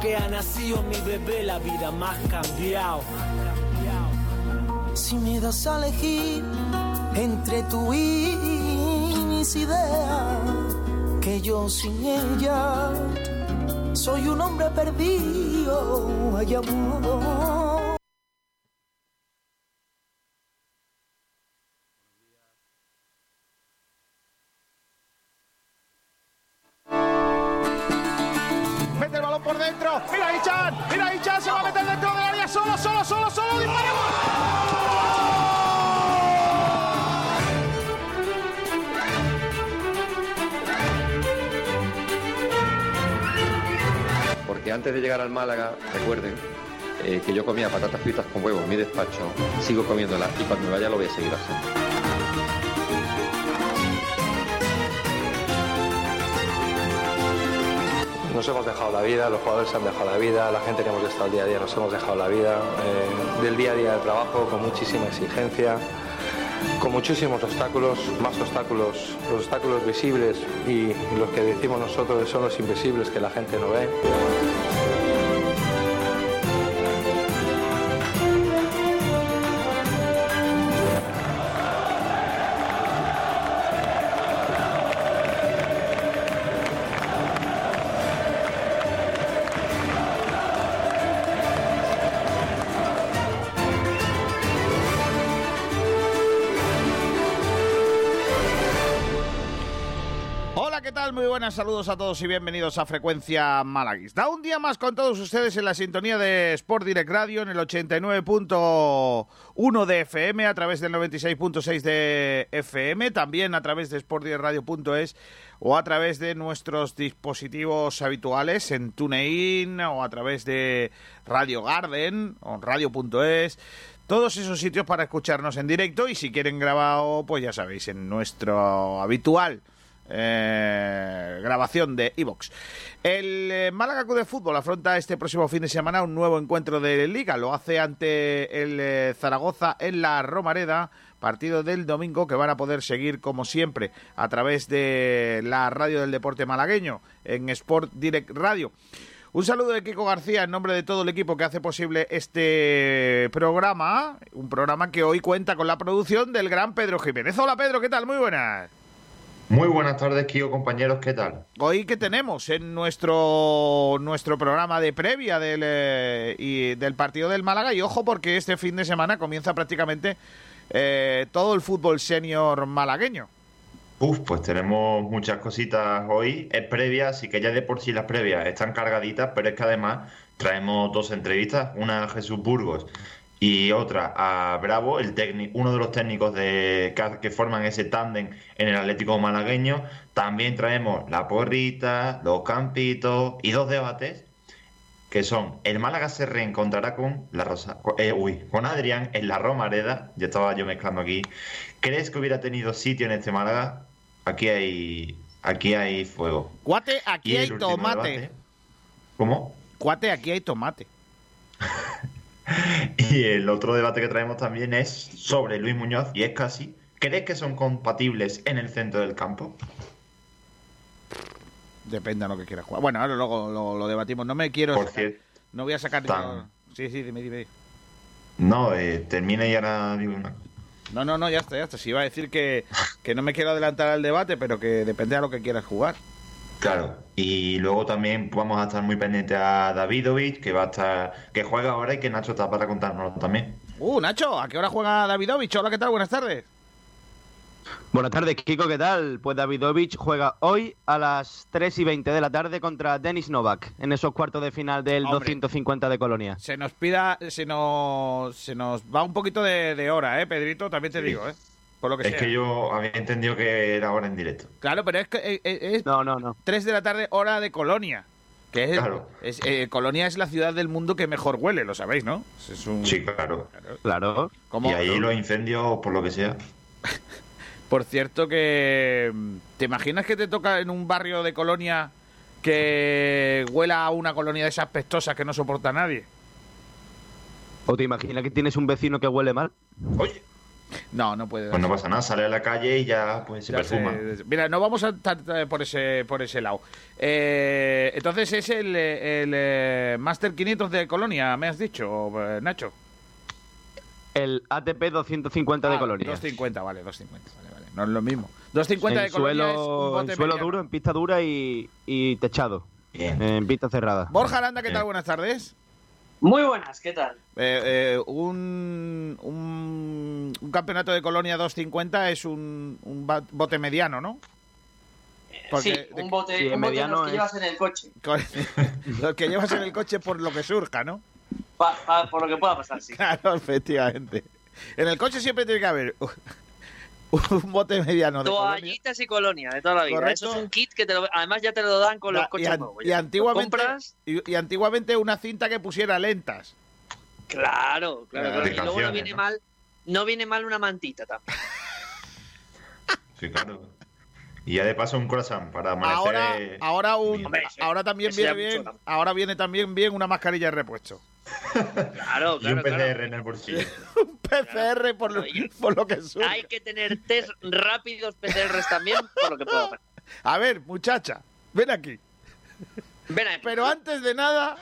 que ha nacido mi bebé, la vida más cambiado. Si me das a elegir entre tú y mis ideas, que yo sin ella soy un hombre perdido, hay amor. Al Málaga, recuerden eh, que yo comía patatas fritas con huevo mi despacho, sigo comiéndolas y cuando me vaya lo voy a seguir haciendo. Nos hemos dejado la vida, los jugadores se han dejado la vida, la gente que hemos estado día a día nos hemos dejado la vida, eh, del día a día del trabajo con muchísima exigencia, con muchísimos obstáculos, más obstáculos, los obstáculos visibles y los que decimos nosotros son los invisibles que la gente no ve. Buenas saludos a todos y bienvenidos a Frecuencia Malaguista. Un día más con todos ustedes en la sintonía de Sport Direct Radio en el 89.1 de FM, a través del 96.6 de FM, también a través de sportdirectradio.es o a través de nuestros dispositivos habituales en TuneIn o a través de Radio Garden o radio.es. Todos esos sitios para escucharnos en directo y si quieren grabado, pues ya sabéis, en nuestro habitual eh, grabación de Evox. El eh, Málaga Club de Fútbol afronta este próximo fin de semana un nuevo encuentro de Liga. Lo hace ante el eh, Zaragoza en la Romareda. Partido del domingo que van a poder seguir como siempre a través de la radio del deporte malagueño en Sport Direct Radio. Un saludo de Kiko García en nombre de todo el equipo que hace posible este programa. Un programa que hoy cuenta con la producción del gran Pedro Jiménez. Hola Pedro, ¿qué tal? Muy buenas. Muy buenas tardes, Kio, compañeros, ¿qué tal? Hoy que tenemos en nuestro nuestro programa de previa del, eh, y del partido del Málaga y ojo porque este fin de semana comienza prácticamente eh, todo el fútbol senior malagueño. Uf, pues tenemos muchas cositas hoy. Es previa, así que ya de por sí las previas están cargaditas, pero es que además traemos dos entrevistas, una a Jesús Burgos y otra a Bravo, el técnico, uno de los técnicos de, que, que forman ese tándem en el Atlético malagueño. También traemos la porrita, los campitos y dos debates que son el Málaga se reencontrará con la Rosa, eh, uy, con Adrián en la Romareda. Ya estaba yo mezclando aquí. ¿Crees que hubiera tenido sitio en este Málaga? Aquí hay, aquí hay fuego. Cuate, aquí hay tomate. debate- ¿Cómo? Cuate, aquí hay tomate. Y el otro debate que traemos también es sobre Luis Muñoz y es casi. ¿Crees que son compatibles en el centro del campo? Depende de lo que quieras jugar. Bueno, ahora luego lo, lo debatimos. No me quiero. Por cierto, no voy a sacar. tan- Sí, sí, dime, dime. no, eh, termina y ahora digo una. No, no, no, ya está, ya está. Si iba a decir que, que no me quiero adelantar al debate, pero que depende de lo que quieras jugar. Claro, y luego también vamos a estar muy pendientes a Davidovich, que va a estar, que juega ahora y que Nacho está para contárnoslo también. Uh, Nacho, ¿a qué hora juega Davidovich? Hola, ¿qué tal? Buenas tardes. Buenas tardes, Kiko, ¿qué tal? Pues Davidovich juega hoy a las 3 y 20 de la tarde contra Denis Novak en esos cuartos de final del Hombre. 250 de Colonia. Se nos pida, se nos, se nos va un poquito de, de hora, ¿eh, Pedrito? También te Sí. digo, ¿eh? Por lo que Es sea. que yo había entendido que era ahora en directo. Claro, pero es que eh, eh, es No, no, no. 3 de la tarde, hora de Colonia. Que es, Claro. es, eh, Colonia es la ciudad del mundo que mejor huele, lo sabéis, ¿no? Es un... Sí, claro. Claro. ¿Cómo? Y ahí los incendios, por lo que sea. Por cierto que... ¿Te imaginas que te toca en un barrio de Colonia que huela a una colonia de esas pestosas que no soporta a nadie? ¿O te imaginas que tienes un vecino que huele mal? Oye, No, no puede. Pues no pasa nada, sale a la calle y ya pues se Ya perfuma. se- mira, no vamos a estar eh, por ese por ese lado. Eh, entonces es el, el eh, Master 500 de Colonia, me has dicho, eh, Nacho. El ATP 250 de Ah, Colonia. 250, vale, 250, vale, vale. No es lo mismo. 250 en de Colonia es un suelo, bote en suelo mediano. duro, en pista dura y, y techado. Bien. En pista cerrada. Borja Aranda, ¿qué tal? Buenas tardes. Muy buenas, ¿qué tal? Eh, eh, un, un, un campeonato de Colonia 250 es un, un bote mediano, ¿no? Porque- sí, un bote, sí, un bote de mediano los que es- llevas en el coche. Con- Lo que llevas en el coche por lo que surja, ¿no? Pa- pa- por lo que pueda pasar, sí. Claro, efectivamente. En el coche siempre tiene que haber un bote mediano de colonia. Toallitas y colonia de toda la vida. Correcto. Eso es un kit que te lo- además ya te lo dan con los y, coches an- nuevos. y antiguamente y, y antiguamente una cinta que pusiera lentas. claro, claro, Claro. Y luego no viene ¿no? mal, no viene mal una mantita también. Sí, claro. Y ya de paso un croissant para amanecer. Ahora, ahora un, Hombre, ahora también viene bien, ahora viene también bien una mascarilla de repuesto. Claro, y un claro, PCR claro. en el bolsillo. Un PCR por, lo, por lo que surja. Hay que tener test rápidos PCRs también, por lo que pueda pasar. A ver, muchacha, ven aquí. Ven aquí. Pero antes de nada,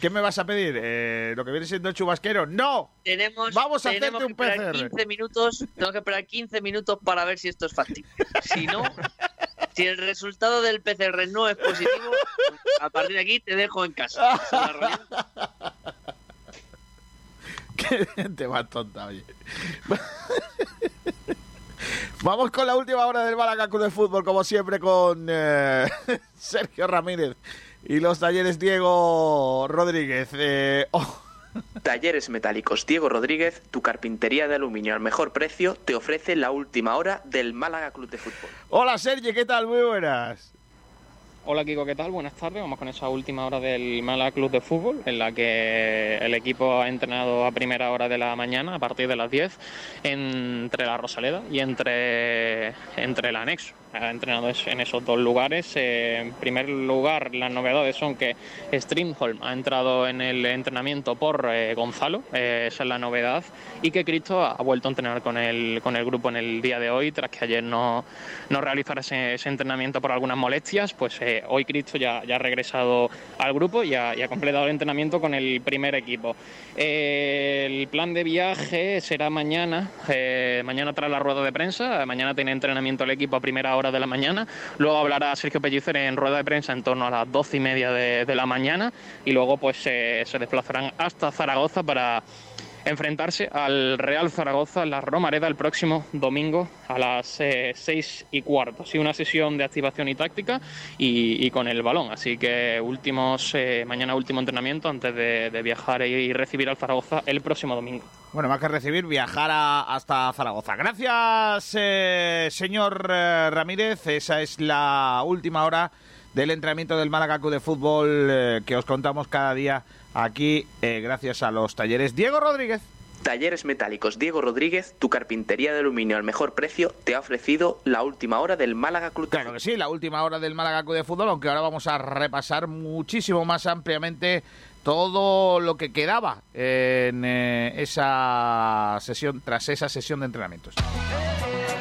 ¿qué me vas a pedir? Eh, ¿Lo que viene siendo el chubasquero? ¡No! tenemos, vamos a tenemos hacerte un que esperar PCR. 15 minutos, tengo que esperar 15 minutos para ver si esto es factible. Si no, si el resultado del PCR no es positivo, a partir de aquí te dejo en casa. Qué gente más tonta, oye. Vamos con la última hora del Málaga Club de Fútbol, como siempre, con eh, Sergio Ramírez y los talleres Diego Rodríguez. Eh, oh, Talleres Metálicos Diego Rodríguez, tu carpintería de aluminio al mejor precio, te ofrece la última hora del Málaga Club de Fútbol. Hola, Sergio, ¿qué tal? Muy buenas. Hola Kiko, ¿qué tal? Buenas tardes. Vamos con esa última hora del Málaga Club de Fútbol, en la que el equipo ha entrenado a primera hora de la mañana, a partir de las 10, entre la Rosaleda y entre, entre el anexo. Ha entrenado en esos dos lugares. Eh, en primer lugar, las novedades son que Stringholm ha entrado en el entrenamiento por eh, Gonzalo, eh, esa es la novedad, y que Cristo ha vuelto a entrenar con el, con el grupo en el día de hoy, tras que ayer no, no realizara ese, ese entrenamiento por algunas molestias, pues eh, hoy Cristo ya, ya ha regresado al grupo y ha, y ha completado el entrenamiento con el primer equipo. Eh, el plan de viaje será mañana, eh, mañana tras la rueda de prensa, mañana tiene entrenamiento el equipo a primera hora de la mañana, luego hablará Sergio Pellicer en rueda de prensa en torno a las doce y media de, la mañana y luego pues se desplazarán hasta Zaragoza para enfrentarse al Real Zaragoza en la Romareda el próximo domingo a las eh, seis y cuarto. Sí, una sesión de activación y táctica y, con el balón. Así que últimos, eh, mañana último entrenamiento antes de, viajar y recibir al Zaragoza el próximo domingo. Bueno, más que recibir, viajar hasta Zaragoza. Gracias, eh, señor Ramírez. Esa es la última hora del entrenamiento del Málaga de Fútbol que os contamos cada día aquí, eh, gracias a los talleres. Diego Rodríguez. Talleres Metálicos Diego Rodríguez, tu carpintería de aluminio al mejor precio, te ha ofrecido la última hora del Málaga Club de Claro que sí, la última hora del Málaga Club de Fútbol, aunque ahora vamos a repasar muchísimo más ampliamente todo lo que quedaba en eh, esa sesión, tras esa sesión de entrenamientos.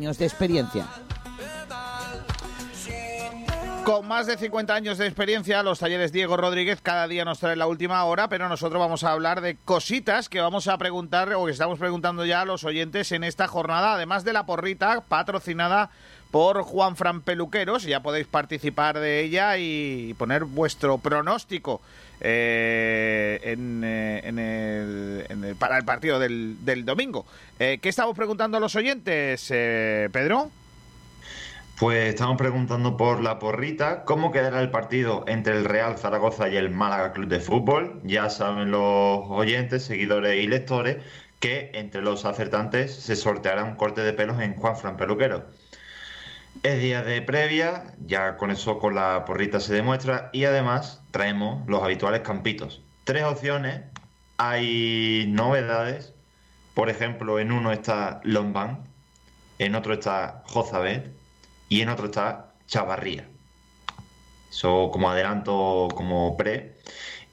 de experiencia. Con más de 50 años de experiencia, los talleres Diego Rodríguez cada día nos traen la última hora, pero nosotros vamos a hablar de cositas que vamos a preguntar o que estamos preguntando ya a los oyentes en esta jornada, además de la porrita patrocinada por Juan Fran Peluqueros. Ya podéis participar de ella y poner vuestro pronóstico eh, en, eh, en el- en el- para el partido del, domingo. Eh, ¿Qué estamos preguntando a los oyentes, eh, Pedro? Pues estamos preguntando por la porrita, ¿cómo quedará el partido entre el Real Zaragoza y el Málaga Club de Fútbol? Ya saben los oyentes, seguidores y lectores que entre los acertantes se sorteará un corte de pelos en Juan Fran Peluquero. Es día de previa, ya con eso con la porrita se demuestra y además traemos los habituales campitos. Tres opciones, hay novedades, por ejemplo en uno está Lombán, en otro está Jozabet y en otro está Chavarría. Eso como adelanto, como pre.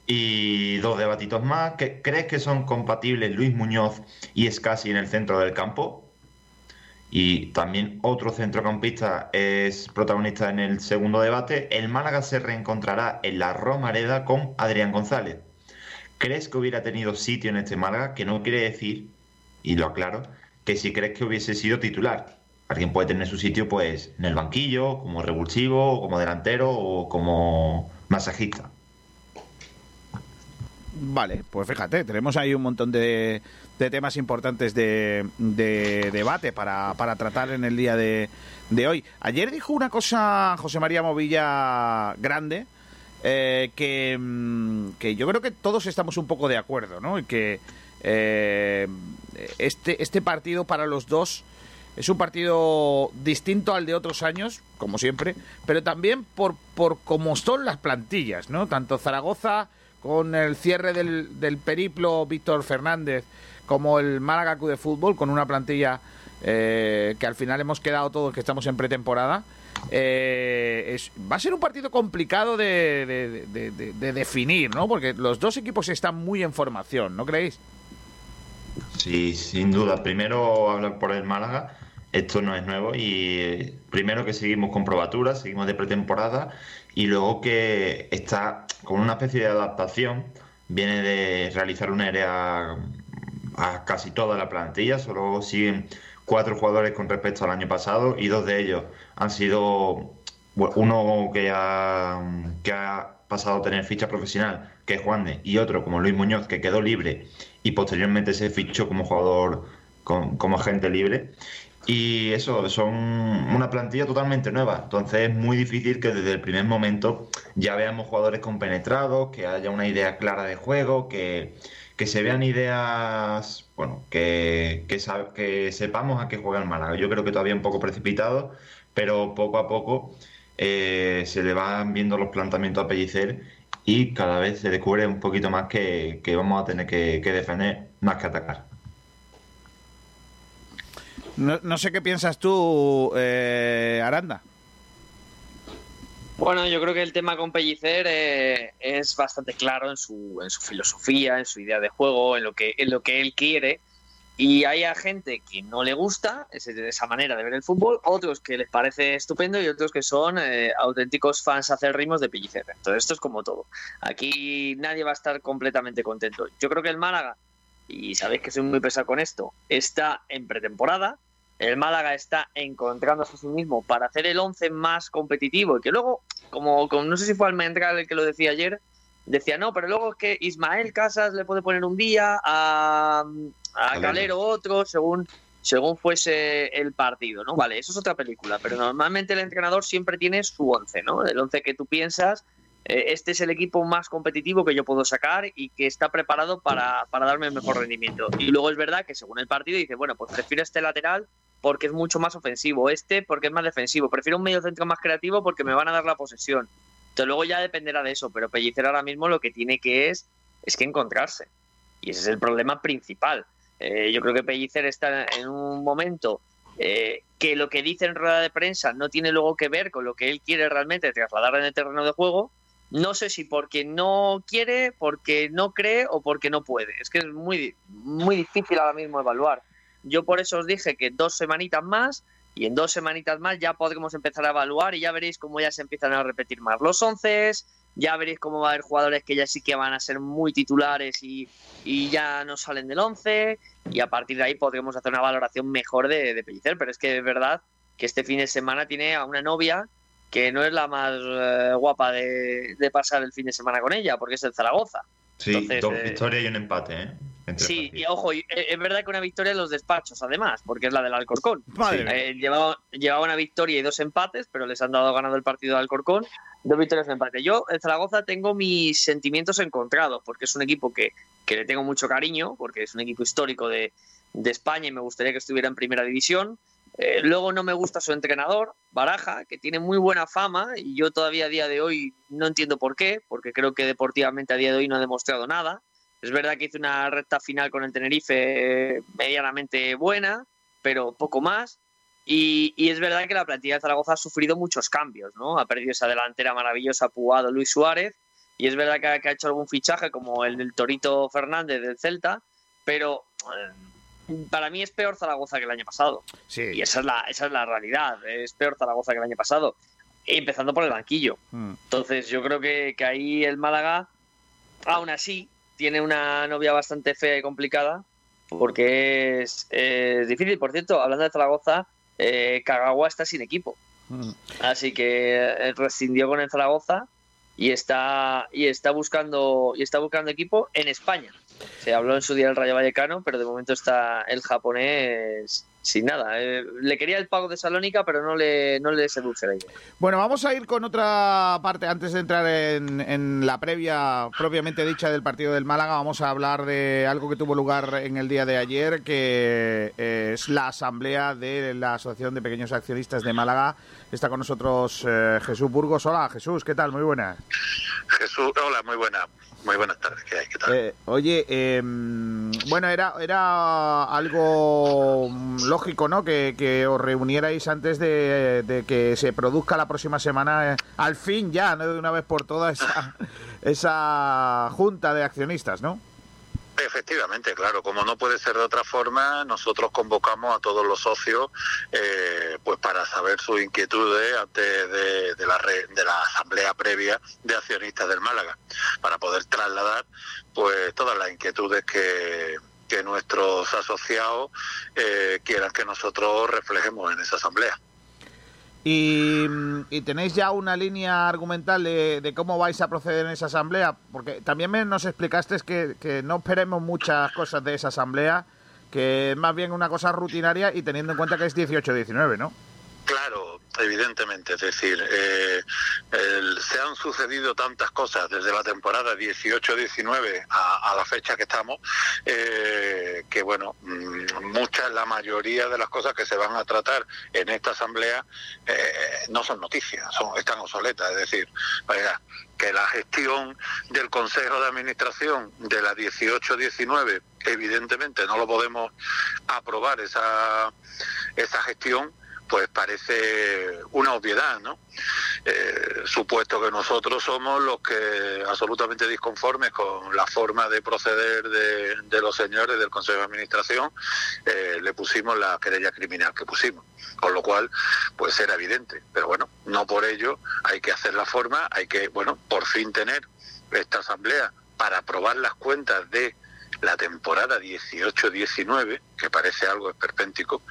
Y dos debatitos más. ¿Crees que son compatibles Luis Muñoz y Escasi en el centro del campo? Y también otro centrocampista es protagonista en el segundo debate. El Málaga se reencontrará en la Romareda con Adrián González. ¿Crees que hubiera tenido sitio en este Málaga? Que no quiere decir, y lo aclaro, que si crees que hubiese sido titular. Alguien puede tener su sitio pues en el banquillo, como revulsivo, como delantero o como masajista. Vale, pues fíjate, tenemos ahí un montón de, de temas importantes de, debate para, tratar en el día de, hoy. Ayer dijo una cosa José María Movilla grande, eh, que, mm, que, yo creo que todos estamos un poco de acuerdo, ¿no? Y que eh, este, este partido para los dos es un partido distinto al de otros años, como siempre, pero también por, por cómo son las plantillas, ¿no? Tanto Zaragoza con el cierre del, del periplo Víctor Fernández como el Málaga Club de Fútbol, con una plantilla eh, que al final hemos quedado todos que estamos en pretemporada. Eh, va a ser un partido complicado de, de, definir, ¿no? Porque los dos equipos están muy en formación, ¿no creéis? Sí, sin duda. Primero hablar por el Málaga. Esto no es nuevo y primero que seguimos con probaturas, seguimos de pretemporada y luego que está con una especie de adaptación. Viene de realizar una área a casi toda la plantilla, solo siguen cuatro jugadores con respecto al año pasado y dos de ellos han sido uno que ha, que ha pasado a tener ficha profesional, que es Juan de, y otro como Luis Muñoz, que quedó libre y posteriormente se fichó como jugador, como agente libre. Y eso, son una plantilla totalmente nueva. Entonces es muy difícil que desde el primer momento ya veamos jugadores compenetrados, que haya una idea clara de juego, que, que se vean ideas, bueno, que, que, sepamos a qué juega el Málaga. Yo creo que todavía un poco precipitado, pero poco a poco eh, se le van viendo los planteamientos a Pellicer y cada vez se descubre un poquito más que, vamos a tener que, defender más que atacar. No, sé qué piensas tú, eh, Aranda. Bueno, yo creo que el tema con Pellicer eh, es bastante claro en su, filosofía, en su idea de juego, en lo que, en lo que él quiere. Y hay a gente que no le gusta esa manera de ver el fútbol, otros que les parece estupendo y otros que son eh, auténticos fans acérrimos de Pellicer. Entonces esto es como todo. Aquí nadie va a estar completamente contento. Yo creo que el Málaga, y sabéis que soy muy pesado con esto, está en pretemporada, el Málaga está encontrándose a sí mismo para hacer el 11 más competitivo y que luego, como, no sé si fue Almendral el que lo decía ayer, decía, no, pero luego es que Ismael Casas le puede poner un día, a, a Calero otro, según, según fuese el partido, ¿no? Vale, eso es otra película, pero normalmente el entrenador siempre tiene su 11, ¿no? El 11 que tú piensas, eh, este es el equipo más competitivo que yo puedo sacar y que está preparado para, para darme el mejor rendimiento. Y luego es verdad que según el partido dice, bueno, pues prefiero este lateral porque es mucho más ofensivo, este porque es más defensivo, prefiero un medio centro más creativo porque me van a dar la posesión. Entonces luego ya dependerá de eso, pero Pellicer ahora mismo lo que tiene que es es que encontrarse. Y ese es el problema principal. Eh, yo creo que Pellicer está en un momento eh, que lo que dice en rueda de prensa no tiene luego que ver con lo que él quiere realmente trasladar en el terreno de juego. No sé si porque no quiere, porque no cree o porque no puede. Es que es muy, muy difícil ahora mismo evaluar. Yo por eso os dije que dos semanitas más y en dos semanitas más ya podremos empezar a evaluar y ya veréis cómo ya se empiezan a repetir más los once, ya veréis cómo va a haber jugadores que ya sí que van a ser muy titulares y, ya no salen del once y a partir de ahí podremos hacer una valoración mejor de, de Pellicer, pero es que es verdad que este fin de semana tiene a una novia que no es la más eh, guapa de, pasar el fin de semana con ella, porque es el Zaragoza. Sí, dos eh, victorias y un empate, ¿eh? Sí, y ojo, es verdad que una victoria en los despachos, además, porque es la del Alcorcón. Eh, llevaba, llevaba, una victoria y dos empates, pero les han dado ganado el partido de Alcorcón. Dos victorias y un empate. Yo, en Zaragoza, tengo mis sentimientos encontrados, porque es un equipo que, que le tengo mucho cariño, porque es un equipo histórico de, de España y me gustaría que estuviera en primera división. Eh, luego no me gusta su entrenador, Baraja, que tiene muy buena fama y yo todavía a día de hoy no entiendo por qué, porque creo que deportivamente a día de hoy no ha demostrado nada. Es verdad que hizo una recta final con el Tenerife eh, medianamente buena, pero poco más. Y, es verdad que la plantilla de Zaragoza ha sufrido muchos cambios, ¿no? Ha perdido esa delantera maravillosa, Pugado Luis Suárez, y es verdad que ha, hecho algún fichaje como el del Torito Fernández del Celta, pero eh, para mí es peor Zaragoza que el año pasado. Sí. Y esa es la, esa es la realidad. Es peor Zaragoza que el año pasado. Empezando por el banquillo. Mm. Entonces, yo creo que, ahí el Málaga, aún así, tiene una novia bastante fea y complicada. Porque es, difícil. Por cierto, hablando de Zaragoza, eh, Kagawa está sin equipo. Mm. Así que eh, rescindió con el Zaragoza y está y está buscando y está buscando equipo en España. Se habló en su día del Rayo Vallecano, pero de momento está el japonés sin nada. Eh, le quería el pago de Salónica, pero no le, no le seduce la idea. Bueno, vamos a ir con otra parte antes de entrar en, la previa propiamente dicha del partido del Málaga. Vamos a hablar de algo que tuvo lugar en el día de ayer, que es la asamblea de la Asociación de Pequeños Accionistas de Málaga. Está con nosotros eh, Jesús Burgos. Hola, Jesús, ¿qué tal? Muy buena. Jesús, hola, muy buena. Muy buenas tardes, ¿qué hay? ¿Qué tal? Eh, oye, em, bueno, era, era algo lógico, ¿no? Que, os reunierais antes de, que se produzca la próxima semana, eh, al fin ya, ¿no? De una vez por todas, esa, esa junta de accionistas, ¿no? Efectivamente, claro, como no puede ser de otra forma, nosotros convocamos a todos los socios eh, pues para saber sus inquietudes antes de, la de la asamblea previa de accionistas del Málaga, para poder trasladar pues todas las inquietudes que, que nuestros asociados eh, quieran que nosotros reflejemos en esa asamblea. Y, tenéis ya una línea argumental de, cómo vais a proceder en esa asamblea, porque también nos explicaste que, que no esperemos muchas cosas de esa asamblea, que es más bien una cosa rutinaria y teniendo en cuenta que es 18-19, ¿no? Evidentemente. Es decir, eh, se han sucedido tantas cosas desde la temporada 18-19 a, la fecha que estamos, eh, que bueno, mm, muchas, la mayoría de las cosas que se van a tratar en esta asamblea eh, no son noticias, son, están obsoletas. Es decir, que la gestión del Consejo de Administración de la 18-19, evidentemente no lo podemos aprobar esa, esa gestión pues parece una obviedad, ¿no? Eh, supuesto que nosotros somos los que absolutamente disconformes con la forma de proceder de, los señores del Consejo de Administración, eh, le pusimos la querella criminal que pusimos, con lo cual, pues era evidente. Pero bueno, no por ello hay que hacer la forma, hay que, bueno, por fin tener esta asamblea para aprobar las cuentas de la temporada 18-19, que parece algo esperpéntico,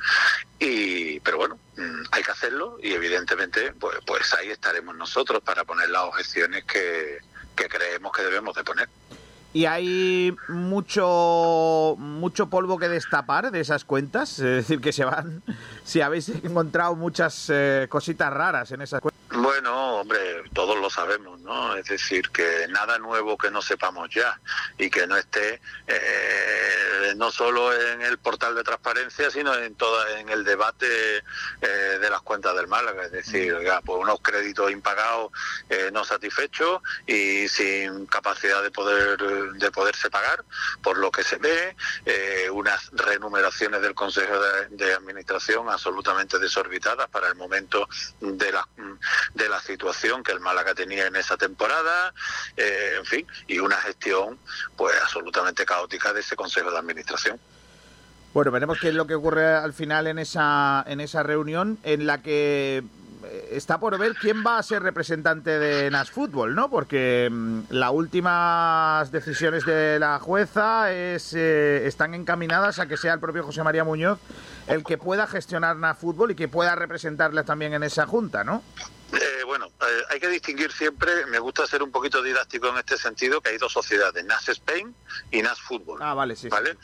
y, pero bueno, mm, hay que hacerlo y evidentemente pues, pues ahí estaremos nosotros para poner las objeciones que, que creemos que debemos de poner. ¿Y hay mucho mucho polvo que destapar de esas cuentas? Es decir, que se van... Si habéis encontrado muchas eh, cositas raras en esas cuentas. Bueno, hombre, todos lo sabemos, ¿no? Es decir, que nada nuevo que no sepamos ya y que no esté eh, no solo en el portal de transparencia, sino en toda, en el debate eh, de las cuentas del Málaga. Es decir, mm. pues unos créditos impagados eh, no satisfechos y sin capacidad de poder de poderse pagar, por lo que se ve, unas renumeraciones del Consejo de, Administración absolutamente desorbitadas para el momento de la de la situación que el Málaga tenía en esa temporada, eh, en fin, y una gestión pues absolutamente caótica de ese Consejo de Administración. Bueno, veremos qué es lo que ocurre al final en esa, en esa reunión en la que eh, está por ver quién va a ser representante de Nas Fútbol, ¿no? Porque mm, las últimas decisiones de la jueza es, eh, están encaminadas a que sea el propio José María Muñoz el que pueda gestionar Nas Fútbol y que pueda representarle también en esa junta, ¿no? Bueno, eh, hay que distinguir siempre, me gusta ser un poquito didáctico en este sentido, que hay dos sociedades, NAS Spain y NAS Fútbol. Ah, vale, sí. ¿Vale? Eh,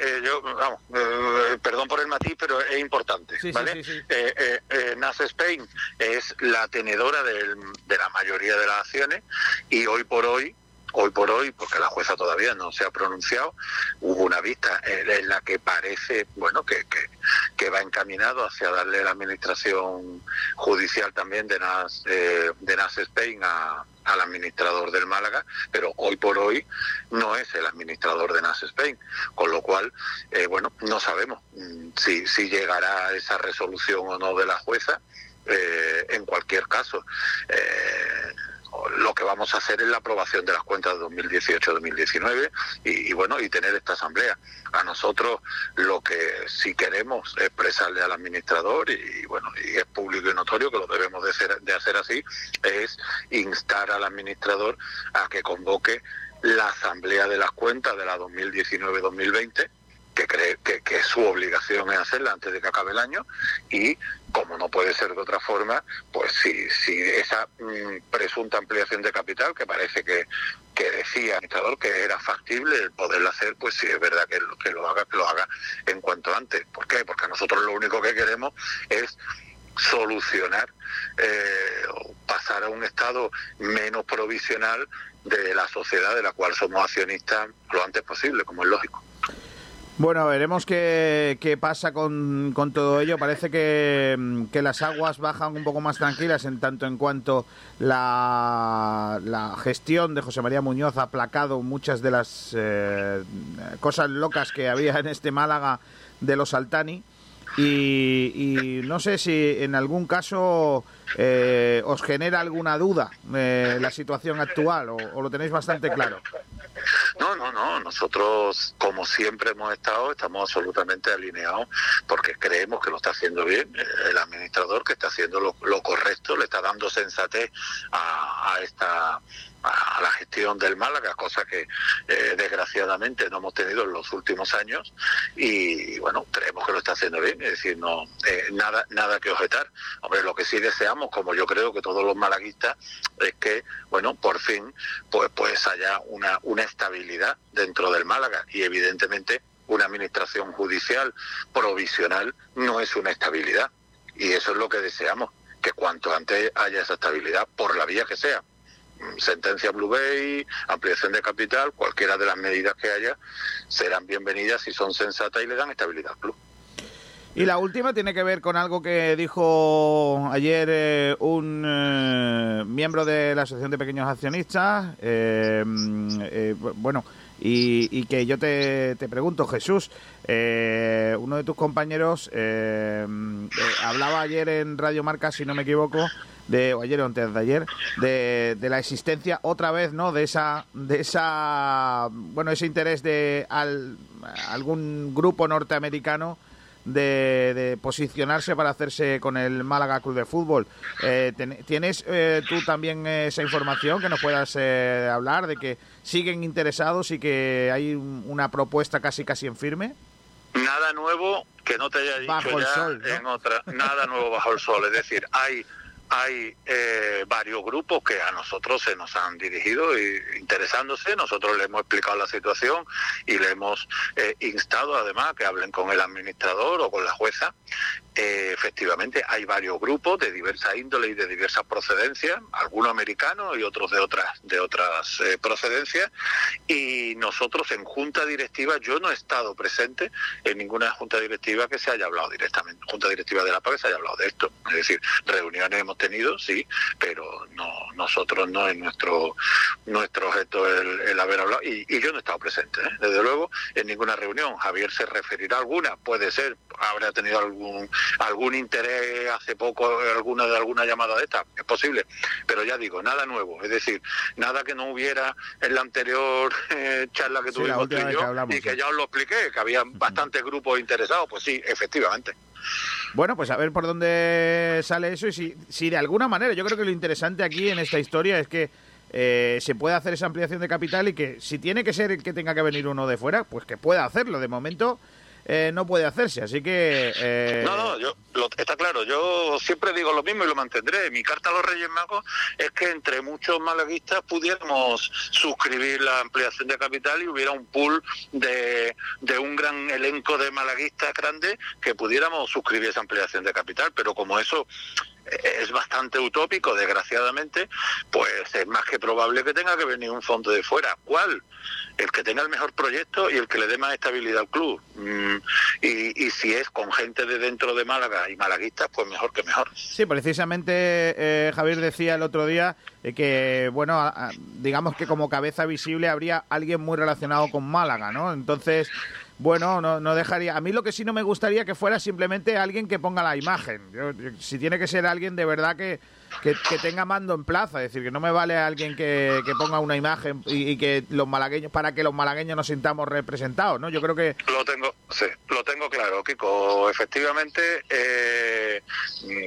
eh, yo, vamos, eh, perdón por el matiz, pero es importante. Sí, ¿vale? sí. Eh, eh, eh, NAS Spain es la tenedora del- de la mayoría de las acciones y hoy por hoy hoy por hoy, porque la jueza todavía no se ha pronunciado, hubo una vista en, la que parece, bueno, que, que, que va encaminado hacia darle la administración judicial también de NAS, eh, de NAS Spain a, al administrador del Málaga, pero hoy por hoy no es el administrador de NAS Spain, con lo cual, eh, bueno, no sabemos mm, si, si llegará esa resolución o no de la jueza. Eh, en cualquier caso, eh, lo que vamos a hacer es la aprobación de las cuentas de 2018-2019 y, y bueno y tener esta asamblea. A nosotros lo que sí queremos es expresarle al administrador y, y bueno y es público y notorio que lo debemos de hacer, de hacer así es instar al administrador a que convoque la asamblea de las cuentas de la 2019-2020 que cree que, que su obligación es hacerla antes de que acabe el año y como no puede ser de otra forma, pues si, si esa mm, presunta ampliación de capital, que parece que, que decía el administrador que era factible el poderla hacer, pues si es verdad que, lo- que lo haga, que lo haga en cuanto antes. ¿Por qué? Porque nosotros lo único que queremos es solucionar eh, o pasar a un estado menos provisional de la sociedad de la cual somos accionistas lo antes posible, como es lógico. Bueno, veremos qué, pasa con, con todo ello. Parece que, las aguas bajan un poco más tranquilas en tanto en cuanto la, la gestión de José María Muñoz ha aplacado muchas de las eh, cosas locas que había en este Málaga de los Altani. Y, y no sé si en algún caso eh, os genera alguna duda eh, la situación actual o, lo tenéis bastante claro. No, no, no. Nosotros, como siempre hemos estado, estamos absolutamente alineados porque creemos que lo está haciendo bien eh, el administrador, que está haciendo lo, lo correcto, le está dando sensatez a, a esta a la gestión del Málaga, cosa que eh, desgraciadamente no hemos tenido en los últimos años. Y bueno, creemos que lo está haciendo bien, es decir, no eh, nada nada que objetar. Hombre, lo que sí deseamos, como yo creo que todos los malaguistas, es que bueno, por fin pues pues haya una una estabilidad dentro del Málaga. Y evidentemente una administración judicial provisional no es una estabilidad. Y eso es lo que deseamos, que cuanto antes haya esa estabilidad por la vía que sea sentencia Blue Bay, ampliación de capital, cualquiera de las medidas que haya serán bienvenidas si son sensatas y le dan estabilidad al club. Y la última tiene que ver con algo que dijo ayer eh, un eh, miembro de la Asociación de Pequeños Accionistas. eh, mm, eh, bu- bueno, y, y que yo te, te pregunto, Jesús, eh, uno de tus compañeros eh, eh, hablaba ayer en Radio Marca, si no me equivoco, de o ayer o antes de ayer, de, de la existencia otra vez, ¿no? De esa, de esa, bueno, ese interés de al- algún grupo norteamericano de, de posicionarse para hacerse con el Málaga Club de Fútbol. Eh, ¿Tienes eh, tú también esa información que nos puedas eh, hablar de que siguen interesados y que hay un- una propuesta casi casi en firme? Nada nuevo que no te haya dicho Bajo el ya sol, ¿no? en otra, nada nuevo bajo el sol. Es decir, hay hay eh, varios grupos que a nosotros se nos han dirigido y, interesándose. Nosotros le hemos explicado la situación y le hemos eh, instado además que hablen con el administrador o con la jueza. Eh, efectivamente, hay varios grupos de diversa índole y de diversas procedencias, algunos americanos y otros de otras de otras eh, procedencias. Y nosotros en junta directiva, yo no he estado presente en ninguna junta directiva que se haya hablado directamente, junta directiva de la PAC se haya hablado de esto. Es decir, reuniones hemos tenido, sí, pero no nosotros no es nuestro nuestro objeto el, el haber hablado. Y, y yo no he estado presente, ¿eh? desde luego, en ninguna reunión. Javier se referirá a alguna, puede ser, habrá tenido algún algún interés hace poco alguna de alguna llamada de esta, es posible, pero ya digo, nada nuevo, es decir, nada que no hubiera en la anterior eh, charla que Sí, la tuvimos tú y yo, que hablamos, y que sí. ya os lo expliqué, que había bastantes grupos interesados, pues sí, efectivamente. Bueno, pues a ver por dónde sale eso y si, si de alguna manera, yo creo que lo interesante aquí en esta historia es que eh, se puede hacer esa ampliación de capital y que si tiene que ser el que tenga que venir uno de fuera, pues que pueda hacerlo. De momento, eh, no puede hacerse. Así que. eh, No, no, yo, lo- está claro, yo siempre digo lo mismo y lo mantendré. Mi carta a los Reyes Magos es que entre muchos malaguistas pudiéramos suscribir la ampliación de capital y hubiera un pool de, de un gran elenco de malaguistas grandes que pudiéramos suscribir esa ampliación de capital. Pero como eso es bastante utópico, desgraciadamente, pues es más que probable que tenga que venir un fondo de fuera. ¿Cuál? El que tenga el mejor proyecto y el que le dé más estabilidad al club. Mm, y, y si es con gente de dentro de Málaga y malaguistas, pues mejor que mejor. Sí, precisamente eh, Javier decía el otro día eh, que, bueno, digamos que como cabeza visible habría alguien muy relacionado con Málaga, ¿no? Entonces, bueno, no, no dejaría. A mí lo que sí no me gustaría que fuera simplemente alguien que ponga la imagen. Yo- yo- si tiene que ser alguien de verdad que, que, tenga mando en plaza, es decir, que no me vale alguien que, que ponga una imagen y, y que los malagueños, para que los malagueños nos sintamos representados, ¿no? Yo creo que Lo tengo, sí, lo tengo claro, Kiko. Efectivamente, eh,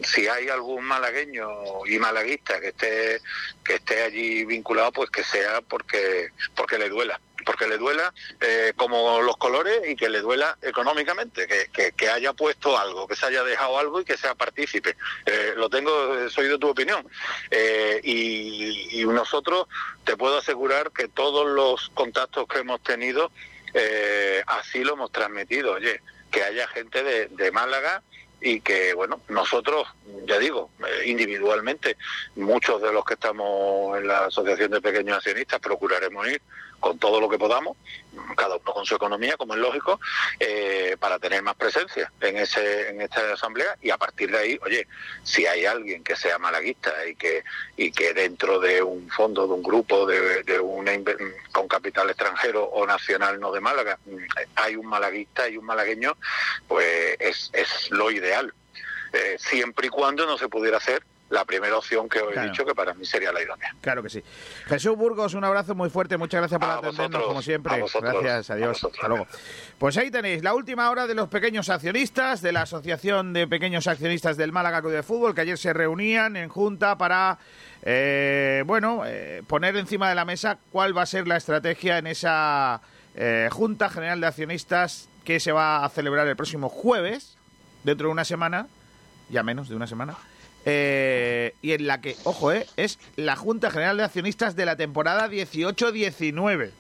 si hay algún malagueño y malaguista que esté que esté allí vinculado, pues que sea porque porque le duela, porque le duela eh, como los colores y que le duela económicamente, que, que, haya puesto algo, que se haya dejado algo y que sea partícipe. Eh, lo tengo, soy de tu opinión. Eh, y, y nosotros te puedo asegurar que todos los contactos que hemos tenido eh, así lo hemos transmitido. Oye, que haya gente de, de Málaga y que, bueno, nosotros, ya digo, eh, individualmente, muchos de los que estamos en la Asociación de Pequeños Accionistas procuraremos ir con todo lo que podamos, cada uno con su economía, como es lógico, eh, para tener más presencia en ese en esta asamblea y a partir de ahí, oye, si hay alguien que sea malaguista y que y que dentro de un fondo, de un grupo, de, de una con capital extranjero o nacional no de Málaga, mm, hay un malaguista y un malagueño, pues es, es lo ideal. Eh, siempre y cuando no se pudiera hacer la primera opción que os he dicho, que para mí sería la idónea. Claro que sí. Jesús Burgos, un abrazo muy fuerte. Muchas gracias por A atendernos, vosotros, como siempre. vosotros, gracias, adiós. vosotros. Hasta luego. Pues ahí tenéis la última hora de los pequeños accionistas de la Asociación de Pequeños Accionistas del Málaga Club de Fútbol, que ayer se reunían en junta para, eh, bueno, eh, poner encima de la mesa cuál va a ser la estrategia en esa eh, Junta General de Accionistas que se va a celebrar el próximo jueves, dentro de una semana, ya menos de una semana. Eh, y en la que, ojo, eh, es la Junta General de Accionistas de la temporada 18-19.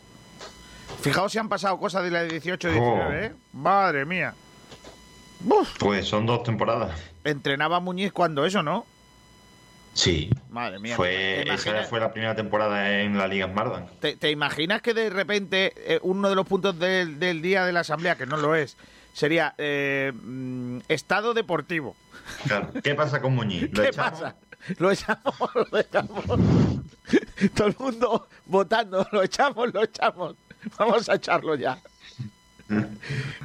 Fijaos si han pasado cosas de la 18-19, Oh. ¿eh? Madre mía. Pues son dos temporadas. Entrenaba Muñiz cuando eso, ¿no? Sí. Madre mía. Fue, ¿Te esa fue la primera temporada en la Liga Smartbank. te- te imaginas que de repente eh, uno de los puntos del, del día de la asamblea, que no lo es, sería eh, mm, estado deportivo? Claro. ¿Qué pasa con Muñiz? ¿Lo ¿Qué echamos? pasa? Lo echamos, lo echamos. Todo el mundo votando, lo echamos, lo echamos. Vamos a echarlo ya.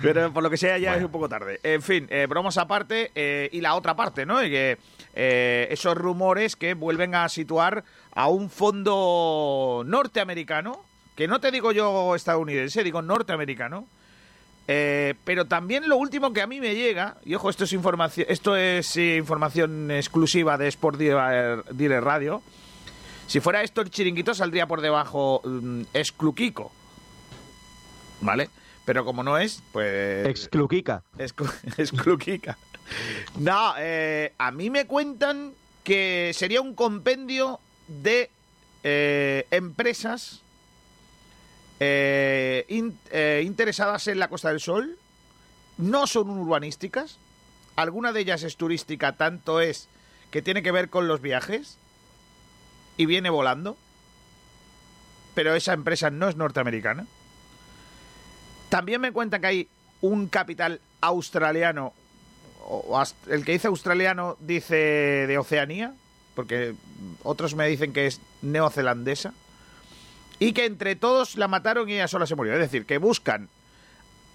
Pero por lo que sea ya es un poco tarde. En fin, eh, bromas aparte eh, y la otra parte, ¿no? Y que eh, esos rumores que vuelven a situar a un fondo norteamericano, que no te digo yo estadounidense, digo norteamericano, eh, pero también lo último que a mí me llega, y ojo, esto es información, esto es información exclusiva de Sport Dealer, Dealer Radio. Si fuera esto el chiringuito saldría por debajo mm, excluquico. ¿Vale? Pero como no es, pues... Excluquica. Exclu- excluquica. No, eh, a mí me cuentan que sería un compendio de eh, empresas eh, eh, interesadas en la Costa del Sol. No son urbanísticas. Alguna de ellas es turística, tanto es que tiene que ver con los viajes y viene volando. Pero esa empresa no es norteamericana. También me cuentan que hay un capital australiano, o el que dice australiano dice de Oceanía, porque otros me dicen que es neozelandesa, y que entre todos la mataron y ella sola se murió. Es decir, que buscan,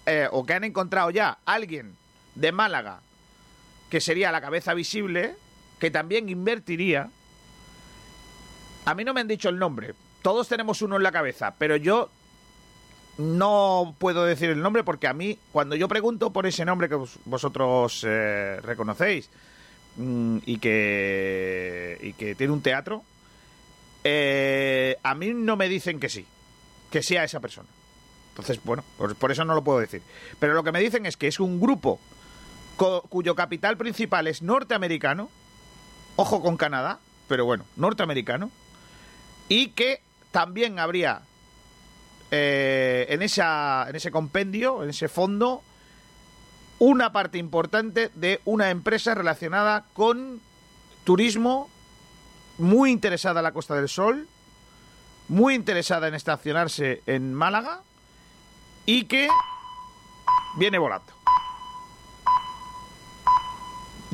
eh, o que han encontrado ya alguien de Málaga, que sería la cabeza visible, que también invertiría. A mí no me han dicho el nombre. Todos tenemos uno en la cabeza, pero yo no puedo decir el nombre porque a mí, cuando yo pregunto por ese nombre que vos- vosotros eh, reconocéis mm, y, que, y que tiene un teatro, eh, a mí no me dicen que sí, que sea esa persona. Entonces, bueno, por, eso no lo puedo decir. Pero lo que me dicen es que es un grupo cuyo capital principal es norteamericano, ojo con Canadá, pero bueno, norteamericano, y que también habría eh, en, esa, en ese compendio, en ese fondo, una parte importante de una empresa relacionada con turismo, muy interesada en la Costa del Sol, muy interesada en estacionarse en Málaga y que viene volando.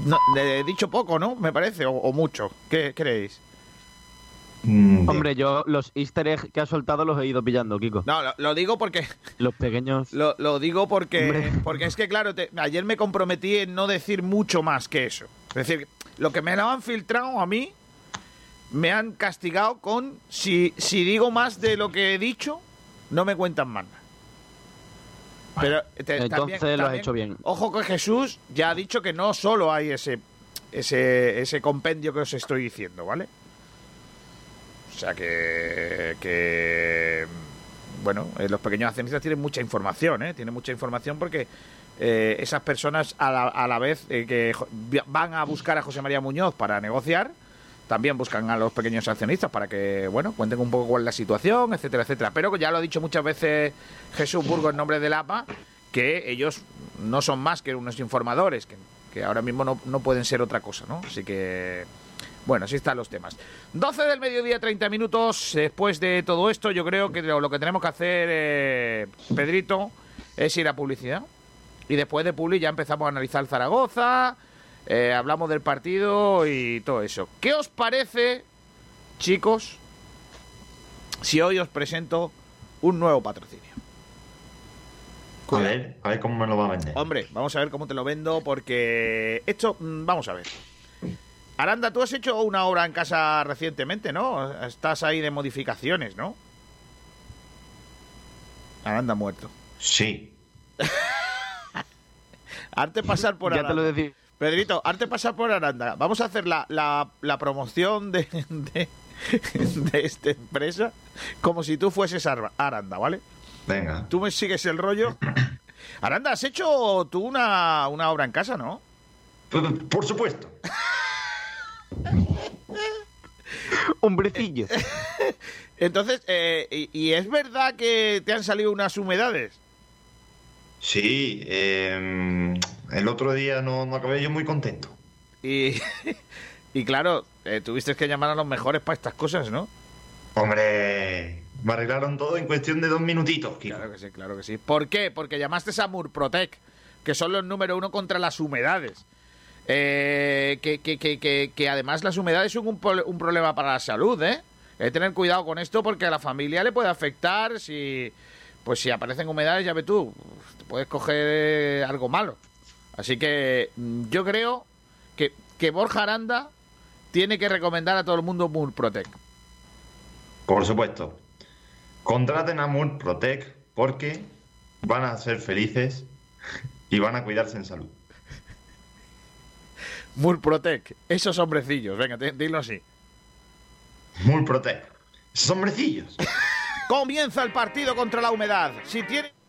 No, he dicho poco, ¿no? Me parece, o, o mucho. ¿Qué creéis? Hombre, yo los easter eggs que ha soltado los he ido pillando, Kiko. No, lo, lo digo porque Los pequeños... Lo, lo digo porque, Hombre. porque es que, claro, te- ayer me comprometí en no decir mucho más que eso. Es decir, lo que me lo han filtrado a mí, me han castigado con, si, si digo más de lo que he dicho, no me cuentan más. Pero te- Entonces también- lo has también, hecho bien. Ojo que Jesús ya ha dicho que no solo hay ese, ese, ese compendio que os estoy diciendo, ¿vale? O sea que, que bueno, eh, los pequeños accionistas tienen mucha información, ¿eh? Tienen mucha información porque eh, esas personas a la, a la vez eh, que van a buscar a José María Muñoz para negociar, también buscan a los pequeños accionistas para que, bueno, cuenten un poco cuál es la situación, etcétera, etcétera. Pero ya lo ha dicho muchas veces Jesús Burgo en nombre del APA, que ellos no son más que unos informadores, que, que ahora mismo no, no pueden ser otra cosa, ¿no? Así que... Bueno, así están los temas. 12 del mediodía, 30 minutos. Después de todo esto, yo creo que lo, que tenemos que hacer, eh, Pedrito, es ir a publicidad. Y después de Publi ya empezamos a analizar Zaragoza, eh, hablamos del partido y todo eso. ¿Qué os parece, chicos, si hoy os presento un nuevo patrocinio? A ver, a ver cómo me lo va a vender. Hombre, vamos a ver cómo te lo vendo porque esto, mm, vamos a ver. Aranda, tú has hecho una obra en casa recientemente, ¿no? Estás ahí de modificaciones, ¿no? Aranda muerto. Sí. Arte pasar por Ya Aranda. te lo decía. Pedrito, arte pasar por Aranda. Vamos a hacer la, la, la promoción de, de, de esta empresa como si tú fueses Ar- Aranda, ¿vale? Venga. Tú me sigues el rollo. Aranda, has hecho tú una, una obra en casa, ¿no? Por, por supuesto. Hombrecillo. Entonces, eh, y, y es verdad que te han salido unas humedades? Sí, eh, el otro día no, no acabé yo muy contento. Y, y claro, eh, tuviste que llamar a los mejores para estas cosas, ¿no? Hombre, me arreglaron todo en cuestión de dos minutitos, Kiko. Claro que sí, claro que sí. ¿Por qué? Porque llamaste a Murprotec, que son los número uno contra las humedades. Eh, que, que, que, que, que además las humedades son un, un problema para la salud, ¿eh? Hay que tener cuidado con esto porque a la familia le puede afectar si... Pues si aparecen humedades, ya ve tú, te puedes coger algo malo. Así que mm, yo creo que, que Borja Aranda tiene que recomendar a todo el mundo Murprotec. Por supuesto. Contraten a Murprotec porque van a ser felices y van a cuidarse en salud. Murprotec, esos hombrecillos, venga, dilo así. Murprotec. Esos hombrecillos. Comienza el partido contra la humedad. Si humedades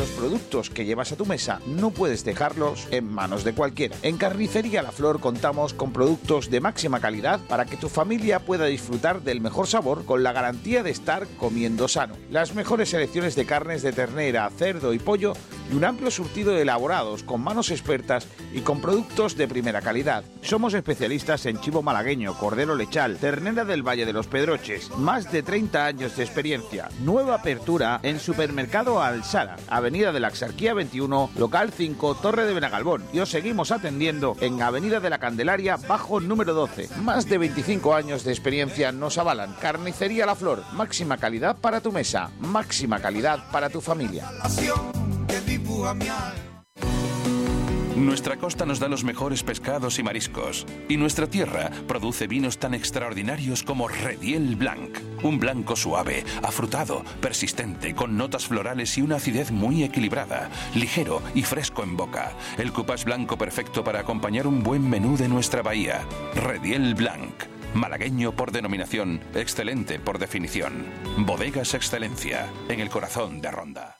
Los productos que llevas a tu mesa no puedes dejarlos en manos de cualquiera. En Carnicería La Flor contamos con productos de máxima calidad para que tu familia pueda disfrutar del mejor sabor con la garantía de estar comiendo sano. Las mejores selecciones de carnes de ternera, cerdo y pollo y un amplio surtido de elaborados con manos expertas y con productos de primera calidad. Somos especialistas en chivo malagueño, cordero lechal, ternera del Valle de los Pedroches, más de 30 años de experiencia. Nueva apertura en Supermercado Alsara, Avenida de la Axarquía 21, local 5, Torre de Benagalbón. Y os seguimos atendiendo en Avenida de la Candelaria, bajo número 12. Más de 25 años de experiencia nos avalan. Carnicería La Flor, máxima calidad para tu mesa, máxima calidad para tu familia. Nuestra costa nos da los mejores pescados y mariscos, y nuestra tierra produce vinos tan extraordinarios como Rediel Blanc, un blanco suave, afrutado, persistente, con notas florales y una acidez muy equilibrada, ligero y fresco en boca. El cupás blanco perfecto para acompañar un buen menú de nuestra bahía. Rediel Blanc. Malagueño por denominación, excelente por definición. Bodegas Excelencia, en el corazón de Ronda.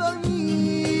dormir en su cuna.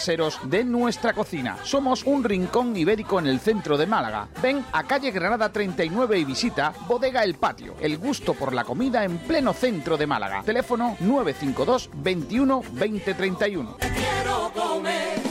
de nuestra cocina. Somos un rincón ibérico en el centro de Málaga. Ven a calle Granada 39 y visita Bodega El Patio. El gusto por la comida en pleno centro de Málaga. Teléfono 952 21 20 31. Quiero comer.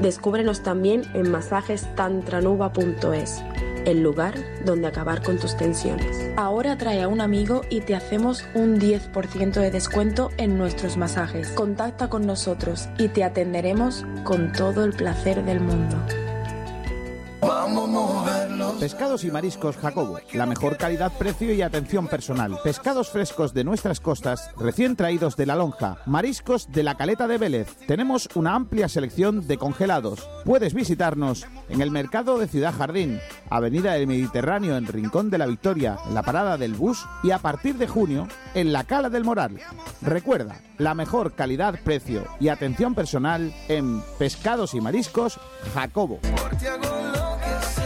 Descúbrenos también en masajestantranuba.es, el lugar donde acabar con tus tensiones. Ahora trae a un amigo y te hacemos un 10% de descuento en nuestros masajes. Contacta con nosotros y te atenderemos con todo el placer del mundo. Pescados y mariscos Jacobo, la mejor calidad, precio y atención personal. Pescados frescos de nuestras costas, recién traídos de la lonja. Mariscos de la caleta de Vélez. Tenemos una amplia selección de congelados. Puedes visitarnos en el mercado de Ciudad Jardín, Avenida del Mediterráneo en Rincón de la Victoria, en la parada del bus y a partir de junio en la Cala del Moral. Recuerda, la mejor calidad, precio y atención personal en Pescados y Mariscos Jacobo. Lo que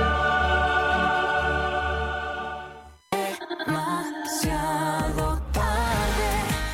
demasiado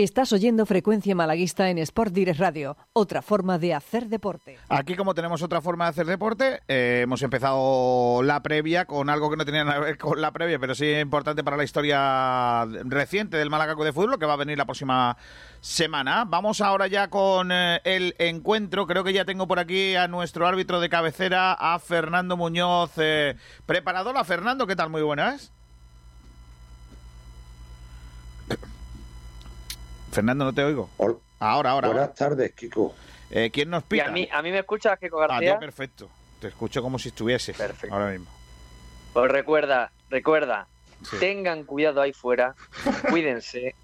Estás oyendo Frecuencia Malaguista en Sport Direct Radio, otra forma de hacer deporte. Aquí, como tenemos otra forma de hacer deporte, eh, hemos empezado la previa con algo que no tenía nada que ver con la previa, pero sí importante para la historia reciente del Málaga de Fútbol, que va a venir la próxima semana. Vamos ahora ya con eh, el encuentro. Creo que ya tengo por aquí a nuestro árbitro de cabecera, a Fernando Muñoz. Eh, preparadora, Fernando, ¿qué tal? Muy buenas. Fernando, no te oigo. Ahora, ahora. Buenas ahora. tardes, Kiko. Eh, ¿Quién nos Y pita? a mí, a mí me escuchas, Kiko A ti, García. perfecto. Te escucho como si estuviese ahora mismo. Pues recuerda, recuerda, Sí. tengan cuidado ahí fuera, cuídense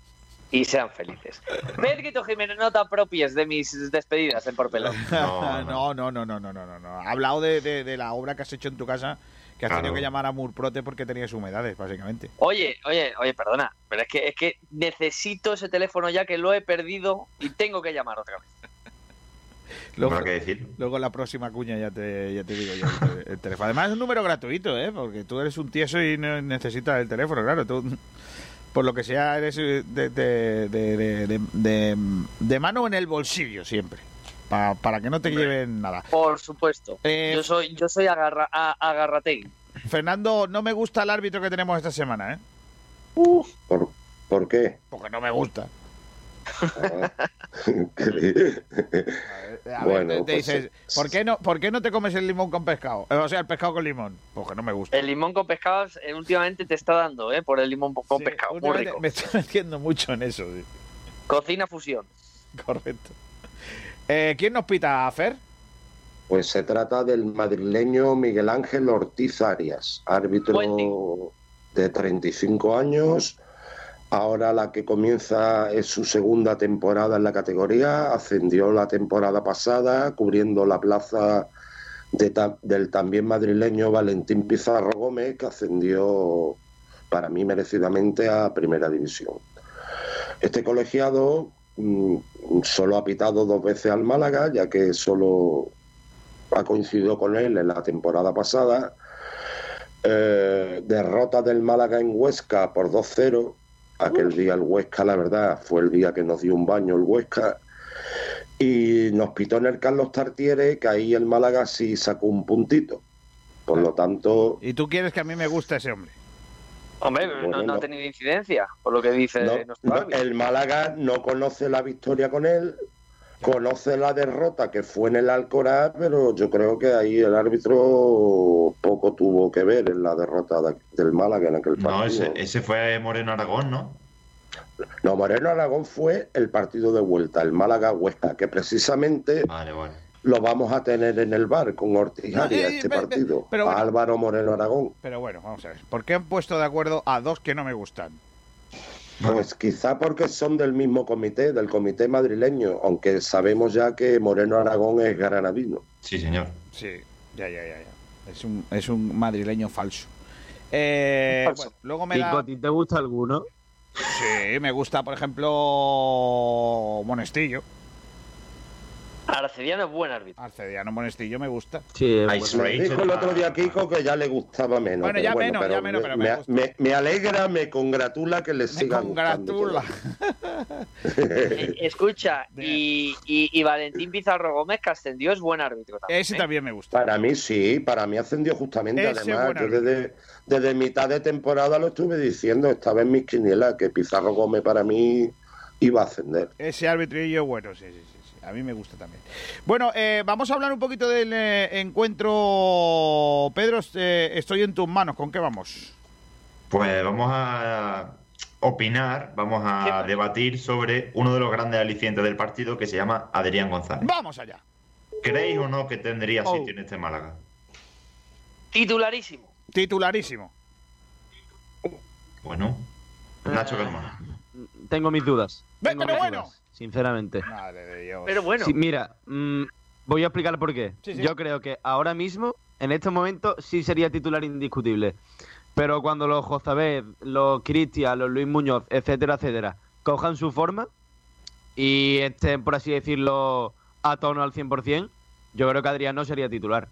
y sean felices. Pedrito Jiménez, no te apropies de mis despedidas en Porpelón. No, no, no, no, no, no, no, no. Ha hablado de, de- de la obra que has hecho en tu casa, que has Claro. tenido que llamar a Murprote porque tenías humedades, básicamente. Oye, oye, oye, perdona, pero es que es que necesito ese teléfono ya que lo he perdido y tengo que llamar otra vez. Luego, Habrá que decir. luego la próxima cuña ya te, ya te digo yo el, te- el teléfono. Además es un número gratuito, ¿eh? Porque tú eres un tieso y no necesitas el teléfono, claro. Tú, por lo que sea, eres eh, de, de, de, de- de- de- de mano en el bolsillo siempre. Pa- para que no te lleven nada. Por supuesto. Eh, yo soy, yo soy agarra, a- agarrategui. Fernando, no me gusta el árbitro que tenemos esta semana, ¿eh? ¿Por, por qué? Porque no me gusta. A ver, Bueno, te, te pues, dices, ¿por qué, no, ¿por qué no te comes el limón con pescado? Eh, O sea, el pescado con limón. Porque no me gusta. El limón con pescados eh, últimamente te está dando, ¿eh? Por el limón con pescado. Muy Últimamente rico. Me estoy metiendo mucho en eso. sí. Cocina fusión. Correcto. Eh, ¿Quién nos pita, Fer? Pues se trata del madrileño Miguel Ángel Ortiz Arias, árbitro de 35 años. Ahora la que comienza es su segunda temporada en la categoría. Ascendió la temporada pasada cubriendo la plaza de ta- del también madrileño Valentín Pizarro Gómez, que ascendió para mí merecidamente a Primera División. Este colegiado mm, solo ha pitado dos veces al Málaga, ya que solo ha coincidido con él en la temporada pasada. Eh, derrota del Málaga en Huesca por 2-0. Aquel día el Huesca, la verdad, fue el día que nos dio un baño el Huesca. Y nos pitó en el Carlos Tartiere, que ahí el Málaga sí sacó un puntito. Por lo tanto, Y tú quieres que a mí me guste ese hombre. Hombre, no, Bueno, no ha tenido incidencia, por lo que dice no- nuestro no, árbitro. el Málaga no conoce la victoria con él, conoce la derrota que fue en el Alcoraz, pero yo creo que ahí el árbitro poco tuvo que ver en la derrota de- del Málaga en aquel partido. No, ese, ese fue Moreno Aragón, ¿no? No, Moreno Aragón fue el partido de vuelta, el Málaga-Huesca, que precisamente lo vamos a tener en el bar con Ortiz No, Arias, eh, este pe- pe- partido. pero bueno. Álvaro Moreno Aragón. Pero bueno, vamos a ver. ¿Por qué han puesto de acuerdo a dos que no me gustan? Pues quizá porque son del mismo comité, del comité madrileño, aunque sabemos ya que Moreno Aragón es granadino. Sí, señor. Sí, ya, ya, ya. ya. Es, un, es un madrileño falso. Eh, Falso. bueno, luego me Kiko, da... ¿a ti te gusta alguno? Sí, me gusta, por ejemplo, Monestillo. Arcediano es buen árbitro. Arcediano Monestillo me gusta. Sí, Me dijo el otro día Kiko que ya le gustaba menos. Bueno, ya menos, pero ya menos, pero me me, gusta. me- me alegra, me congratula que le siga gustando. Congratula. Eh, Escucha, y, y, y Valentín Pizarro Gómez, que ascendió, es buen árbitro también. Ese ¿eh? también me gusta. Para mí sí, para mí ascendió justamente. Ese Además, yo árbitro. desde, desde mitad de temporada lo estuve diciendo, estaba en mis quinielas, que Pizarro Gómez para mí iba a ascender. Ese arbitrillo bueno, sí, sí, sí, sí. A mí me gusta también. Bueno, eh, vamos a hablar un poquito del eh, encuentro. Pedro, eh, estoy en tus manos. ¿Con qué vamos? Pues vamos a opinar, vamos a debatir sobre uno de los grandes alicientes del partido que se llama Adrián González. Vamos allá. ¿Creéis o no que tendría Oh. sitio en este Málaga? Titularísimo. Titularísimo. Bueno, Nacho Calmón. Tengo mis dudas. Tengo pero mis bueno. dudas, sinceramente. Madre de Dios. Pero bueno. Sí, mira, mm, voy a explicar por qué. Sí, sí. Yo creo que ahora mismo, en este momento, sí sería titular indiscutible. Pero cuando los Jozabed, los Cristian, los Luis Muñoz, etcétera, etcétera, cojan su forma y estén, por así decirlo, a tono al 100%, yo creo que Adrián no sería titular.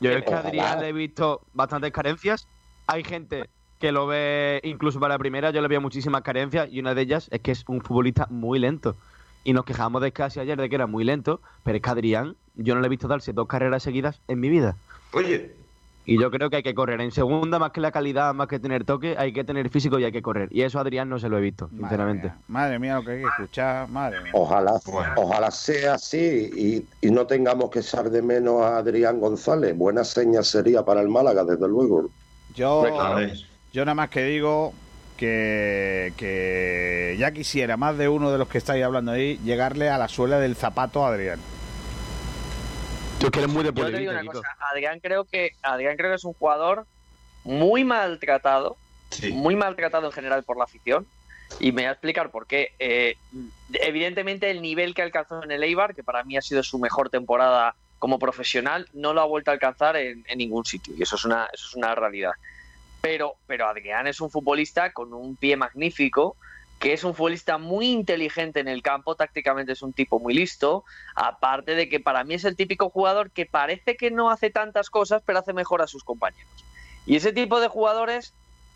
Yo creo que a. Adrián le he visto bastantes carencias. Hay gente que lo ve incluso para la primera, yo le veo muchísimas carencias y una de ellas es que es un futbolista muy lento. Y nos quejamos de casi ayer de que era muy lento, pero es que Adrián, yo no le he visto darse dos carreras seguidas en mi vida. Oye, Y yo creo que hay que correr. En segunda, más que la calidad, más que tener toque, hay que tener físico y hay que correr. Y eso a Adrián no se lo he visto, sinceramente. Madre mía, lo que hay que escuchar. Madre mía. Ojalá, ojalá sea así y, y no tengamos que echar de menos a Adrián González. Buena seña sería para el Málaga, desde luego. Yo, yo nada más que digo que, que ya quisiera más de uno de los que estáis hablando ahí llegarle a la suela del zapato a Adrián. Tú que eres muy de Yo te digo una cosa, Adrián creo que Adrián creo que es un jugador muy maltratado, muy maltratado en general por la afición. Y me voy a explicar por qué. Eh, evidentemente el nivel que alcanzó en el Eibar, que para mí ha sido su mejor temporada como profesional, no lo ha vuelto a alcanzar en, en ningún sitio. Y eso es una, eso es una realidad. Pero, pero Adrián es un futbolista con un pie magnífico, que es un futbolista muy inteligente en el campo, tácticamente es un tipo muy listo, aparte de que para mí es el típico jugador que parece que no hace tantas cosas, pero hace mejor a sus compañeros. Y ese tipo de jugadores,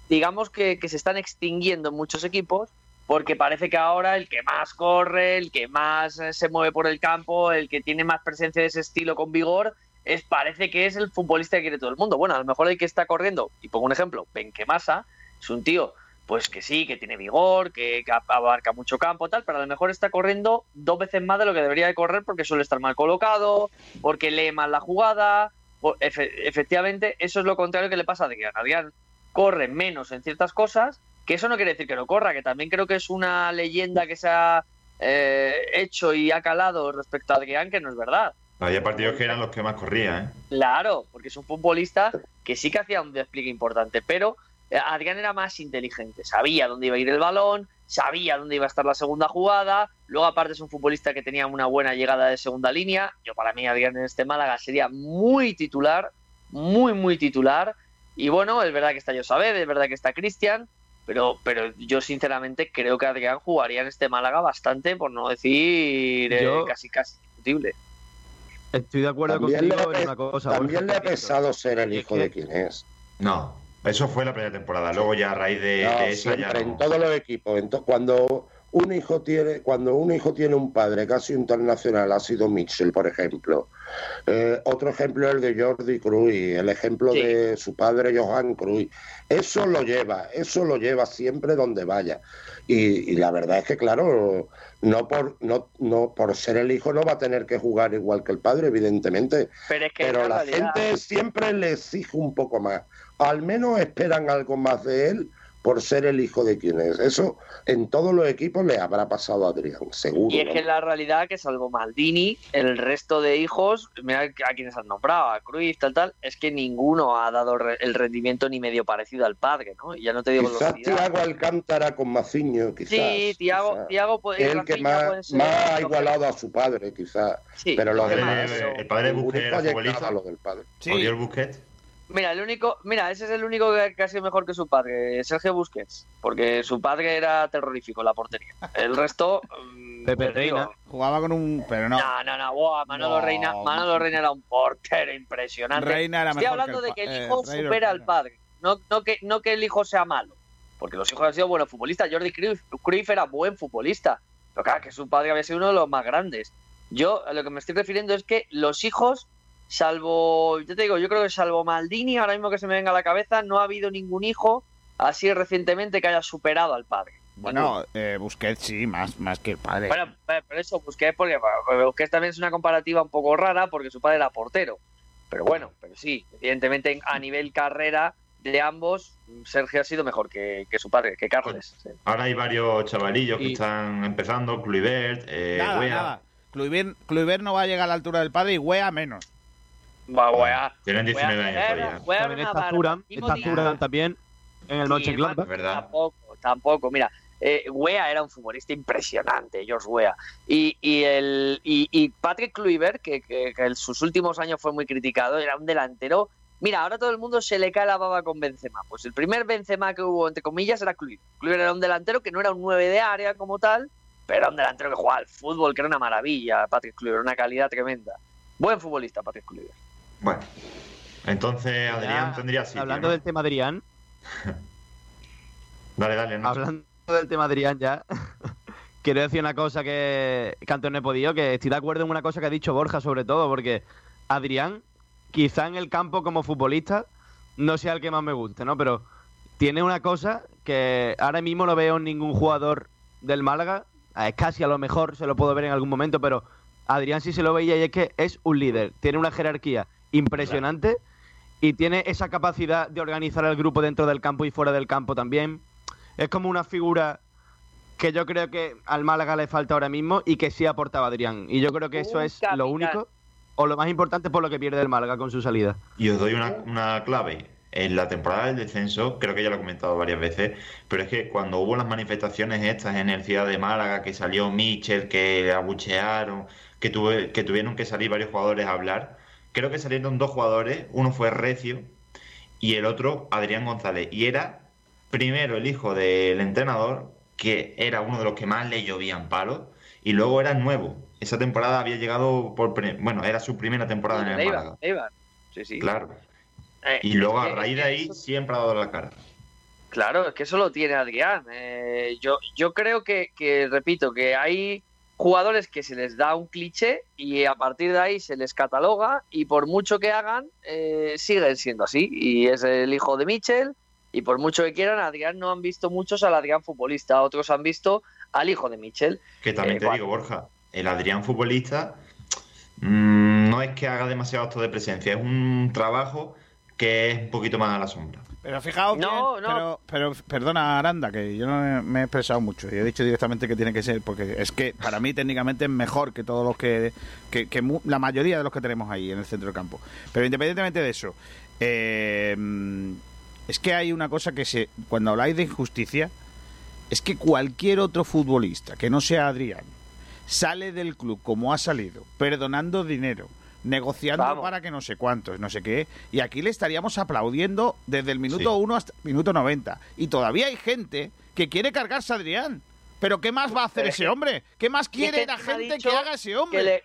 digamos que, que se están extinguiendo en muchos equipos, porque parece que ahora el que más corre, el que más eh, se mueve por el campo, el que tiene más presencia de ese estilo con vigor, es parece que es el futbolista que quiere todo el mundo. Bueno, a lo mejor el que está corriendo, y pongo un ejemplo, Benquemasa, es un tío pues que sí, que tiene vigor, que, abarca mucho campo, tal, pero a lo mejor está corriendo dos veces más de lo que debería de correr porque suele estar mal colocado, porque lee mal la jugada. efectivamente, eso es lo contrario que le pasa a Adrián. Adrián corre menos en ciertas cosas, que eso no quiere decir que no corra, que también creo que es una leyenda que se ha eh, hecho y ha calado respecto a Adrián, que no es verdad. Había partidos que eran los que más corrían, ¿eh? Claro, porque es un futbolista que sí que hacía un despliegue importante, pero eh, Adrián era más inteligente, sabía dónde iba a ir el balón, sabía dónde iba a estar la segunda jugada, luego aparte es un futbolista que tenía una buena llegada de segunda línea, yo para mí Adrián en este Málaga sería muy titular, muy muy titular, y bueno, es verdad que está Josabed, es verdad que está Cristian, pero, pero yo sinceramente creo que Adrián jugaría en este Málaga bastante, por no decir eh, Yo- casi casi indiscutible. Estoy de acuerdo También, le contigo ha, en una cosa. también Borja, le ha pesado ser el hijo de quien es. No, eso fue la primera temporada. Luego ya a raíz de, No, de esa ya no. en todos los equipos. Ento- cuando un hijo tiene, cuando un hijo tiene un padre sido internacional, ha sido Mitchell, por ejemplo. Eh, otro ejemplo es el de Jordi Cruz, el ejemplo Sí. de su padre Johan Cruz. Eso lo lleva, eso lo lleva siempre donde vaya. Y, y la verdad es que, claro, no por, no, no por ser el hijo no va a tener que jugar igual que el padre, evidentemente. Pero es que Pero la gente siempre le exige un poco más. Al menos esperan algo más de él por ser el hijo de quien es. Eso en todos los equipos le habrá pasado a Adrián, seguro. Y es ¿no? que la realidad que salvo Maldini, el resto de hijos, mira a quienes han nombrado, a Cruyff, tal, tal, es que ninguno ha dado re- el rendimiento ni medio parecido al padre, ¿no? Y ya no te digo Quizás velocidad. Tiago Alcántara con Maciño, quizás. Sí, Tiago, quizás. Tiago puede y el que más, ha lo igualado a su padre, quizás. Sí, Pero los el demás. padre- el padre de Busquets era futbolista. a lo del padre. ¿Odió el Busquets? Mira, el único, mira, ese es el único que, ha sido mejor que su padre, Sergio Busquets, porque su padre era terrorífico en la portería. El resto, mm, Pepe Reina. Jugaba con un. Pero no. No, no, no, buah, Manolo, No. Reina, Manolo Reina era un portero impresionante. Reina era Estoy mejor hablando que el de que el eh, hijo Reina supera al padre, no, no, que, no que el hijo sea malo, porque los hijos han sido buenos futbolistas. Jordi Cruyff, Cruyff era buen futbolista, pero claro, que su padre había sido uno de los más grandes. Yo a lo que me estoy refiriendo es que los hijos, salvo, yo te digo, yo creo que salvo Maldini, ahora mismo que se me venga a la cabeza, no ha habido ningún hijo así recientemente que haya superado al padre. Bueno, eh, Busquets sí, más, más que el padre. Bueno, eh, pero eso Busquets, porque bueno, Busquets también es una comparativa un poco rara porque su padre era portero. Pero bueno, pero sí, evidentemente en- a nivel carrera de ambos, Sergio ha sido mejor que, que su padre, que Carles. sí. Ahora hay varios chavalillos que están empezando, Kluivert, eh, nada, Wea. nada. Kluivert, Kluivert no va a llegar a la altura del padre y Wea menos. Va, Wea. Tienen 19 Wea- años todavía. También está barba. está Thuram también en el Sí, Mönchengladbach. ¿Verdad? Tampoco, tampoco. Mira, eh, Wea era un futbolista impresionante, George Wea. Y, y, el, y, y Patrick Kluivert, que, que- que en sus últimos años fue muy criticado, era un delantero. Mira, ahora todo el mundo se le cae la baba con Benzema. Pues el primer Benzema que hubo, entre comillas, era Kluivert. Kluivert era un delantero que no era un 9 de área como tal, pero era un delantero que jugaba al fútbol, que era una maravilla, Patrick Kluivert, una calidad tremenda. Buen futbolista, Patrick Kluivert. Bueno, entonces Adrián Ya, tendría sitio. Hablando ¿no? del tema Adrián, Dale, dale, Nacho. hablando del tema Adrián ya, quiero decir una cosa que, que antes no he podido, que estoy de acuerdo en una cosa que ha dicho Borja sobre todo, porque Adrián, quizá en el campo como futbolista, no sea el que más me guste, ¿no? Pero tiene una cosa que ahora mismo no veo en ningún jugador del Málaga, es casi a lo mejor se lo puedo ver en algún momento, pero Adrián sí se lo veía y es que es un líder, tiene una jerarquía impresionante y tiene esa capacidad de organizar al grupo dentro del campo y fuera del campo también. Es como una figura que yo creo que al Málaga le falta ahora mismo y que sí aportaba Adrián. Y yo creo que eso es lo único o lo más importante por lo que pierde el Málaga con su salida. Y os doy una, una clave. En la temporada del descenso, creo que ya lo he comentado varias veces, pero es que cuando hubo las manifestaciones estas en el Ciudad de Málaga, que salió Michel, que le abuchearon, que, tuve- que tuvieron que salir varios jugadores a hablar, creo que salieron dos jugadores, uno fue Recio y el otro Adrián González. Y era primero el hijo del entrenador, que era uno de los que más le llovían palos, y luego era nuevo. Esa temporada había llegado por... Bueno, era su primera temporada en el Málaga. Eibar. Sí, sí. Claro. Eh, Y luego a raíz de ahí siempre ha dado la cara. Claro, es que eso lo tiene Adrián. Eh, yo, yo creo que, que, repito, que hay jugadores que se les da un cliché y a partir de ahí se les cataloga y por mucho que hagan, eh, siguen siendo así. Y es el hijo de Michel y por mucho que quieran, Adrián no han visto muchos al Adrián futbolista, otros han visto al hijo de Michel. Que también Eh, te digo, Borja, el Adrián futbolista mm, no es que haga demasiado acto de presencia, es un trabajo que es un poquito más a la sombra. Pero fijaos No, bien, no. Pero, pero perdona Aranda, que yo no me- he expresado mucho y he dicho directamente que tiene que ser, porque es que para mí técnicamente es mejor que todos los que, que, la mayoría de los que tenemos ahí en el centro del campo. Pero independientemente de eso, eh, es que hay una cosa que se, cuando habláis de injusticia, es que cualquier otro futbolista que no sea Adrián sale del club como ha salido, perdonando dinero, negociando Vamos. para que no sé cuántos, no sé qué, y aquí le estaríamos aplaudiendo desde el minuto Sí. 1 hasta el minuto 90. Y todavía hay gente que quiere cargarse a Adrián. Pero ¿qué más va a hacer ese hombre? ¿Qué más Y es que quiere la gente que haga ese hombre? le-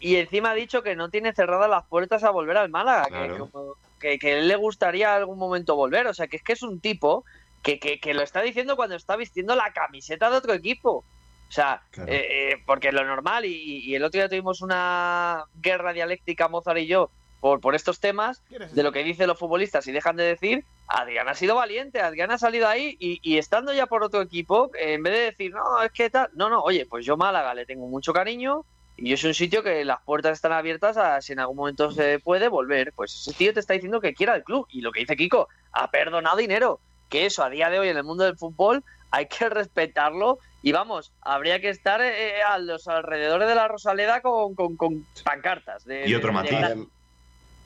y encima ha dicho que no tiene cerradas las puertas a volver al Málaga, que- Claro. que, que él le gustaría algún momento volver. O sea, que es que es un tipo que, que, que lo está diciendo cuando está vistiendo la camiseta de otro equipo. O sea, Claro. eh, eh, porque lo normal, y, y el otro día tuvimos una guerra dialéctica, Mozart y yo, por, por estos temas, de lo que dicen los futbolistas y dejan de decir, Adrián ha sido valiente, Adrián ha salido ahí y, y estando ya por otro equipo, eh, en vez de decir, no, es que tal, no, no, oye, pues yo Málaga le tengo mucho cariño y soy un sitio que las puertas están abiertas a si en algún momento se puede volver. Pues ese tío te está diciendo que quiera el club y lo que dice Kiko, ha perdonado dinero, que eso a día de hoy en el mundo del fútbol hay que respetarlo y vamos, habría que estar eh, a los alrededores de la Rosaleda con, con, con pancartas. De, Y otro de- de- matiz.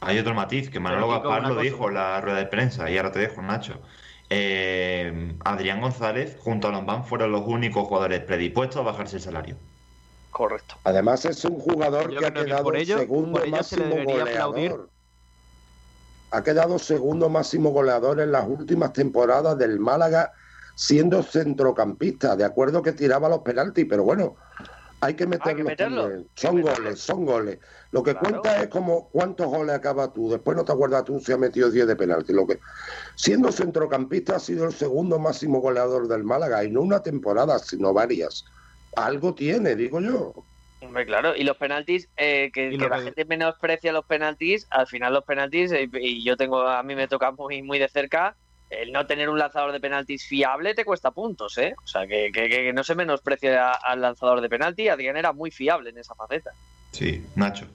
Hay otro matiz que Manolo Gaspar lo dijo en la rueda de prensa y ahora te dejo, Nacho. Eh, Adrián González junto a Lombán fueron los únicos jugadores predispuestos a bajarse el salario. Correcto. Además es un jugador Yo que ha que quedado por ello- segundo por ello se le máximo debería goleador. aplaudir. Ha quedado segundo máximo goleador en las últimas temporadas del Málaga, siendo centrocampista. De acuerdo que tiraba los penaltis, pero bueno, Hay que meterlo. meterlo. también. Son goles, son goles. Lo que cuenta es como cuántos goles acaba tú. Después no te acuerdas tú si ha metido 10 de penalti. Lo que, siendo centrocampista, ha sido el segundo máximo goleador del Málaga. Y no una temporada, sino varias. Algo tiene, digo yo. Hombre, claro, y los penaltis, eh, que, que la que- gente menosprecia los penaltis, al final los penaltis, eh, y yo tengo, a mí me toca muy, muy de cerca, el no tener un lanzador de penaltis fiable te cuesta puntos, ¿eh? O sea, que, que- que no se menosprecie al lanzador de penalti, Adrián era muy fiable en esa faceta. Sí, Nacho.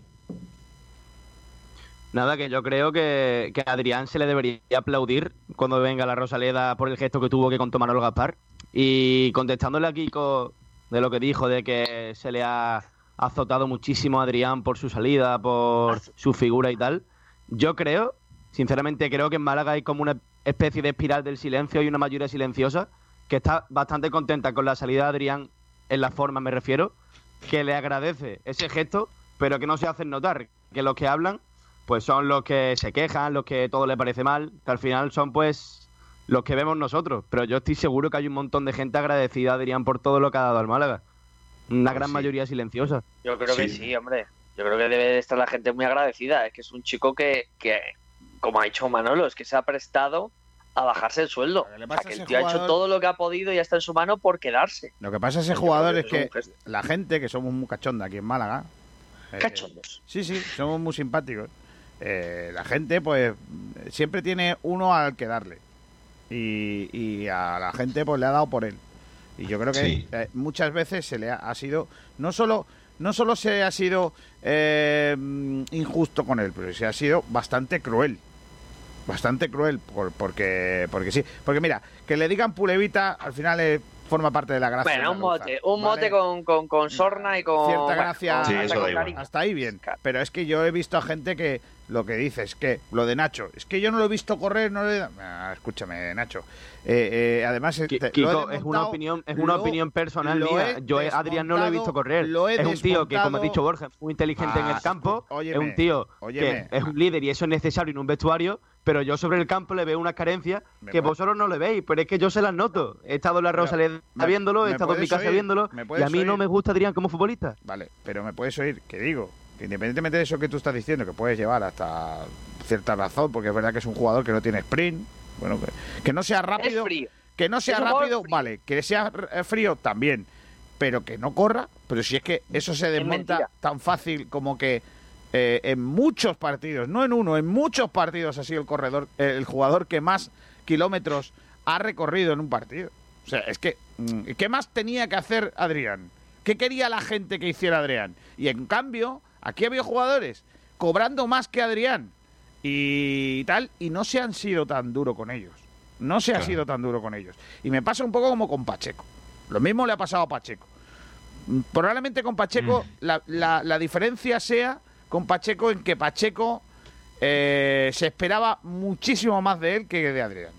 Nada, que yo creo que, que a Adrián se le debería aplaudir cuando venga la Rosaleda por el gesto que tuvo que con Manolo Gaspar. Y contestándole a Kiko de lo que dijo, de que se le ha azotado muchísimo a Adrián por su salida, por su figura y tal, yo creo, sinceramente creo que en Málaga hay como una especie de espiral del silencio y una mayoría silenciosa que está bastante contenta con la salida de Adrián, en la forma me refiero, que le agradece ese gesto, pero que no se hacen notar, que los que hablan pues son los que se quejan, los que todo les parece mal, que al final son pues los que vemos nosotros. Pero yo estoy seguro que hay un montón de gente agradecida, Adrián, por todo lo que ha dado al Málaga. Una gran mayoría silenciosa. Yo creo que sí, hombre. Yo creo que debe de estar la gente muy agradecida. Es que es un chico que, que como ha dicho Manolo, es que se ha prestado a bajarse el sueldo. O sea, que el tío ha hecho todo lo que ha podido y ya está en su mano por quedarse. Lo que pasa a ese jugador es que es la gente, que somos muy cachonda aquí en Málaga. eh, Cachondos. Sí, sí, somos muy simpáticos. Eh, la gente, pues, siempre tiene uno al que darle. Y, y a la gente, pues, le ha dado por él. Y yo creo que Sí. eh, muchas veces se le ha, ha sido, no solo, no solo se ha sido eh, injusto con él, pero se ha sido bastante cruel. Bastante cruel, por- porque, porque sí. Porque mira, que le digan pulevita, al final eh, forma parte de la gracia. Bueno, un mote, un ¿vale? mote con, con, con sorna y con... cierta bueno, gracia hasta, con cariño. hasta ahí bien pero es que yo he visto a gente que lo que dice es que lo de Nacho es que yo no lo he visto correr no le Ah, escúchame Nacho Eh, eh, además eh, te- Kiko, es una opinión, es una lo- opinión personal mía. he Yo Adrián no lo he visto correr. lo he Es un tío que, como ha dicho Borja, es muy inteligente en Ah, el campo. óyeme, es un tío óyeme. que es un líder y eso es necesario en un vestuario. Pero yo sobre el campo le veo unas carencias ¿Me que vosotros no le veis. Pero es que yo se las noto. He estado en la Rosaleda me- viéndolo, he ¿me estado en mi casa oír? viéndolo. ¿Me Y a mí no me gusta Adrián como futbolista. Vale, pero me puedes oír que digo que independientemente de eso que tú estás diciendo, que puedes llevar hasta cierta razón, porque es verdad que es un jugador que no tiene sprint, bueno, que, que no sea rápido, frío. que no sea rápido, vale, que sea eh, frío también, pero que no corra, pero si es que eso se desmonta tan fácil como que eh, en muchos partidos, no en uno, en muchos partidos ha sido el corredor, eh, el jugador que más kilómetros ha recorrido en un partido. O sea, es que, mm, ¿qué más tenía que hacer Adrián? ¿Qué quería la gente que hiciera Adrián? Y en cambio, aquí había jugadores cobrando más que Adrián y tal, y no se han sido tan duro con ellos. No se ha sido tan duro con ellos. Y me pasa un poco como con Pacheco. Lo mismo le ha pasado a Pacheco. Mm, Probablemente con Pacheco la, la- la diferencia sea con Pacheco en que Pacheco eh, se esperaba muchísimo más de él que de Adrián.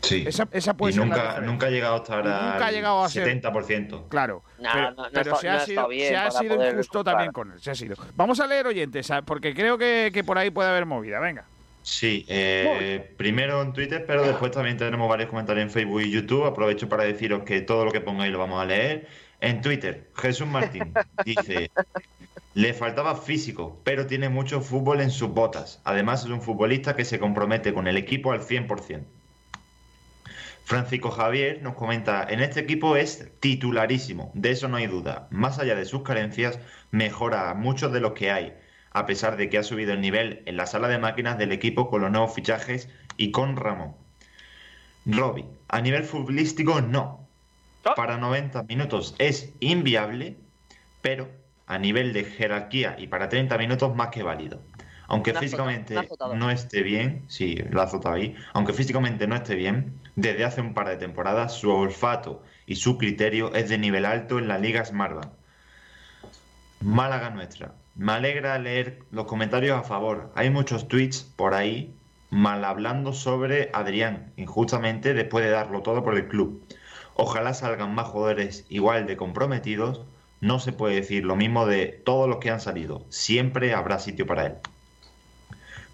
Sí. Esa, esa puede y nunca, ha llegado a estar Y nunca ha llegado a ser- 70%. Claro. No, pero no, no pero está- se ha sido, bien se ha sido injusto también con él. Se ha sido. Vamos a leer oyentes, ¿sabes? porque creo que, que por ahí puede haber movida. Venga. Sí, eh, primero en Twitter, pero después también tenemos varios comentarios en Facebook y YouTube. Aprovecho para deciros que todo lo que pongáis lo vamos a leer. En Twitter, Jesús Martín dice, le faltaba físico, pero tiene mucho fútbol en sus botas. Además es un futbolista que se compromete con el equipo al 100%. Francisco Javier nos comenta, en este equipo es titularísimo, de eso no hay duda. Más allá de sus carencias, mejora a muchos de los que hay, a pesar de que ha subido el nivel en la sala de máquinas del equipo con los nuevos fichajes y con Ramón. Robbie, a nivel futbolístico no. Para 90 minutos es inviable, pero a nivel de jerarquía y para 30 minutos más que válido. Aunque Una físicamente no esté bien, sí, la azota ahí, aunque físicamente no esté bien, desde hace un par de temporadas su olfato y su criterio es de nivel alto en la Liga Smartbank. Málaga nuestra. Me alegra leer los comentarios a favor. Hay muchos tweets por ahí mal hablando sobre Adrián, injustamente después de darlo todo por el club. Ojalá salgan más jugadores igual de comprometidos. No se puede decir lo mismo de todos los que han salido. Siempre habrá sitio para él.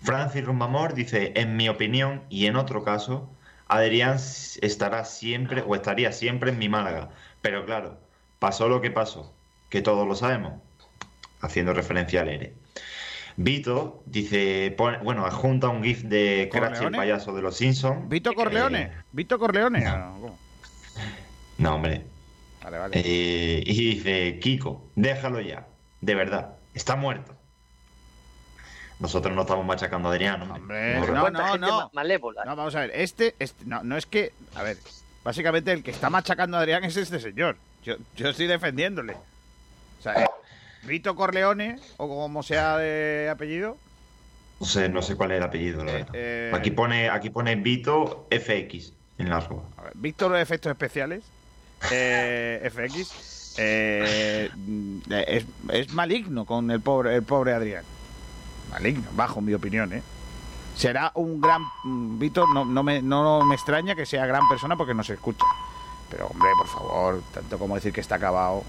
Francis Rumbamor dice, en mi opinión y en otro caso, Adrián estará siempre o estaría siempre en mi Málaga. Pero claro, pasó lo que pasó. que todos lo sabemos, haciendo referencia al ERE. Vito dice, pone- bueno, adjunta un GIF de Crash el payaso de los Simpsons. Vito Corleone. Vito Corleone. Ah, ¿cómo? No, hombre. Vale, vale. Eh, y dice, Kiko, déjalo ya. De verdad, está muerto. Nosotros no estamos machacando a Adrián, hombre. No, no, ¿Cuánta no, malévola? No, vamos a ver. Este, este- no, no es que. A ver. Básicamente el que está machacando a Adrián es este señor. Yo, yo estoy defendiéndole. O sea, eh, Vito Corleone, o como sea de apellido. No sé, no sé cuál es el apellido, la verdad. eh, Aquí pone, aquí pone Vito FX en la arroba. a ver, Víctor Efectos Especiales. Eh, FX. eh, mm, es, es maligno con el pobre, el pobre Adrián. Maligno, bajo mi opinión, ¿eh? Será un gran. mm, Víctor, no, no, me, no me extraña que sea gran persona porque no se escucha. Pero, hombre, por favor, tanto como decir que está acabado.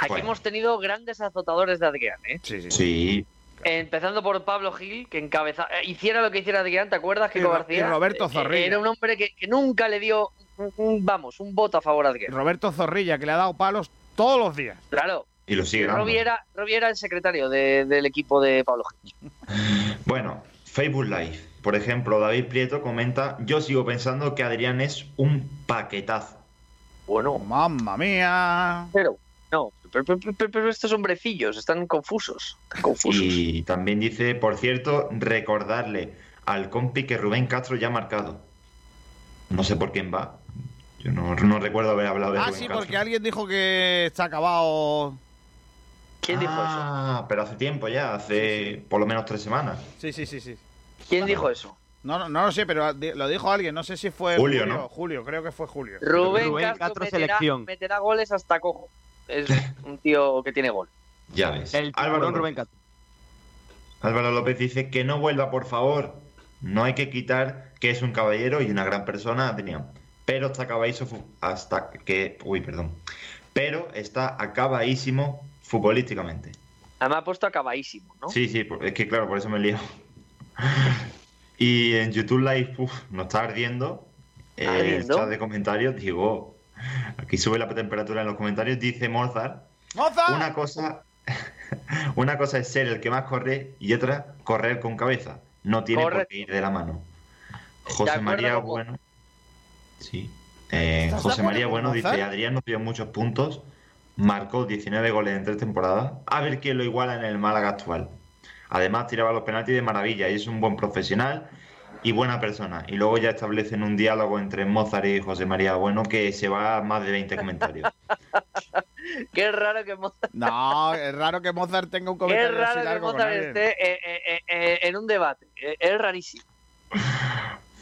Aquí hemos tenido grandes azotadores de Adrián, ¿eh? Sí, sí. Sí. Empezando por Pablo Gil, que encabeza, eh, hiciera lo que hiciera Adrián, ¿te acuerdas, Ro- García? y Roberto Eh, Zorrilla. Era un hombre que, que nunca le dio, un- vamos, un voto a favor a Adrián. Roberto Zorrilla, que le ha dado palos todos los días. Claro. Y lo sigue dando. Robbie era, Robbie era el secretario de- del equipo de Pablo Gil. Bueno, Facebook Live. Por ejemplo, David Prieto comenta, yo sigo pensando que Adrián es un paquetazo. Bueno. Mamma mía. Pero, no, pero, pero- pero- pero estos hombrecillos están confusos. están confusos. Y también dice, por cierto, recordarle al compi que Rubén Castro ya ha marcado. No sé por quién va. Yo no, no recuerdo haber hablado de Ah, Rubén sí, Castro. porque alguien dijo que está acabado. ¿Quién dijo eso? Ah, pero hace tiempo ya, hace por lo menos tres semanas. Sí, sí, sí, sí. ¿Quién dijo eso? No, no, no lo sé, pero lo dijo alguien. No sé si fue Julio, Julio. ¿no? Julio, creo que fue Julio. Rubén, Rubén Castro, Castro meterá, selección. meterá goles hasta cojo. Es un tío que tiene gol. Ya ves. El Álvaro. Rubén Castro. Álvaro López dice que no vuelva, por favor. No hay que quitar que es un caballero y una gran persona, Adrián. Pero está acabadísimo hasta que. Uy, perdón. Pero está acabadísimo futbolísticamente. Además ha puesto acabadísimo, ¿no? Sí, sí, es que claro, por eso me lío. Y en YouTube Live uf, nos está ardiendo. eh, chat de comentarios, digo, aquí sube la temperatura en los comentarios, dice Mozart. ¡Moza! Una cosa, una cosa es ser el que más corre y otra correr con cabeza. No tiene por qué ir de la mano. José María. Bueno. Sí. Eh, ¿Estás de José María Bueno dice? Adrián nos dio muchos puntos, marcó 19 goles en tres temporadas, a ver quién lo iguala en el Málaga actual. Además tiraba los penaltis de maravilla y es un buen profesional y buena persona. Y luego ya establecen un diálogo entre Mozart y José María Bueno que se va a más de 20 comentarios. Qué raro que Mozart, No, es raro que Mozart tenga un comentario así raro que largo con Mozart esté eh, eh, eh, eh, en un debate. Eh, Es rarísimo.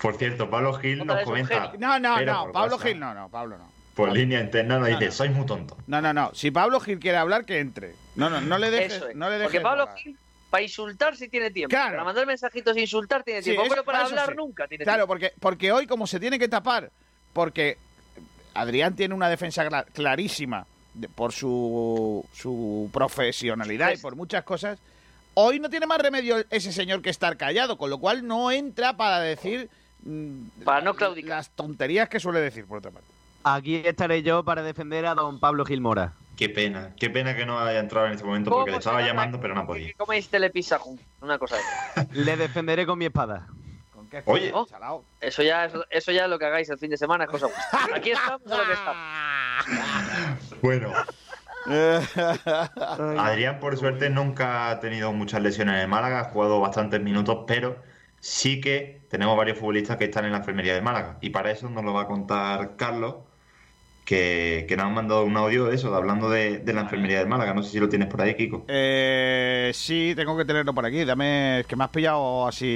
Por cierto, Pablo Gil nos comenta. No, no, no, Pablo Gil no, no, Pablo no. Por línea interna nos No, dice, no. sois muy tonto. No, no, no. Si Pablo Gil quiere hablar, que entre. No, no, no le dejes. Eso es. no le dejes Porque Pablo hablar. Gil, para insultar sí tiene tiempo. Claro. Para mandar mensajitos e insultar tiene Sí, tiempo. eso- pero para hablar sí. nunca tiene Claro, tiempo. porque, porque hoy, como se tiene que tapar, porque Adrián tiene una defensa cla- clarísima por su, su profesionalidad y Pues- por muchas cosas, hoy no tiene más remedio ese señor que estar callado, con lo cual no entra para decir. mm, Para no claudicar. Las tonterías que suele decir, por otra parte. Aquí estaré yo para defender a don Pablo Gilmora. Qué pena, qué pena que no haya entrado en este momento porque le estaba llamando la- pero no podía. Coméis telepizza juntos. Una cosa. Le defenderé con mi espada. ¿Con qué Oye. Oh. Eso ya, es, eso ya es lo que hagáis el fin de semana, es cosa vuestra. Aquí estamos a lo que estamos. Bueno, Adrián por suerte nunca ha tenido muchas lesiones en Málaga, ha jugado bastantes minutos, pero sí que tenemos varios futbolistas que están en la enfermería de Málaga. Y para eso nos lo va a contar Carlos, que, que nos han mandado un audio de eso, hablando de, de la enfermería de Málaga. No sé si lo tienes por ahí, Kiko. Eh, sí, tengo que tenerlo por aquí. Dame, es que me has pillado así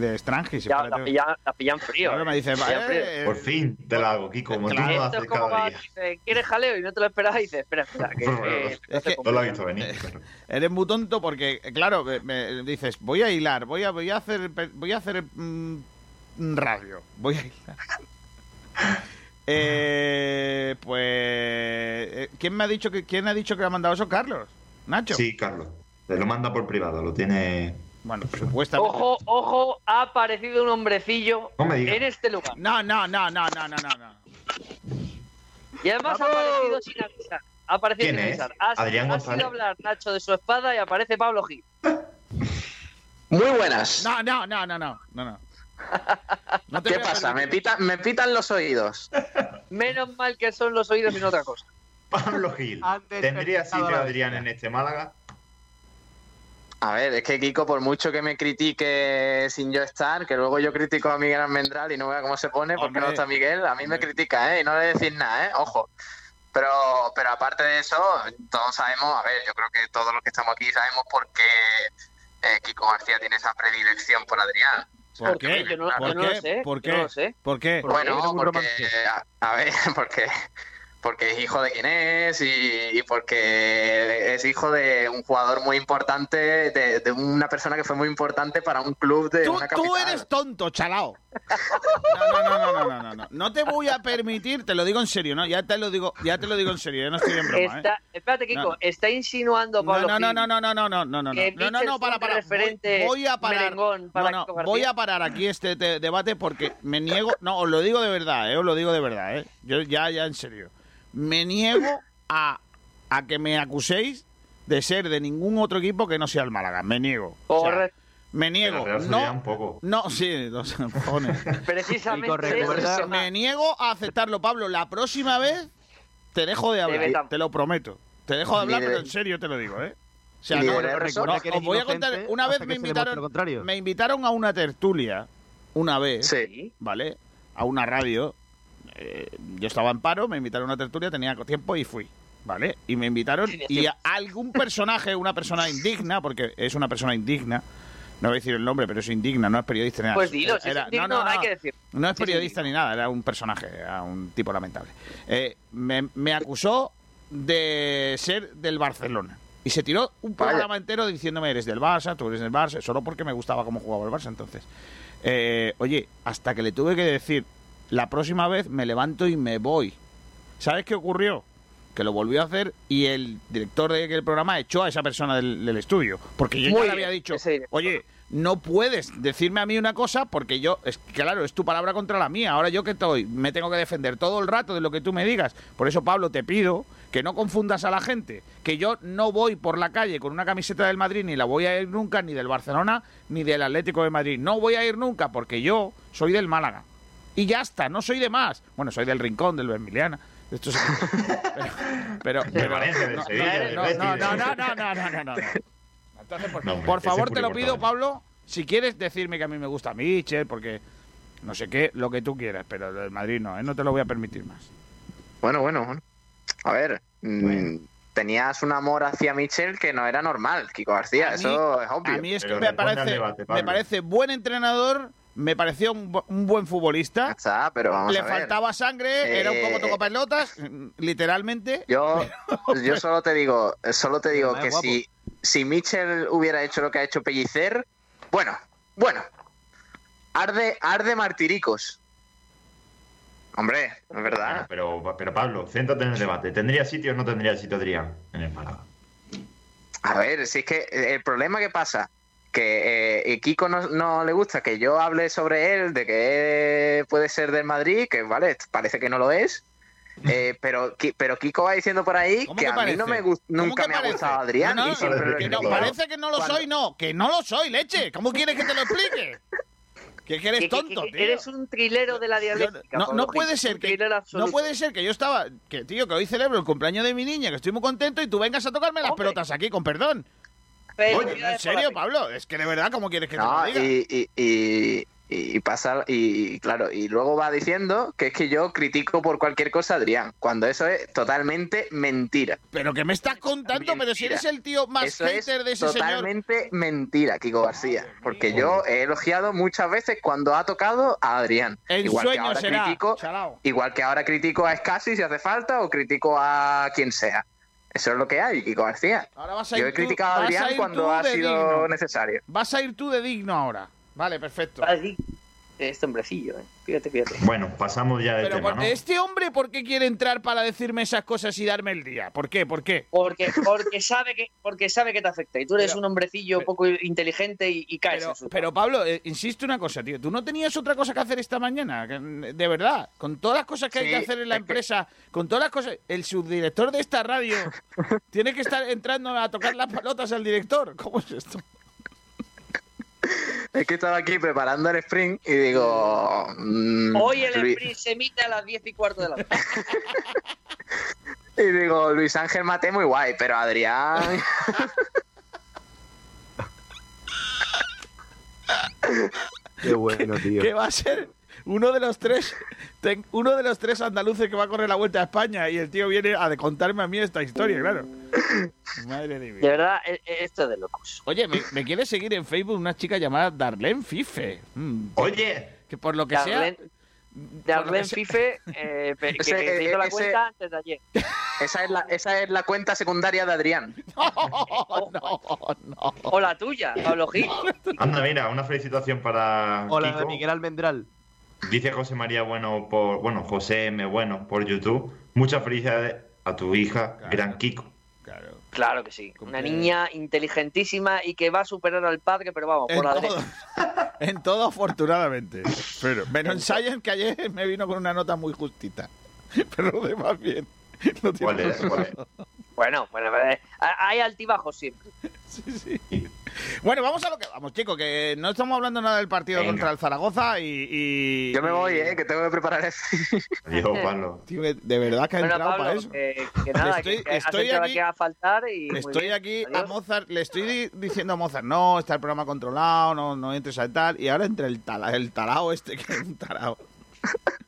de extranjis. Ya, la pillan, la pillan frío. Claro, eh. me dice, eh, Por fin te la hago, Kiko, como tú Claro. no lo haces cada día. dice, ¿quieres jaleo? Y no te lo esperas y dices, espera, espera. Que, eh, Es que- No lo he visto venir. pero- Eres muy tonto porque, claro, me, me dices, voy a hilar, voy a, voy a hacer, voy a hacer mm, radio, voy a hilar. Eh, pues, eh, ¿quién me ha dicho que, quién ha dicho que ha mandado eso, Carlos? Nacho. Sí, Carlos. Te lo manda por privado, lo tiene. Bueno, supuestamente. Ojo, ojo, ha aparecido un hombrecillo No me digas. en este lugar. No, no, no, no, no, no, no. Y además ha aparecido sin avisar. Ha aparecido ¿Quién sin es? avisar. Ha, Adrián ha González. sido hablar Nacho de su espada y aparece Pablo Gil. Muy buenas. No, no, no, no, no, no, no. No te ¿Qué pasa? Me, pita- me pitan los oídos. Menos mal que son los oídos y no otra cosa. Pablo Gil. Antes ¿Tendría sitio Adrián en este Málaga? A ver, es que Kiko, por mucho que me critique sin yo estar, que luego yo critico a Miguel Almendral y no vea cómo se pone porque Hombre. no está Miguel, a mí me critica, ¿eh? Y no le decís nada, ¿eh? Ojo. Pero, pero aparte de eso, todos sabemos, a ver, yo creo que todos los que estamos aquí sabemos por qué eh, Kiko García tiene esa predilección por Adrián. ¿Por qué? Yo no- yo ¿Por no lo qué? sé, ¿Por yo no qué? lo sé. ¿Por qué? Bueno, porque, a, a ver, porque, porque es hijo de quien es y, y porque es hijo de un jugador muy importante, de, de una persona que fue muy importante para un club de Tú, una tú capital. eres tonto, chalao. No, no, no, no, no, no, no, no. No te voy a permitir, te lo digo en serio, ¿no? Ya te lo digo, ya te lo digo en serio, ya no estoy en broma, ¿eh? Está, espérate, Kiko, No. está insinuando No, Pablo no, no, no, no, no, no, no, no, no, no, no, no, para, para. Voy, voy a parar. para No, no, voy a parar aquí este te- debate porque me niego, no, os lo digo de verdad, eh, os lo digo de verdad, eh. Yo ya, ya en serio. Me niego a, a que me acuséis de ser de ningún otro equipo que no sea el Málaga. Me niego. O sea, me niego. No, un poco. no, sí, los cojones. Precisamente. Me niego a aceptarlo, Pablo. La próxima vez te dejo de hablar, te lo prometo. Te dejo de hablar, pero en serio te lo digo, ¿eh? O sea, no, no, os voy a contar. Una vez me invitaron, me invitaron a una tertulia, una vez, Sí. ¿vale? A una radio. Eh, yo estaba en paro, me invitaron a una tertulia, tenía tiempo y fui, ¿vale? Y me invitaron y a algún personaje, una persona indigna, porque es una persona indigna. No voy a decir el nombre, pero es indigna, no es periodista ni nada. Pues dilo, si es Era- indigno, no, no, no. hay que decir. No es Sí, sí, periodista ni nada, era un personaje, era un tipo lamentable. Eh, me, me acusó de ser del Barcelona. Y se tiró un programa entero diciéndome, eres del Barça, tú eres del Barça, solo porque me gustaba cómo jugaba el Barça entonces. Eh, oye, hasta que le tuve que decir, la próxima vez me levanto y me voy. ¿Sabes qué ocurrió? Que lo volvió a hacer y el director del programa echó a esa persona del, del estudio. Porque yo Muy ya le había dicho, oye, no puedes decirme a mí una cosa porque yo, es claro, es tu palabra contra la mía. Ahora yo que estoy, me tengo que defender todo el rato de lo que tú me digas. Por eso, Pablo, te pido que no confundas a la gente. Que yo no voy por la calle con una camiseta del Madrid, ni la voy a ir nunca, ni del Barcelona, ni del Atlético de Madrid. No voy a ir nunca porque yo soy del Málaga. Y ya está, no soy de más. Bueno, soy del Rincón, del Vermiliana. de estos- pero, pero, no, no, no, no, no, no, no, no, no, no. Entonces, por, No, favor, te lo pido. Pablo, si quieres decirme que a mí me gusta Mitchell, porque no sé qué, lo que tú quieras, pero del Madrid no, ¿eh? no te lo voy a permitir más. Bueno, bueno, bueno. A ver, mm, tenías un amor hacia Michel que no era normal, Kiko García, A mí- eso es obvio. A mí es que me parece, debate, me parece buen entrenador, me pareció un, bu- un buen futbolista. Está, pero vamos Le a ver. faltaba sangre, era un poco Eh, tocopelotas, literalmente. Yo, yo solo te digo, solo te digo que guapo. si, si Mitchell hubiera hecho lo que ha hecho Pellicer, bueno, bueno, arde, arde martiricos. Hombre, es verdad. Pero, pero Pablo, céntrate en el debate. ¿Tendría sitio o no tendría sitio Adrián en el Málaga? A ver, si es que el problema que pasa, que eh, Kiko no, no le gusta que yo hable sobre él, de que puede ser del Madrid, que vale, parece que no lo es. eh, pero, pero Kiko va diciendo por ahí ¿Cómo que, que a mí no me gust- ¿Cómo nunca me ha gustado Adrián. No, no, y siempre lo he que no, criticado. parece que no lo soy, no, que no lo soy, leche. ¿Cómo quieres que te lo explique? Que, que eres tonto, que tío. eres un trilero de la dialéctica. no, puede ser que no puede ser que yo estaba que tío que hoy celebro el cumpleaños de mi niña que estoy muy contento y tú vengas a tocarme las Hombre. pelotas aquí con perdón Oye, en serio Pablo es que de verdad cómo quieres que te lo No, diga y, y, y, y pasa, y claro, y luego va diciendo que es que yo critico por cualquier cosa a Adrián, cuando eso es totalmente mentira. pero que me estás contando pero si eres el tío más Eso es hater de ese señor totalmente mentira, Kiko García. Porque yo he elogiado muchas veces cuando ha tocado a Adrián. en igual que sueño ahora será critico, chalao. igual que ahora critico a Scassi si hace falta o critico a quien sea. Eso es lo que hay, Kiko García. ahora vas a Yo he tú- criticado a Adrián cuando ha sido digno. necesario. vas a ir tú de digno ahora vale perfecto este hombrecillo, ¿eh? Fíjate, fíjate. Bueno, pasamos ya de Pero tema, por- ¿no? este hombre, ¿por qué quiere entrar para decirme esas cosas y darme el día? ¿Por qué? ¿Por qué? Porque, porque, sabe que, porque sabe que te afecta. Y tú eres Pero- un hombrecillo poco inteligente y, y caes Pero, en su pero Pablo, eh, insisto una cosa, tío. ¿Tú no tenías otra cosa que hacer esta mañana? Mm, De verdad, con todas las cosas que hay que hacer en la empresa, con todas las cosas... El subdirector de esta radio tiene que estar entrando a tocar las pelotas al director. ¿Cómo es esto? Es que estaba aquí preparando el sprint y digo. mm, Hoy el Luis- sprint se emite a las 10 y cuarto de la noche. Y digo, Luis Ángel Mate muy guay, pero Adrián. Qué bueno, tío. Que va a ser uno de los tres ten- uno de los tres andaluces que va a correr la vuelta a España y el tío viene a contarme a mí esta historia, claro. Madre de De verdad, e- e- esto es de locos. Oye, me, me quiere seguir en Facebook una chica llamada Darlene Fife. Mm, Oye, que por lo que Darlene, sea. Darlene Fife, eh, pe- que, Ese- que se hizo la ese- cuenta antes de ayer. Esa es, la, esa es la cuenta secundaria de Adrián. O la tuya, Pablo Gil. Anda, mira, una felicitación para Hola, Kiko. Miguel Almendral. Dice José María Bueno por, bueno, José M. Bueno por YouTube. Muchas felicidades a tu hija, Gran Kiko. Claro que sí. Una niña inteligentísima y que va a superar al padre, pero vamos, En por la todo, derecha. en todo, afortunadamente. Pero menos en Science, que ayer me vino con una nota muy justita. Pero lo demás bien. No tiene ¿Cuál es? ¿Cuál es? Bueno, bueno, eh, hay altibajos siempre. Sí, sí. Bueno, vamos a lo que vamos, chicos, que no estamos hablando nada del partido Venga. contra el Zaragoza y, y- Yo me voy, ¿eh? Que tengo que preparar eso. Adiós, Pablo. Tío, de verdad que ha Bueno, entrado Pablo, para eso. que, que nada, Estoy- que, que has estoy entrado aquí- a faltar y Estoy bien. aquí a. Mozart, le estoy di- diciendo a Mozart, no, está el programa controlado, no, no entres a tal, y ahora entre el, tala, el tarao este, que es un tarao.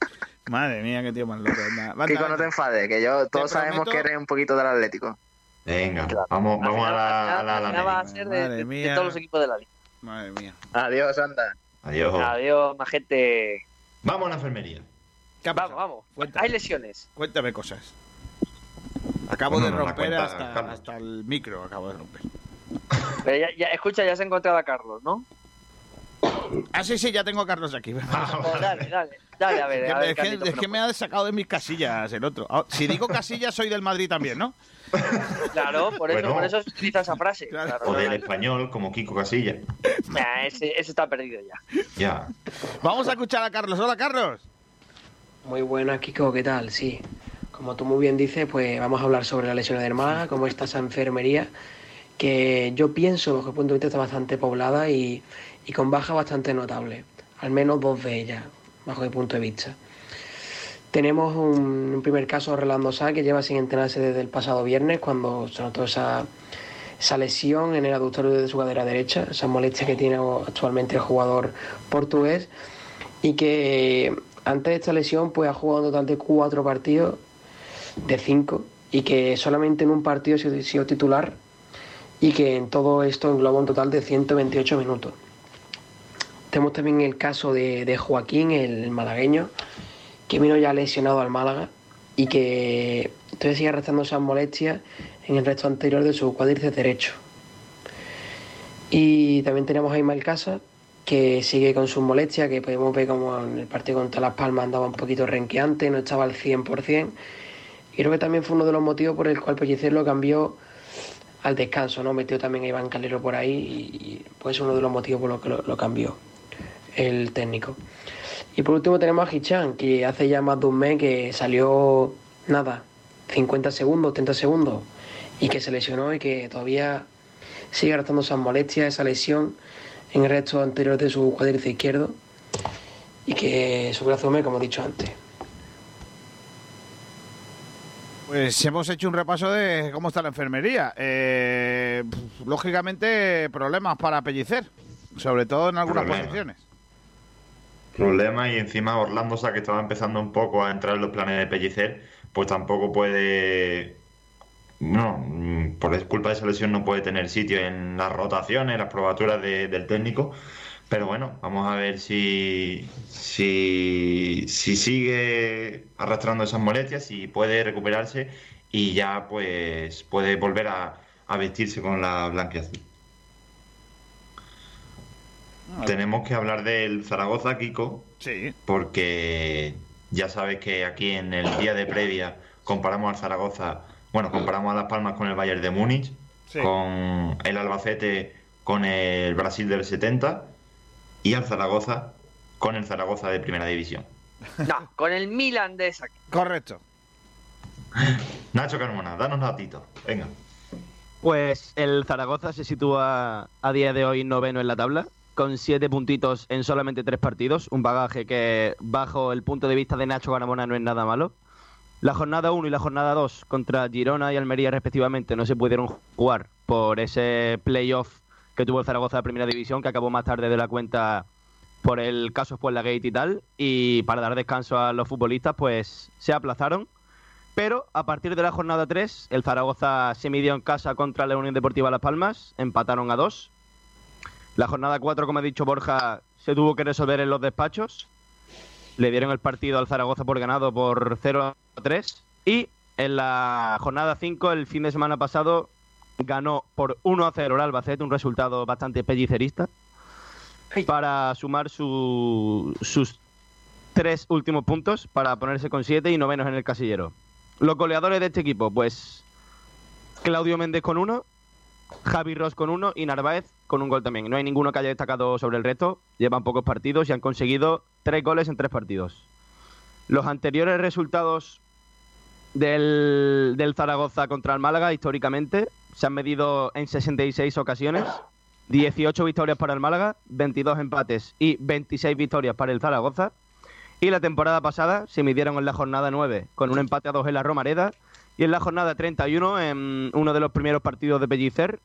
Madre mía, qué tío más loco. anda. Anda, Kiko, no te enfades, que yo todos Te sabemos prometo- que eres un poquito del Atlético. Venga, vamos, vamos a la, a la final va a ser de, Madre de- de mía. todos los equipos de la liga. Madre mía. Adiós, anda. Adiós. Adiós, majete. Vamos a la enfermería. ¿Qué ha Vamos, vamos. Cuéntame. Hay lesiones. Cuéntame cosas. Acabo Bueno, de la romper cuenta hasta, el micro, acabo de romper. Pero ya, ya- escucha, ya se ha encontrado a Carlos, ¿no? Ah, sí, sí, ya tengo a Carlos aquí. Pues dale, dale, dale, a ver. a ver, es que, Carlitos, es que me ha sacado de mis casillas el otro. Ah, Si digo casillas, soy del Madrid también, ¿no? Claro, por eso, Bueno. por eso se utiliza esa frase. Claro, O del claro. español, como Kiko Casilla. Nah, ese, ese está perdido ya. Ya. Vamos a escuchar a Carlos. Hola, Carlos. Muy buenas, Kiko, ¿qué tal? Sí, como tú muy bien dices, pues vamos a hablar sobre la lesión del Málaga, cómo está esa enfermería, que yo pienso, bajo el punto de vista, está bastante poblada y, y con baja bastante notable, al menos dos de ellas, bajo mi punto de vista. Tenemos un, primer caso, Orlando Sá, que lleva sin entrenarse desde el pasado viernes, cuando se notó esa, esa lesión en el aductor de su cadera derecha, esa molestia que tiene actualmente el jugador portugués, y que antes de esta lesión pues ha jugado un total de cuatro partidos de cinco y que solamente en un partido ha sido titular y que en todo esto engloba un total de 128 minutos. Tenemos también el caso de, Joaquín, el malagueño, que vino ya lesionado al Málaga y que todavía sigue arrastrando esas molestias en el resto anterior de su cuádriceps derecho. Y también tenemos a Ismael Casa, que sigue con sus molestias, que podemos ver como en el partido contra Las Palmas andaba un poquito renqueante, no estaba al 100%. Y creo que también fue uno de los motivos por el cual Pellicer lo cambió al descanso, ¿no? Metió también a Iván Calero por ahí y, y pues uno de los motivos por los que lo cambió el técnico. Y por último tenemos a Hichan, que hace ya más de un mes que salió, nada, 50 segundos, 30 segundos, y que se lesionó y que todavía sigue arrastrando esas molestias, esa lesión en el resto anterior de su cuádriceps izquierdo y que su brazo me, como he dicho antes. Pues hemos hecho un repaso de cómo está la enfermería. Eh, lógicamente, problemas para pellicer, sobre todo en algunas Problemas. posiciones. Problema y encima Orlando Sá, que estaba empezando un poco a entrar en los planes de Pellicer, pues tampoco puede... No, mm, por culpa de esa lesión no puede tener sitio en las rotaciones, las probaturas de- del técnico. Pero bueno, vamos a ver si, si, si sigue arrastrando esas molestias, si puede recuperarse y ya pues puede volver a, a vestirse con la blanquiazul. Tenemos que hablar del Zaragoza, Kiko. Sí. Porque ya sabes que aquí en el día de previa comparamos al Zaragoza, bueno, comparamos a Las Palmas con el Bayern de Múnich, Sí. con el Albacete con el Brasil del 70 y al Zaragoza con el Zaragoza de Primera División. No, con el Milan de esa. Correcto. Nacho Carmona, danos datito. Venga. Pues el Zaragoza se sitúa a día de hoy noveno en la tabla, con siete puntitos en solamente tres partidos, un bagaje que bajo el punto de vista de Nacho Garamona no es nada malo. La jornada 1 y la jornada 2 contra Girona y Almería respectivamente no se pudieron jugar por ese playoff que tuvo el Zaragoza de Primera División, que acabó más tarde de la cuenta por el caso Gate y tal, y para dar descanso a los futbolistas, pues se aplazaron. Pero a partir de la jornada 3, el Zaragoza se midió en casa contra la Unión Deportiva Las Palmas, empataron a 2. La jornada 4, como ha dicho Borja, se tuvo que resolver en los despachos. Le dieron el partido al Zaragoza por ganado por 0 a 3. Y en la jornada 5, el fin de semana pasado, ganó por 1 a 0 el Albacete, un resultado bastante pellicerista, para sumar su- sus tres últimos puntos para ponerse con 7 y novenos en el casillero. Los goleadores de este equipo, pues Claudio Méndez con uno, Javi Ross con uno y Narváez con un gol también. No hay ninguno que haya destacado sobre el resto. Llevan pocos partidos y han conseguido tres goles en tres partidos. Los anteriores resultados del, Zaragoza contra el Málaga, históricamente, se han medido en 66 ocasiones. 18 victorias para el Málaga, 22 empates y 26 victorias para el Zaragoza. Y la temporada pasada se midieron en la jornada 9 con un empate a 2 en la Romareda y en la jornada 31 en uno de los primeros partidos de Pellicer,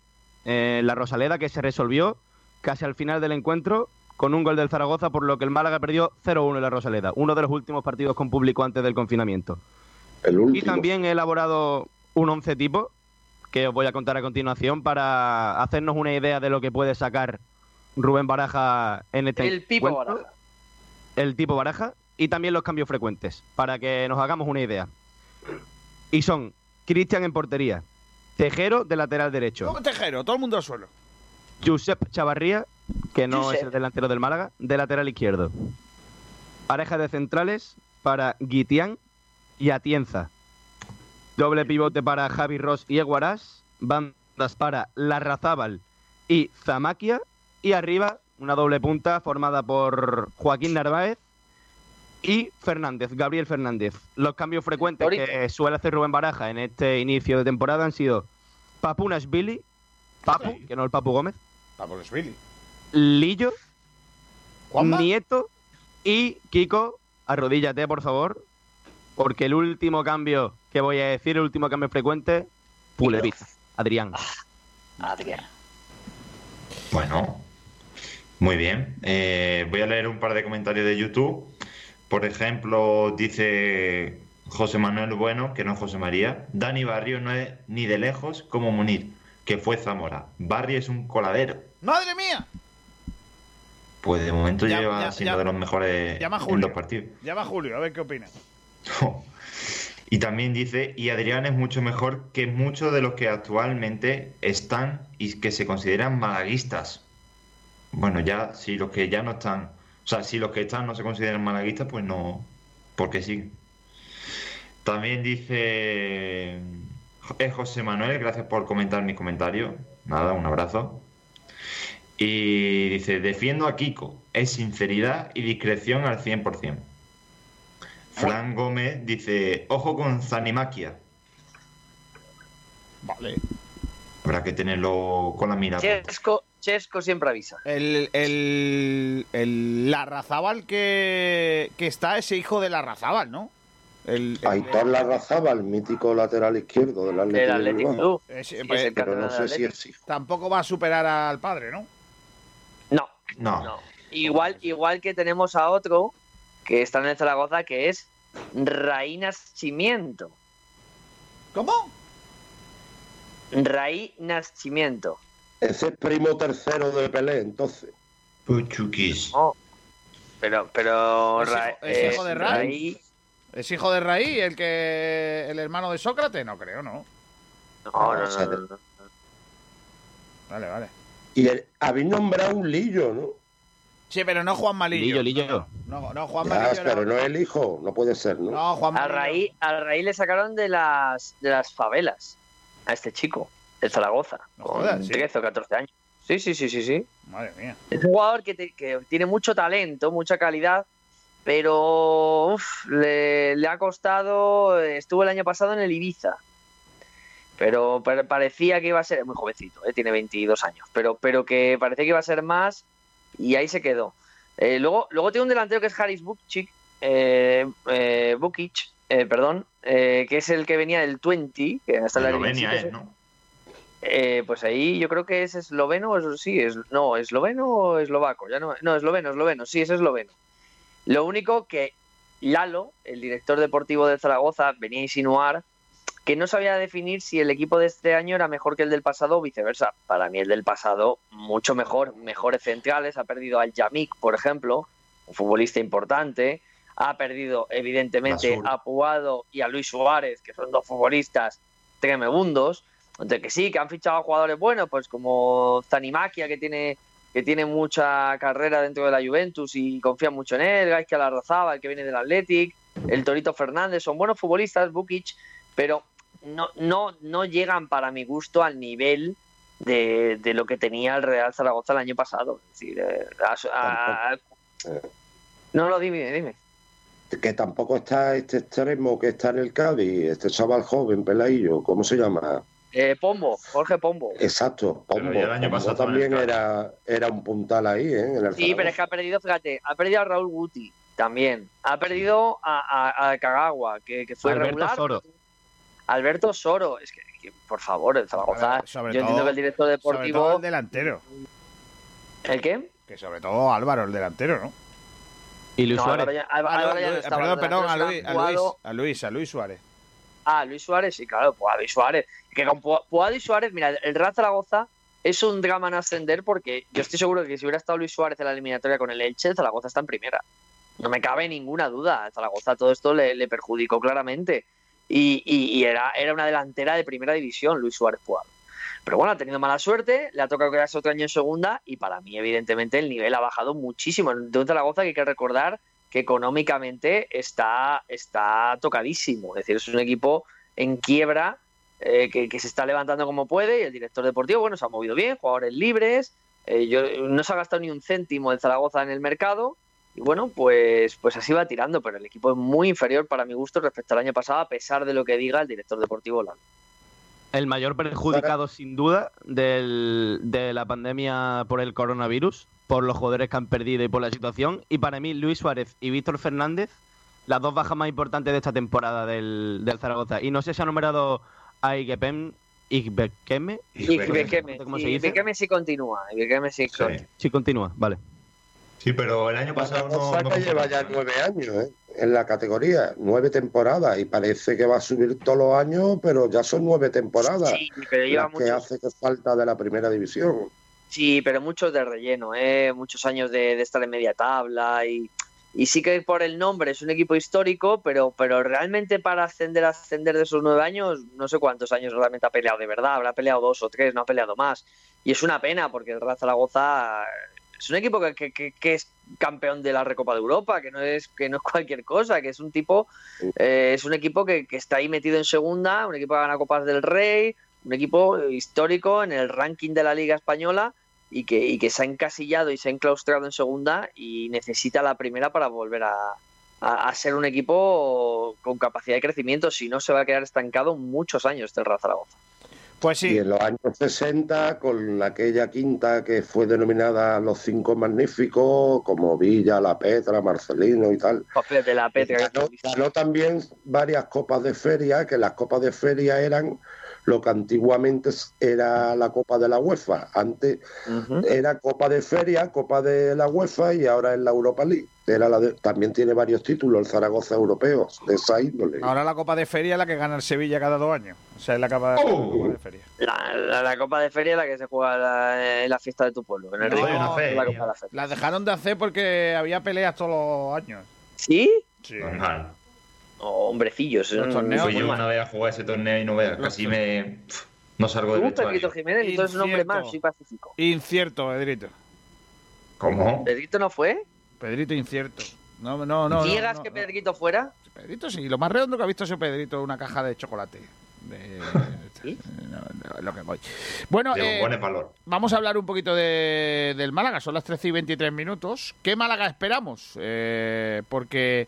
en la Rosaleda, que se resolvió casi al final del encuentro con un gol del Zaragoza, por lo que el Málaga perdió 0-1 en la Rosaleda, uno de los últimos partidos con público antes del confinamiento. Y también he elaborado un once tipo que os voy a contar a continuación para hacernos una idea de lo que puede sacar Rubén Baraja en este El Pipo encuentro. Baraja. El tipo Baraja y también los cambios frecuentes, para que nos hagamos una idea. Y son Cristian en portería, Tejero de lateral derecho, ¿Cómo Tejero? Todo el mundo al suelo. Josep Chavarría, que no Josep. es el delantero del Málaga, de lateral izquierdo. Pareja de centrales para Guitián y Atienza. Doble pivote para Javi Ross y Eguarás. Bandas para Larrazábal y Zamaquia. Y arriba una doble punta formada por Joaquín Narváez y Fernández, Gabriel Fernández. Los cambios frecuentes que suele hacer Rubén Baraja en este inicio de temporada han sido Papunashvili, Papu, que no el Papu Gómez, Papunashvili. Lillo, ¿Juanma? Nieto y Kiko, arrodíllate por favor, porque el último cambio que voy a decir, el último cambio frecuente, Pulevita, Adrián. Adrián. Bueno, muy bien. Eh, voy a leer un par de comentarios de YouTube. Por ejemplo, dice José Manuel Bueno, que no es José María. Dani Barrio no es ni de lejos como Munir, que fue Zamora. Barrio es un coladero. ¡Madre mía! Pues de momento Ya- lleva ya- siendo ya- de los mejores llama en dos partidos. Llama a Julio, a ver qué opina. Y también dice, y Adrián es mucho mejor que muchos de los que actualmente están y que se consideran malaguistas. Bueno, ya, si los que ya no están, sea, si los que están no se consideran malaguistas, pues no, porque sí. También dice, es José Manuel, gracias por comentar mi comentario. Nada, un abrazo. Y dice, defiendo a Kiko, es sinceridad y discreción al 100%. Fran Gómez dice, ojo con Zanimaquia. Vale. Habrá que tenerlo con la mira. puesta. Chesco, Chesco siempre avisa. El, el, el Larrazábal que, que está ese hijo de Larrazábal, ¿no? El, el- Aitor Larrazábal, mítico lateral izquierdo del Atlético, de Bilbao. pues, es el pero no sé si es hijo. tampoco va a superar al padre, ¿no? No, No. no. Igual, igual que tenemos a otro que está en el Zaragoza que es Raí Nascimiento. ¿Cómo? Raí Nascimiento. Ese es primo tercero de Pelé, entonces. Puchuquis. No. Pero, pero ¿Es Ra- hijo- es eh, hijo de Raí? ¿Es hijo de Raí, el que el hermano de Sócrates? No creo, ¿no? No, no, no, o sea, no, no. Vale, vale. Y el- habéis nombrado un lillo, ¿no? Sí, pero no Juan Malillo. Lillo, Lillo. No, no Juan Ya, Malillo. pero no es el hijo, no puede ser, ¿no? No, Juan A Malillo. raíz, a raíz le sacaron de las, de las favelas a este chico, de Zaragoza, con jodas, ¿sí? 13 o 14 años. Sí, sí, sí, sí, sí. Madre mía. Es un jugador que, te- que tiene mucho talento, mucha calidad, pero uf, le, le ha costado. Estuvo el año pasado en el Ibiza, pero, parecía que iba a ser. es Muy jovencito, eh, tiene 22 años, pero, pero que parecía que iba a ser más y ahí se quedó. Eh, luego, luego tiene un delantero que es Haris Bukic, eh, eh, Bukic, eh, perdón, eh, que es el que venía del 20, que está en la Eslovenia ¿no? Eh, pues ahí yo creo que es esloveno, o sí, es, no, esloveno o eslovaco, ya no, no, esloveno, esloveno, sí, es esloveno. Lo único que Lalo, el director deportivo de Zaragoza, venía a insinuar que no sabía definir si el equipo de este año era mejor que el del pasado o viceversa. Para mí el del pasado mucho mejor, mejores centrales, ha perdido al Yamik, por ejemplo, un futbolista importante, ha perdido evidentemente a Puado y a Luis Suárez, que son dos futbolistas tremebundos, de que sí, que han fichado a jugadores buenos, pues como Zanimakia, que tiene que tiene mucha carrera dentro de la Juventus y confía mucho en él, Gaisca Larrazaba, el que viene del Athletic, el Torito Fernández, son buenos futbolistas, Bukic, pero no, no, no llegan para mi gusto al nivel de, de lo que tenía el Real Zaragoza el año pasado. Es decir, eh, a- a- no, no, dime, dime. Que tampoco está este extremo que está en el Cádiz, este chaval joven, peladillo, ¿cómo se llama? Eh, Pombo, Jorge Pombo. Exacto, Pombo. ya el año pasado también era, era un puntal ahí, ¿eh? En el Sí, pero es que ha perdido, fíjate, ha perdido a Raúl Guti también. Ha perdido a, a, a Kagawa, que, que fue Alberto regular. Soro. Alberto Soro. Es que, que, por favor, el Zaragoza. Sobre yo todo- entiendo que el director Sobre todo deportivo. el delantero. ¿El qué? Que sobre todo Álvaro, el delantero, ¿no? Y Luis No, Suárez. Álvaro ya- Álvaro no, ya no Luis- estaba, perdón, a Luis, a Luis, a Luis Suárez. Ah, Luis Suárez, sí, claro, pues Suárez. Que con Pu- Puado y Suárez, mira, el Real Zaragoza es un drama en ascender porque yo estoy seguro que si hubiera estado Luis Suárez en la eliminatoria con el Elche, el Zaragoza está en primera. No me cabe ninguna duda. Zaragoza todo esto le, le perjudicó claramente. Y, y- y era, era una delantera de primera división, Luis Suárez Puado. Pero bueno, ha tenido mala suerte, le ha tocado quedarse otro año en segunda y para mí, evidentemente, el nivel ha bajado muchísimo. De un Zaragoza que hay que recordar que económicamente está, está tocadísimo. Es decir, es un equipo en quiebra eh, que, que se está levantando como puede y el director deportivo, bueno, se ha movido bien, jugadores libres, eh, yo, no se ha gastado ni un céntimo el Zaragoza en el mercado y bueno, pues, pues así va tirando, pero el equipo es muy inferior para mi gusto respecto al año pasado, a pesar de lo que diga el director deportivo Lalo. El mayor perjudicado, sin duda, del- de la pandemia por el coronavirus, por los jugadores que han perdido y por la situación. Y para mí, Luis Suárez y Víctor Fernández, las dos bajas más importantes de esta temporada del, del Zaragoza. Y no sé si ha numerado a Igepem, Igbekeme. Y Bekeme, ¿Cómo y se dice? Sí continúa, y Bekeme sí, continúa. Sí, continúa, vale. Sí, pero el año pasado no, no lleva ya nueve años ¿eh? en la categoría, nueve temporadas, y parece que va a subir todos los años, pero ya son nueve temporadas. Sí, pero lleva las que hace que falta de la primera división. Sí, pero muchos de relleno, ¿eh? muchos años de, de estar en media tabla y, y sí que por el nombre es un equipo histórico, pero, pero realmente para ascender, ascender de esos nueve años, no sé cuántos años realmente ha peleado de verdad, habrá peleado dos o tres, no ha peleado más. Y es una pena porque el Real Zaragoza es un equipo que, que- que- que es campeón de la Recopa de Europa, que no es, que no es cualquier cosa, que es un tipo, eh, es un equipo que, que está ahí metido en segunda, un equipo que gana Copas del Rey, un equipo histórico en el ranking de la Liga Española y que, y que se ha encasillado y se ha enclaustrado en segunda y necesita la primera para volver a, a- a ser un equipo con capacidad de crecimiento, si no se va a quedar estancado muchos años del Real Zaragoza. Pues Y en los años 60, con aquella quinta que fue denominada Los Cinco Magníficos, como Villa, La Petra, Marcelino y tal. de la Petra. Ganó, ganó también varias copas de feria, que las copas de feria eran lo que antiguamente era la Copa de la UEFA. Antes era Copa de Feria, Copa de la UEFA y ahora es la Europa League. Era la de- también tiene varios títulos el Zaragoza europeo de esa índole. Ahora la Copa de Feria es la que gana el Sevilla cada dos años. O sea, es la Copa, Oh. Copa de Feria. La, la- la Copa de Feria es la que se juega la- en la fiesta de tu pueblo. En el No, río, la feria. Copa de la Feria. La dejaron de hacer porque había peleas todos los años. ¿Sí? Sí. Oh, hombrecillos. Los mm, torneos, Fui yo una vez a jugar ese torneo y no veas, casi me... No salgo Pepito vestuario. Jiménez, entonces un hombre Incierto. más y pacífico. Incierto, Edrito. ¿Cómo? ¿Pedrito no fue? Pedrito incierto. No, no, no. ¿Llegas no, que. Pedrito fuera? Pedrito sí, lo más redondo que ha visto ese Pedrito una caja de chocolate. De- no, lo que voy. Bueno, De eh, vamos a hablar un poquito de- del Málaga. Son las 13 y 23 minutos. ¿Qué Málaga esperamos? Eh, porque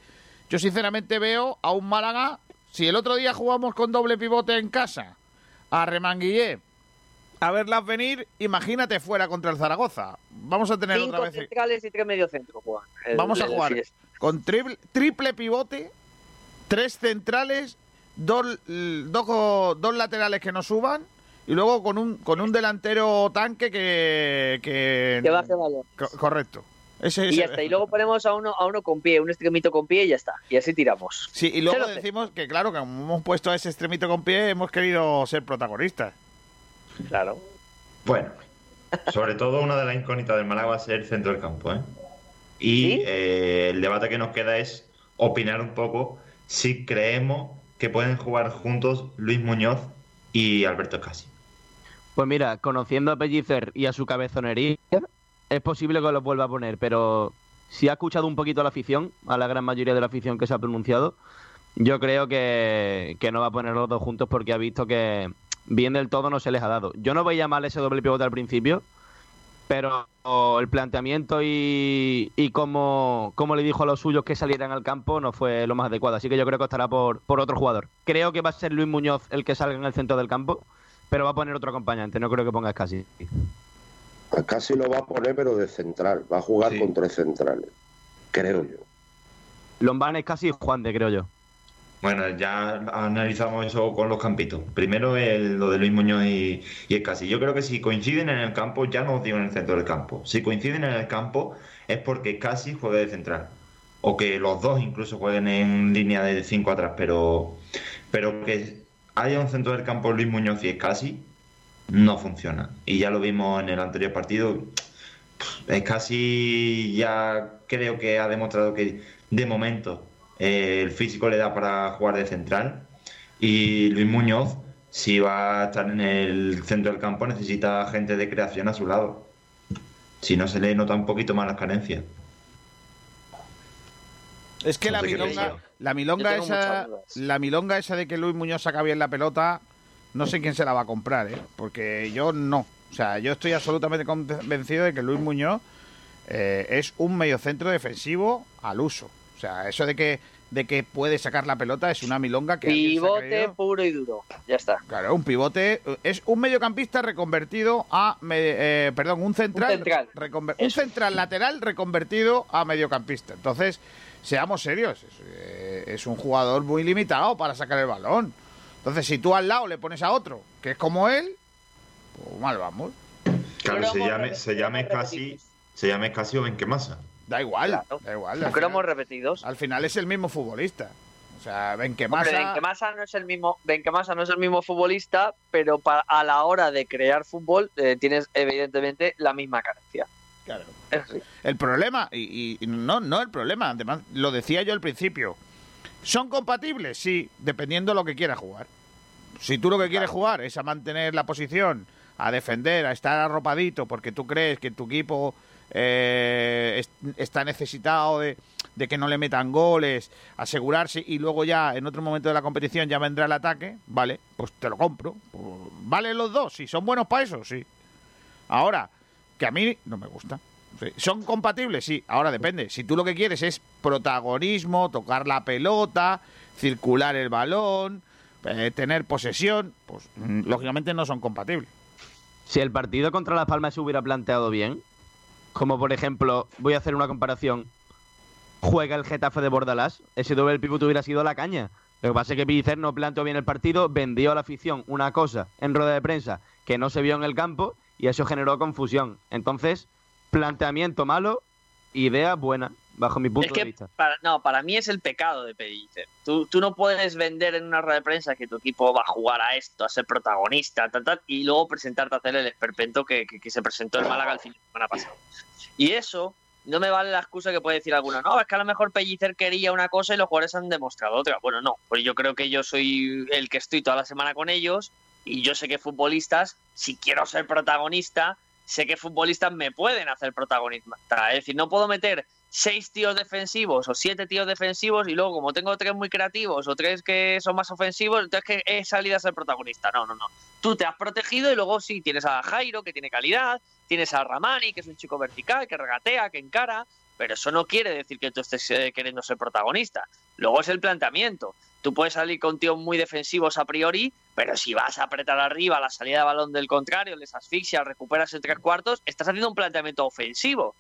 yo sinceramente veo a un Málaga. Si el otro día jugamos con doble pivote en casa, a Remanguillé, a verlas venir, imagínate fuera contra el Zaragoza. Vamos a tener Cinco otra vez. centrales y tres mediocentros, Juan. El- Vamos a jugar con triple, triple pivote, tres centrales, dos, dos, dos laterales que no suban y luego con un con un delantero tanque que que, Que baje valor. Co- correcto. Ese, Y ya está. Y luego ponemos a uno, a uno con pie, un extremito con pie y ya está. Y así tiramos. Sí, y luego decimos que claro, que como hemos puesto a ese extremito con pie, hemos querido ser protagonistas. Claro. Bueno, sobre todo una de las incógnitas del Málaga va a ser el centro del campo, ¿eh? Y eh, el debate que nos queda es opinar un poco si creemos que pueden jugar juntos Luis Muñoz y Alberto Escasi. Pues mira, conociendo a Pellicer y a su cabezonería, es posible que los vuelva a poner, pero si ha escuchado un poquito a la afición, a la gran mayoría de la afición que se ha pronunciado, yo creo que, que no va a poner los dos juntos porque ha visto que bien del todo no se les ha dado. Yo no veía mal ese doble pivote al principio, pero el planteamiento y, y cómo, cómo le dijo a los suyos que salieran al campo no fue lo más adecuado. Así que yo creo que estará por, por otro jugador. Creo que va a ser Luis Muñoz el que salga en el centro del campo, pero va a poner otro acompañante. No creo que ponga casi. Casi lo va a poner, pero de central. Va a jugar con tres centrales. Creo yo. Lombán casi y Juan de, creo yo. Bueno, ya analizamos eso con los campitos. Primero el- lo de Luis Muñoz y, y Escasi. Yo creo que si coinciden en el campo, ya no os digo en el centro del campo. Si coinciden en el campo es porque Casi juega de central. O que los dos incluso jueguen en línea de 5 atrás. Pero, pero que haya un centro del campo Luis Muñoz y Escasi no funciona. Y ya lo vimos en el anterior partido. Escasi ya creo que ha demostrado que de momento eh, el físico le da para jugar de central. Y Luis Muñoz, si va a estar en el centro del campo, necesita gente de creación a su lado. Si no, se le nota un poquito más las carencias. Es que No la milonga, la milonga esa, la milonga esa de que Luis Muñoz saca bien la pelota, no sé quién se la va a comprar, ¿eh? porque yo no. O sea, yo estoy absolutamente convencido de que Luis Muñoz eh, es un mediocentro defensivo al uso. O sea, eso de que de que puede sacar la pelota es una milonga que Pivote puro y duro. Ya está. Claro, un pivote es un mediocampista reconvertido a eh, perdón, un central, Un central. un central lateral reconvertido a mediocampista. Entonces, seamos serios, es, eh, es un jugador muy limitado para sacar el balón. Entonces, si tú al lado le pones a otro que es como él, pues mal vamos. Claro, se llame, se llame casi, se llame casi o Benquemasa. Da igual, da igual. al Cromos final- repetidos. Al final es el mismo futbolista. O sea, ven que más. Hombre, Benquemasa no es el mismo, Benquemasa no es el mismo futbolista, pero para, a la hora de crear fútbol eh, tienes evidentemente la misma carencia. Claro. El problema, y, y no, no el problema, además lo decía yo al principio. ¿Son compatibles? Sí, dependiendo de lo que quieras jugar. Si tú lo que quieres jugar es a mantener la posición, a defender, a estar arropadito, porque tú crees que tu equipo eh, es- está necesitado de, de que no le metan goles, asegurarse y luego ya en otro momento de la competición ya vendrá el ataque, vale, pues te lo compro. Pues, ¿Vale los dos? Si son buenos para eso, sí. Ahora, que a mí no me gusta. ¿Son compatibles? Sí. Ahora depende. Si tú lo que quieres es protagonismo, tocar la pelota, circular el balón, eh, tener posesión, pues mm, lógicamente no son compatibles. Si el partido contra Las Palmas se hubiera planteado bien, como por ejemplo, voy a hacer una comparación, juega el Getafe de Bordalás, ese doble pivote hubiera sido la caña. Lo que pasa es que Pellicer no planteó bien el partido, vendió a la afición una cosa en rueda de prensa que no se vio en el campo y eso generó confusión. Entonces, planteamiento malo, idea buena, bajo mi punto es de vista. para, no, para mí es el pecado de Pellicer. Tú, tú no puedes vender en una rueda de prensa que tu equipo va a jugar a esto, a ser protagonista, tal, tal, y luego presentarte a hacer el esperpento que, que- que se presentó en Málaga el fin de semana pasado. Y eso no me vale la excusa que puede decir alguno. No, es que a lo mejor Pellicer quería una cosa y los jugadores han demostrado otra. Bueno, no, pues yo creo que yo soy el que estoy toda la semana con ellos y yo sé que futbolistas, si quiero ser protagonista, sé que futbolistas me pueden hacer protagonista. Es decir, no puedo meter seis tíos defensivos o siete tíos defensivos y luego como tengo tres muy creativos o tres que son más ofensivos, entonces que he salido a ser protagonista. No, no, no. Tú te has protegido y luego sí, tienes a Jairo que tiene calidad, tienes a Ramani que es un chico vertical, que regatea, que encara, pero eso no quiere decir que tú estés eh, queriendo ser protagonista. Luego es el planteamiento. Tú puedes salir con tíos muy defensivos a priori, pero si vas a apretar arriba la salida de balón del contrario, les asfixias, recuperas en tres cuartos, estás haciendo un planteamiento ofensivo.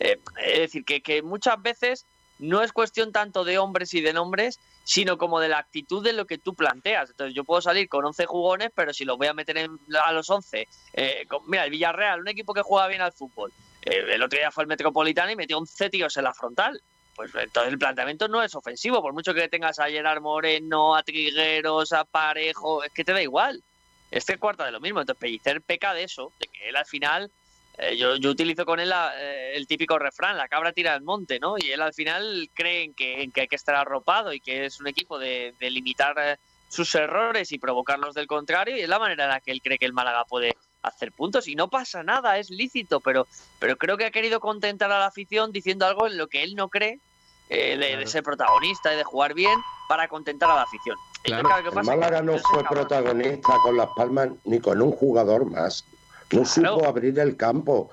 Eh, es decir, que, que muchas veces no es cuestión tanto de hombres y de nombres, sino como de la actitud de lo que tú planteas. Entonces yo puedo salir con 11 jugones, pero si los voy a meter en- a los 11, eh, con- mira, el Villarreal, un equipo que juega bien al fútbol, el otro día fue el Metropolitano y metió 11 tíos en la frontal. Pues entonces el planteamiento no es ofensivo, por mucho que tengas a Gerard Moreno, a Trigueros, a Parejo, es que te da igual. Este cuarta de lo mismo. Entonces Pellicer peca de eso, de que él al final eh, yo, yo utilizo con él eh, el típico refrán, la cabra tira al monte, ¿no? Y él al final cree en que, que hay que estar arropado y que es un equipo de, de limitar eh, sus errores y provocarlos del contrario y es la manera en la que él cree que el Málaga puede hacer puntos y no pasa nada, es lícito, pero, pero creo que ha querido contentar a la afición diciendo algo en lo que él no cree eh, de, de ser protagonista y de jugar bien para contentar a la afición. Claro. Málaga Que no fue cabrón, protagonista con Las Palmas ni con un jugador más. No supo abrir el campo.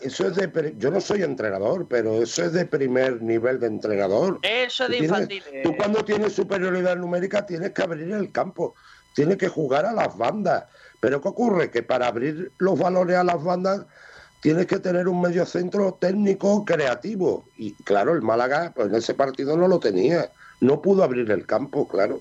Eso es de, yo no soy entrenador, pero eso es de primer nivel de entrenador. Eso Tú de infantil. eh, Tú cuando tienes superioridad numérica tienes que abrir el campo, tienes que jugar a las bandas. Pero ¿qué ocurre? Que para abrir los valores a las bandas tienes que tener un medio centro técnico creativo. Y claro, el Málaga pues, en ese partido no lo tenía. No pudo abrir el campo, claro.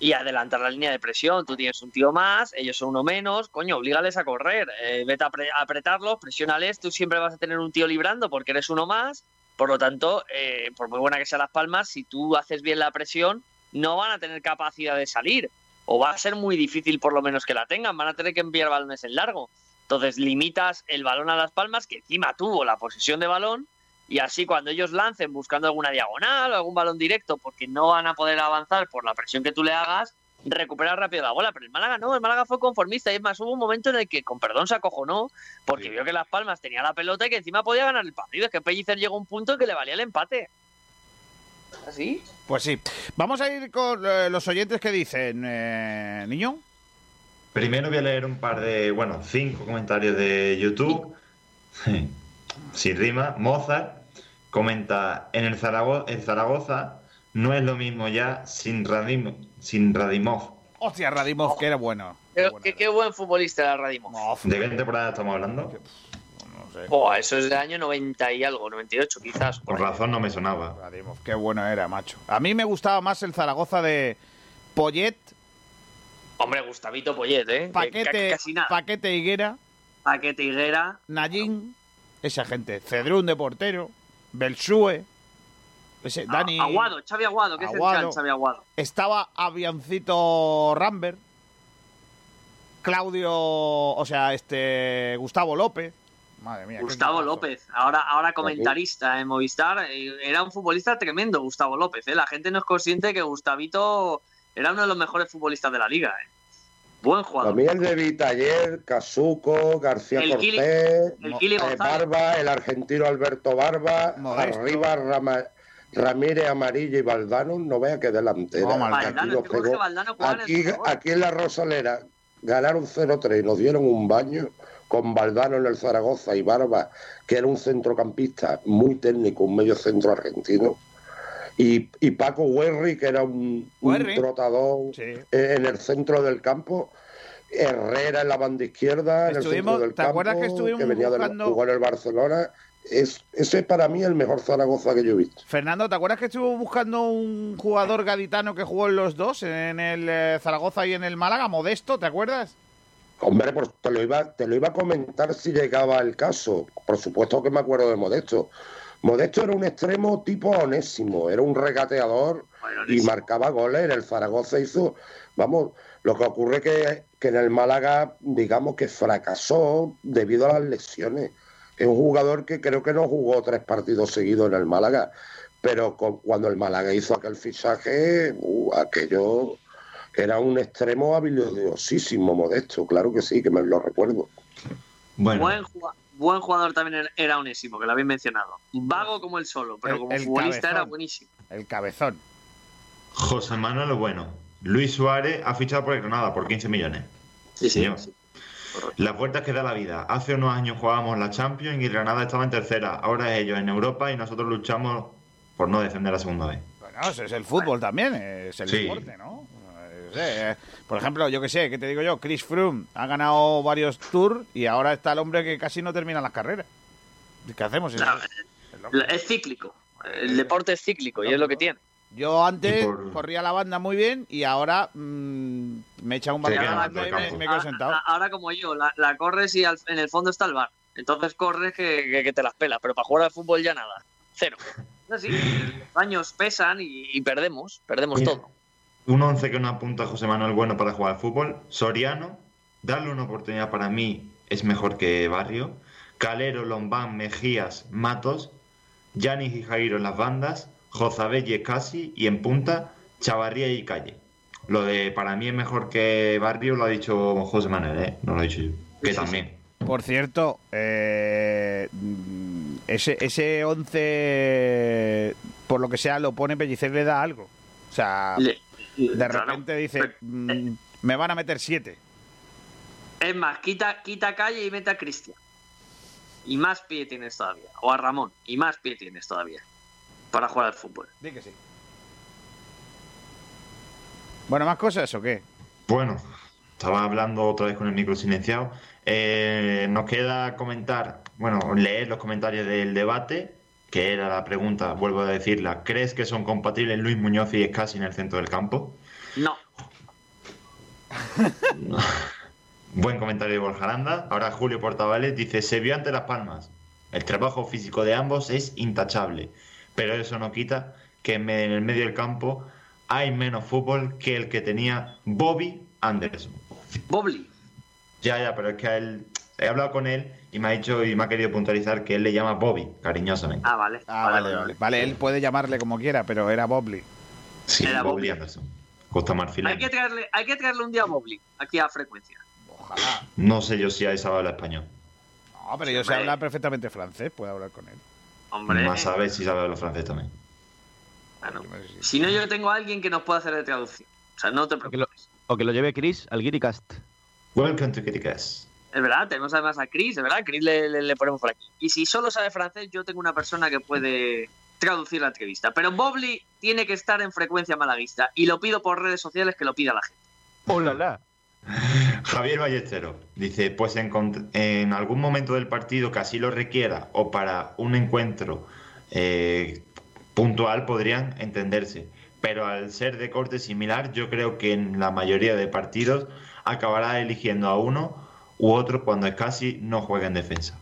y adelantar la línea de presión. Tú tienes un tío más, ellos son uno menos, coño, oblígales a correr, eh, vete a, apre- a apretarlos, presiónales, tú siempre vas a tener un tío librando porque eres uno más. Por lo tanto, eh, por muy buena que sean las palmas, si tú haces bien la presión, no van a tener capacidad de salir. O va a ser muy difícil por lo menos que la tengan, van a tener que enviar balones en largo. Entonces limitas el balón a las palmas, que encima tuvo la posesión de balón, y así cuando ellos lancen buscando alguna diagonal o algún balón directo, porque no van a poder avanzar por la presión que tú le hagas, recuperar rápido la bola. Pero el Málaga no, el Málaga fue conformista. Y es más, hubo un momento en el que, con perdón, se acojonó, porque vio que Las Palmas tenía la pelota y que encima podía ganar el partido. Es que Pellicer llegó a un punto que le valía el empate. ¿Así? Pues sí. Vamos a ir con eh, los oyentes que dicen, eh, niño. Primero voy a leer un par de, bueno, cinco comentarios de YouTube. Sin rima. Mozart comenta, en el Zaragoza, en Zaragoza no es lo mismo ya sin, Radim, sin Radimov. Hostia, Radimov, que era bueno. Qué, qué- qué buen futbolista era Radimov. ¿De qué temporada estamos hablando? Buah, eso es del año 90 y algo, 98 quizás. Por razón no me sonaba. Radimov, qué bueno era, macho. A mí me gustaba más el Zaragoza de Poyet, Hombre, Gustavito Poyet, ¿eh? Que- Paquete, que casi nada. Paquete Higuera, Paquete Higuera. Nayín, esa gente. Cedrún de portero, Belsúe, ese, Dani. Aguado, Xavi Aguado, que es el Xavi Aguado. Estaba Aviancito Rambert, Claudio, o sea, este Gustavo López. Madre mía. Gustavo. López, ahora, ahora comentarista en Movistar, eh, era un futbolista tremendo, Gustavo López. ¿eh? La gente no es consciente de que Gustavito era uno de los mejores futbolistas de la liga. ¿eh? Buen jugador. Mí el de Vitaller, Casuco, García El Kili- el Kili eh. Barba, el argentino Alberto Barba, Modesto. arriba Rama- Ramírez Amarillo y Valdano, no vea que delantera. No, Valdano, Aquí Valdano, nos es que Jorge pegó- Valdano jugaba en el aquí, Zaragoza. aquí en la Rosalera ganaron 0-3 y nos dieron un baño con Valdano en el Zaragoza y Barba, que era un centrocampista muy técnico, un medio centro argentino. Y, y Paco Huerri, que era un, trotador eh, en el centro del campo. Herrera en la banda izquierda, en el centro del ¿te acuerdas que campo, estuvimos venía del buscando- jugó en el Barcelona. Es, ese es para mí el mejor Zaragoza que yo he visto. Fernando, ¿te acuerdas que estuvo buscando un jugador gaditano que jugó en los dos, en el eh, Zaragoza y en el Málaga? Modesto, ¿te acuerdas? Hombre, pues te lo iba, te lo iba a comentar si llegaba el caso. Por supuesto que me acuerdo de Modesto. Modesto era un extremo tipo onésimo, era un regateador y marcaba goles. En el Zaragoza hizo, vamos, lo que ocurre que, que en el Málaga, digamos que fracasó debido a las lesiones. Es un jugador que creo que no jugó tres partidos seguidos en el Málaga, pero con- cuando el Málaga hizo aquel fichaje, uh, aquello era un extremo habilidosísimo, modesto, claro que sí, que me lo recuerdo. Bueno, Buen, buen jugador también era Onésimo, que lo habéis mencionado. Vago como el solo, pero El- como el futbolista cabezón. era buenísimo. El cabezón. José Manuel lo bueno. Luis Suárez ha fichado por el Granada por 15 millones. Sí, sí, Señor. Las vueltas que da la vida. Hace unos años jugábamos la Champions y el Granada estaba en tercera. Ahora ellos en Europa y nosotros luchamos por no descender la segunda vez. Bueno, ese es el fútbol también, es el Sí. deporte, ¿no? Eh, sé, eh, por ejemplo, yo que sé, ¿qué te digo yo? Chris Froome ha ganado varios tours y ahora está el hombre que casi no termina las carreras. ¿Qué hacemos? Es- No, Es cíclico. El deporte es cíclico y es lo que tiene. Yo antes por- corría la banda muy bien y ahora mm, me echa un banda del y me, me quedo Ahora- sentado. a- Ahora como yo, la, la corres y al- en el fondo está el bar. Entonces corres que, que- que te las pelas, pero para jugar al fútbol ya nada. Cero. Es así, los años pesan y, y perdemos, perdemos Mira, todo. Un 11 que no apunta José Manuel Bueno para jugar al fútbol. Soriano, darle una oportunidad para mí es mejor que Barrio. Calero, Lombán, Mejías, Matos. Yanis y Jairo en las bandas. Jozabelle, Casi y en punta Chavarría y Calle. Lo de para mí es mejor que Barrio lo ha dicho José Manuel, ¿eh? No lo he dicho yo. Que también. Por cierto, eh, mm, ese, ese 11, por lo que sea, lo pone Pellicer le da algo. O sea, Le- de claro. repente dice, mm, me van a meter siete. Es más, quita, quita calle y mete a Cristian. Y más pie tienes todavía. O a Ramón. Y más pie tienes todavía. Para jugar al fútbol. Di que sí. Bueno, ¿más cosas o qué? Bueno, estaba hablando otra vez con el micro silenciado. Eh, nos queda comentar, bueno, leer los comentarios del debate, que era la pregunta, vuelvo a decirla. ¿Crees que son compatibles Luis Muñoz y Escasi en el centro del campo? No. Buen comentario de Borja Aranda. Ahora Julio Portavales dice, se vio ante Las Palmas. El trabajo físico de ambos es intachable, pero eso no quita que en el medio del campo hay menos fútbol que el que tenía Bobby Anderson. Bobby. Ya, ya, pero es que a él, he hablado con él y me ha dicho y me ha querido puntualizar que él le llama Bobby, cariñosamente. Ah, vale. Ah, vale, vale. Vale, él puede llamarle como quiera, pero era Bobley. Sí, Era Bobby Bobby. Anderson. Costa Marfil. Hay que traerle, hay que traerle un día a Bobby. Aquí a frecuencia. Ojalá. No sé yo si a esa habla español. No, pero yo sé hablar perfectamente francés, puedo hablar con él. Hombre. Más saber si sabe hablar francés también. Bueno, si no, yo tengo a alguien que nos pueda hacer de traducción. O sea, no te preocupes. O que lo lleve Chris al Giricast. Welcome to Kitikast. Es verdad, tenemos además a Chris, es verdad, Chris le, le- le ponemos por aquí. Y si solo sabe francés, yo tengo una persona que puede traducir la entrevista. Pero Bobby tiene que estar en frecuencia malaguista. Y lo pido por redes sociales que lo pida la gente. ¡Hola! Javier Ballestero dice, pues en, en algún momento del partido que así lo requiera o para un encuentro eh, puntual podrían entenderse. Pero al ser de corte similar, yo creo que en la mayoría de partidos acabará eligiendo a uno u otro cuando es casi no juega en defensa.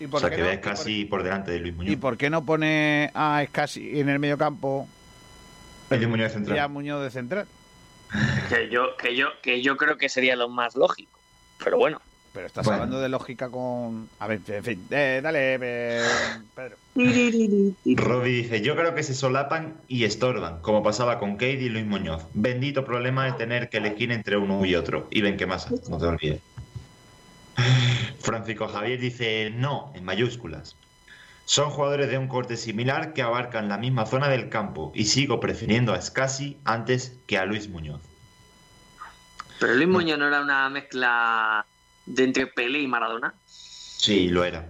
¿Y O por sea, qué que no? casi por delante de Luis ¿Y Muñoz. por qué no pone a Escasi en el medio campo El Luis Muñoz y central. a Muñoz de central? Que yo, que yo, que yo creo que sería lo más lógico. Pero bueno. Pero estás Bueno. hablando de lógica con... A ver, en fin. Eh, dale, eh, Pedro. Robbie dice, yo creo que se solapan y estorban, como pasaba con Kate y Luis Muñoz. Bendito problema es tener que elegir entre uno y otro. Y ven qué más, no te olvides. Francisco Javier dice, no, en mayúsculas. Son jugadores de un corte similar que abarcan la misma zona del campo y sigo prefiriendo a Scassi antes que a Luis Muñoz. Pero Luis Muñoz no era una mezcla de entre Pelé y Maradona. Sí, lo era.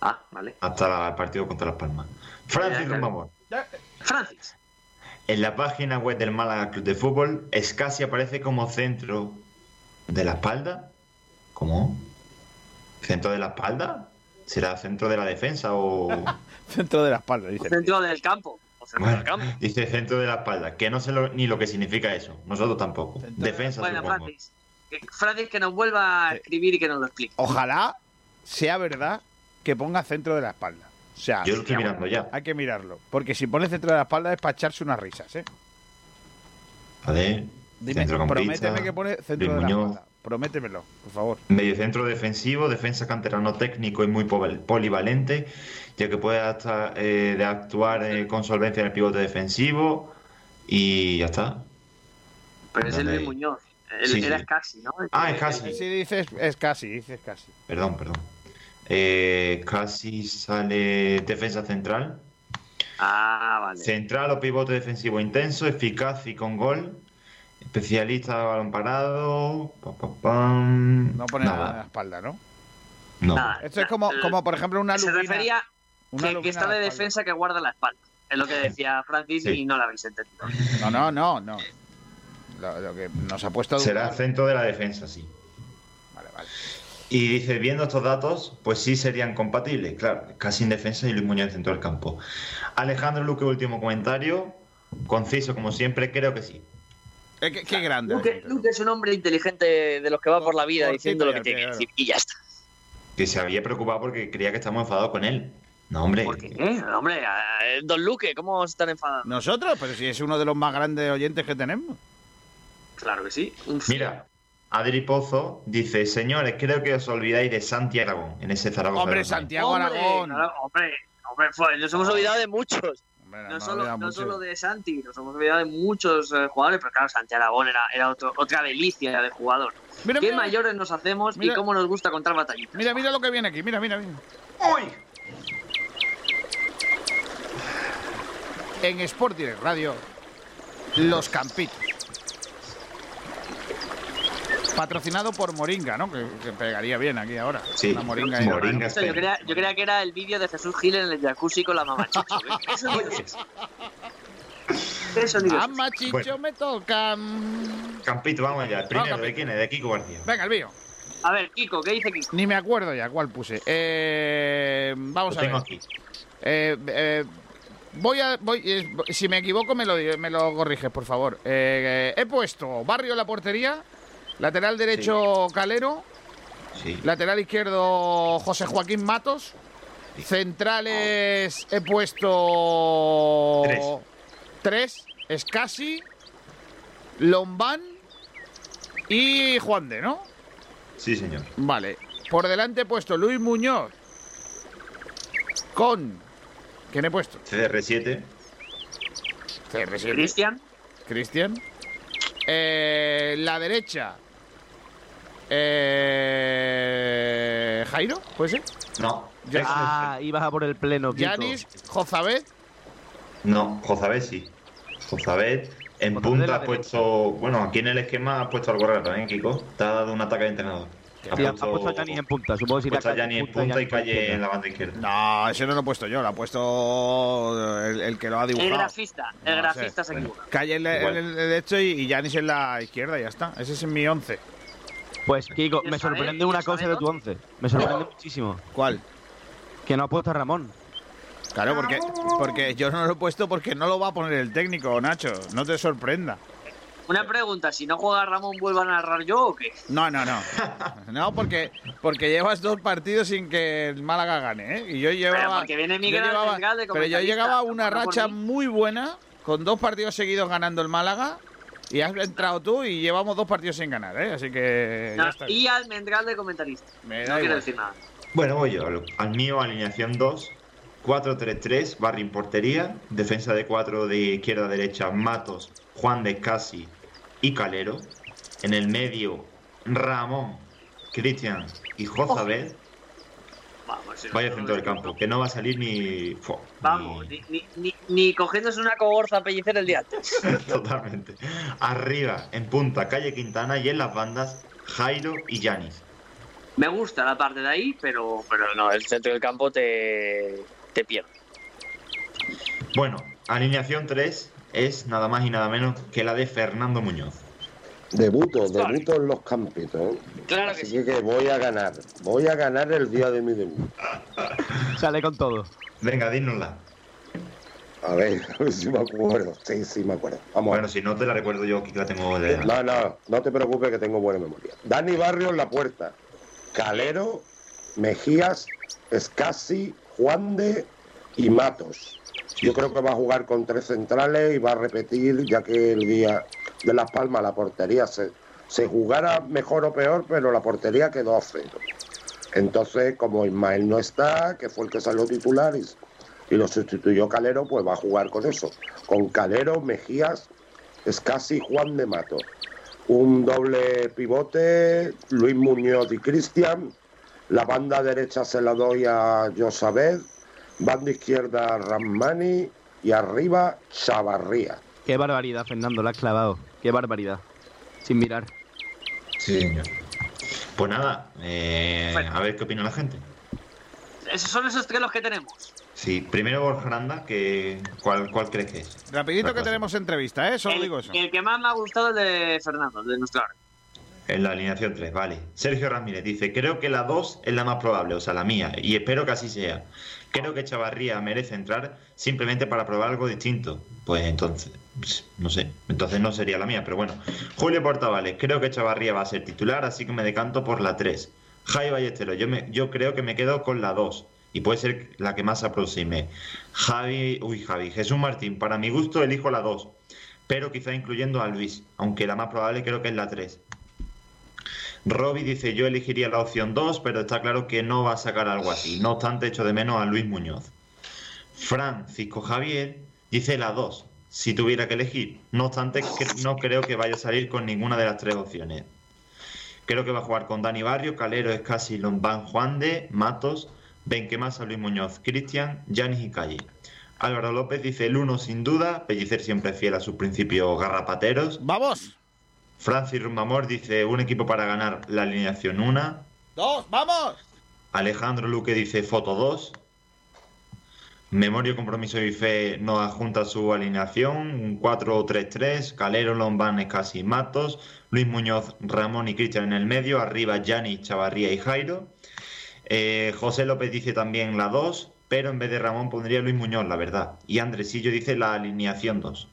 Ah, vale. Hasta la- el partido contra Las Palmas. Francis. Rumamor. Francis. En la página web del Málaga Club de Fútbol, Scassi aparece como centro de la espalda. ¿Cómo? ¿Centro de la espalda? ¿Será centro de la defensa o...? Centro de la espalda, dice. Centro del campo. O centro Bueno, del campo. dice centro de la espalda, que no sé lo- ni lo que significa eso. Nosotros tampoco. Defensa, Bueno, supongo. Francis. que- Francis, que nos vuelva a escribir y que nos lo explique. Ojalá sea verdad que ponga centro de la espalda. O sea, Yo lo estoy mirando ya. Hay que mirarlo. Porque si pone centro de la espalda es para echarse unas risas, ¿eh? A ver, Dime, prométeme que pone centro Luis de la Muñoz. espalda. Prométemelo, por favor. Mediocentro defensivo, defensa canterano técnico y muy polivalente, ya que puede hasta, eh, de actuar eh, con solvencia en el pivote defensivo y ya está. Pero es el ahí. Muñoz. Él Sí, era sí. casi, ¿no? Ah, es casi. Si dices es casi, dices casi. Perdón, perdón. eh, casi sale defensa central. Ah, vale. Central o pivote defensivo intenso, eficaz y con gol. Especialista de balón parado. pa, pa, pam. No pone Nada. nada en la espalda, ¿no? No. Nada. Esto es como, como por ejemplo, una Se lubina. refería una que, está de defensa que guarda la espalda. Es lo que decía Francis Sí. y no la habéis entendido. No, no, no, no. Lo, lo que nos ha puesto... Será centro de la defensa, sí. Vale, vale. Y dice, viendo estos datos, pues sí serían compatibles. Claro, casi en defensa y Luis Muñoz en centro del campo. Alejandro Luque, último comentario. Conciso, como siempre, creo que sí. Eh, qué, qué grande. Luke, Luke es un hombre inteligente de los que va por la vida diciendo lo y que tiene que pie, decir. Y ya está. Que se había preocupado porque creía que estamos enfadados con él. No, hombre. ¿Eh? Hombre, eh, Don Luque, ¿cómo están enfadados? Nosotros, pero si es uno de los más grandes oyentes que tenemos. Claro que sí. Mira, Adri Pozo dice, señores, creo que os olvidáis de Santi Aragón en ese Zaragoza. Hombre, de los Reyes". Santiago Hombre, Aragón. hombre, hombre, pues, nos hemos olvidado de muchos. No, No, solo, no solo de Santi, nos hemos olvidado de muchos eh, jugadores, pero claro, Santi Aragón era, era otro- otra delicia de jugador. Mira, Qué mira. mayores nos hacemos Mira. y cómo nos gusta contar batallitas. Mira, mira lo que viene aquí, mira, mira, mira. En Sport Direct Radio, Los Campitos. Patrocinado por Moringa, ¿no? Que, que pegaría bien aquí ahora. Sí, Una Moringa. y- Moringa Eso, yo, creía, yo creía que era el vídeo de Jesús Gil en el jacuzzi con la mamachicho. ¿Qué- ¿Qué sonido es ese? ¿Qué sonido es ese? Mamá Chicho Bueno. me toca. Campito, vamos allá. El primero, Campito. ¿de quién es? De Kiko García. Venga, el mío. A ver, Kiko, ¿qué dice Kiko? Ni me acuerdo ya cuál puse. Eh, vamos Lo a ver. tengo aquí. Eh, eh, voy a. Voy, eh, si me equivoco, me lo, me lo corriges, por favor. Eh, he puesto Barrio la portería, lateral derecho Calero, Sí. lateral izquierdo José Joaquín Matos, centrales he puesto. Tres. Tres. Escasi, Lombán y Juan de, ¿no? Sí, señor. Vale. Por delante he puesto Luis Muñoz con. ¿Quién he puesto? CR7. CR7. Cristian. Cristian. Eh, la derecha. Eh, Jairo, ¿puede ser? No. Ya- Ah, ibas a por el pleno. Yanis, Jozabet. No, Jozabet sí. Jozabet en Jozabet punta ha puesto. Bueno, aquí en el esquema has puesto algo raro, ¿eh, Kiko? Te ha dado un ataque de entrenador. Sí, ha, ha puesto a Yanis en punta. Supongo que si puesto a Calle Yanni en punta y Calle en la banda izquierda. No, ese no lo he puesto yo, lo ha puesto el, el que lo ha El dibujado. grafista. El No grafista sé. se equivoca. Calle en, el derecho y, Yanis en la izquierda, ya está. Ese es mi once. Pues, Kiko, ¿Quieres me sorprende una ¿Quieres cosa de tu once. Me sorprende muchísimo. ¿Cuál? Que no ha puesto a Ramón. Claro, porque, porque yo no lo he puesto porque no lo va a poner el técnico, Nacho. No te sorprenda. Una pregunta, si no juega Ramón, ¿vuelvo a narrar yo o qué? No, no, no. No, porque, porque llevas dos partidos sin que el Málaga gane, ¿eh? Y yo llevaba. porque viene Miguel yo llevaba- Pero yo llegaba a una racha muy buena, con dos partidos seguidos ganando el Málaga. Y has entrado tú y llevamos dos partidos sin ganar, ¿eh? Así que. No, ya está. y Almendral de comentarista. Me no da quiero igual. decir nada. Bueno, voy yo. Al, mío, alineación 2. 4-3-3, Barry en portería. Defensa de 4 de izquierda a derecha, Matos, Juan de Casi y Calero. En el medio, Ramón, Cristian y Jozabed. Vamos, si no- Vaya centro del campo, que no va a salir ni. fo, Vamos, ni, ni, ni, ni cogiéndose una cogorza a pellicer el día antes. Totalmente. Arriba, en punta, calle Quintana y en las bandas, Jairo y Yanis. Me gusta la parte de ahí, pero, pero no, el centro del campo te, te pierde. Bueno, alineación 3 es nada más y nada menos que la de Fernando Muñoz. Debuto, debuto en los campitos. ¿eh? Claro que Así sí. que voy a ganar. Voy a ganar el día de mi debut. Sale con todo. Venga, dínosla. A ver, a ver si me acuerdo. Sí, sí, me acuerdo. Vamos. Bueno, si no te la recuerdo yo, que la tengo de... No, no, no te preocupes que tengo buena memoria. Dani Barrio en la puerta. Calero, Mejías, Escasi, Juan de y Matos. Yo creo que va a jugar con tres centrales y va a repetir, ya que el día de Las Palmas la portería se, se jugara mejor o peor, pero la portería quedó a cero. Entonces, como Ismael no está, que fue el que salió titular y, y lo sustituyó Calero, pues va a jugar con eso. Con Calero, Mejías, Escasi, Juan de Matos un doble pivote, Luis Muñoz y Cristian, La banda derecha se la doy a Josabed. Banda izquierda Ramani. Y arriba Chavarría. Qué barbaridad, Fernando, la has clavado. Qué barbaridad. Sin mirar. Sí, señor. Pues nada, eh, a ver qué opina la gente. Esos son esos tres los que tenemos. Sí, primero Borja Aranda, que, ¿cuál, ¿cuál crees que es? Rapidito que tenemos entrevista, ¿eh? Solo el, digo eso. el que más me ha gustado es el de Fernando, el de nuestro. En la alineación 3, vale. Sergio Ramírez dice, creo que la 2 es la más probable, o sea, la mía, y espero que así sea. Creo que Chavarría merece entrar simplemente para probar algo distinto. Pues entonces, no sé, entonces no sería la mía, pero bueno. Julio Portavales, creo que Chavarría va a ser titular, así que me decanto por la 3. Jai Ballesteros, yo, yo creo que me quedo con la 2. Y puede ser la que más se aproxime. Javi, uy, Javi, Jesús Martín, para mi gusto elijo la 2. Pero quizá incluyendo a Luis, aunque la más probable creo que es la 3. Robbie dice, yo elegiría la opción 2, pero está claro que no va a sacar algo así. No obstante, echo de menos a Luis Muñoz. Francisco Javier dice la 2, si tuviera que elegir. No obstante, no creo que vaya a salir con ninguna de las tres opciones. Creo que va a jugar con Dani Barrio, Calero, Escasi, Lombán, Juan de, Matos, Benquemasa, Luis Muñoz, Cristian, Yanis y Calle. Álvaro López dice el 1 sin duda, Pellicer siempre fiel a sus principios garrapateros. ¡Vamos! Francis Rumamor dice un equipo para ganar la alineación 1. ¡Dos! ¡Vamos! Alejandro Luque dice foto 2. Memorio, Compromiso y Fe nos adjunta su alineación, un 4-3-3, Calero, Lombán, Escasi, Matos, Luis Muñoz, Ramón y Cristian en el medio, arriba Yanni, Chavarría y Jairo. Eh, José López dice también la 2, pero en vez de Ramón pondría Luis Muñoz, la verdad. Y Andresillo dice la alineación 2.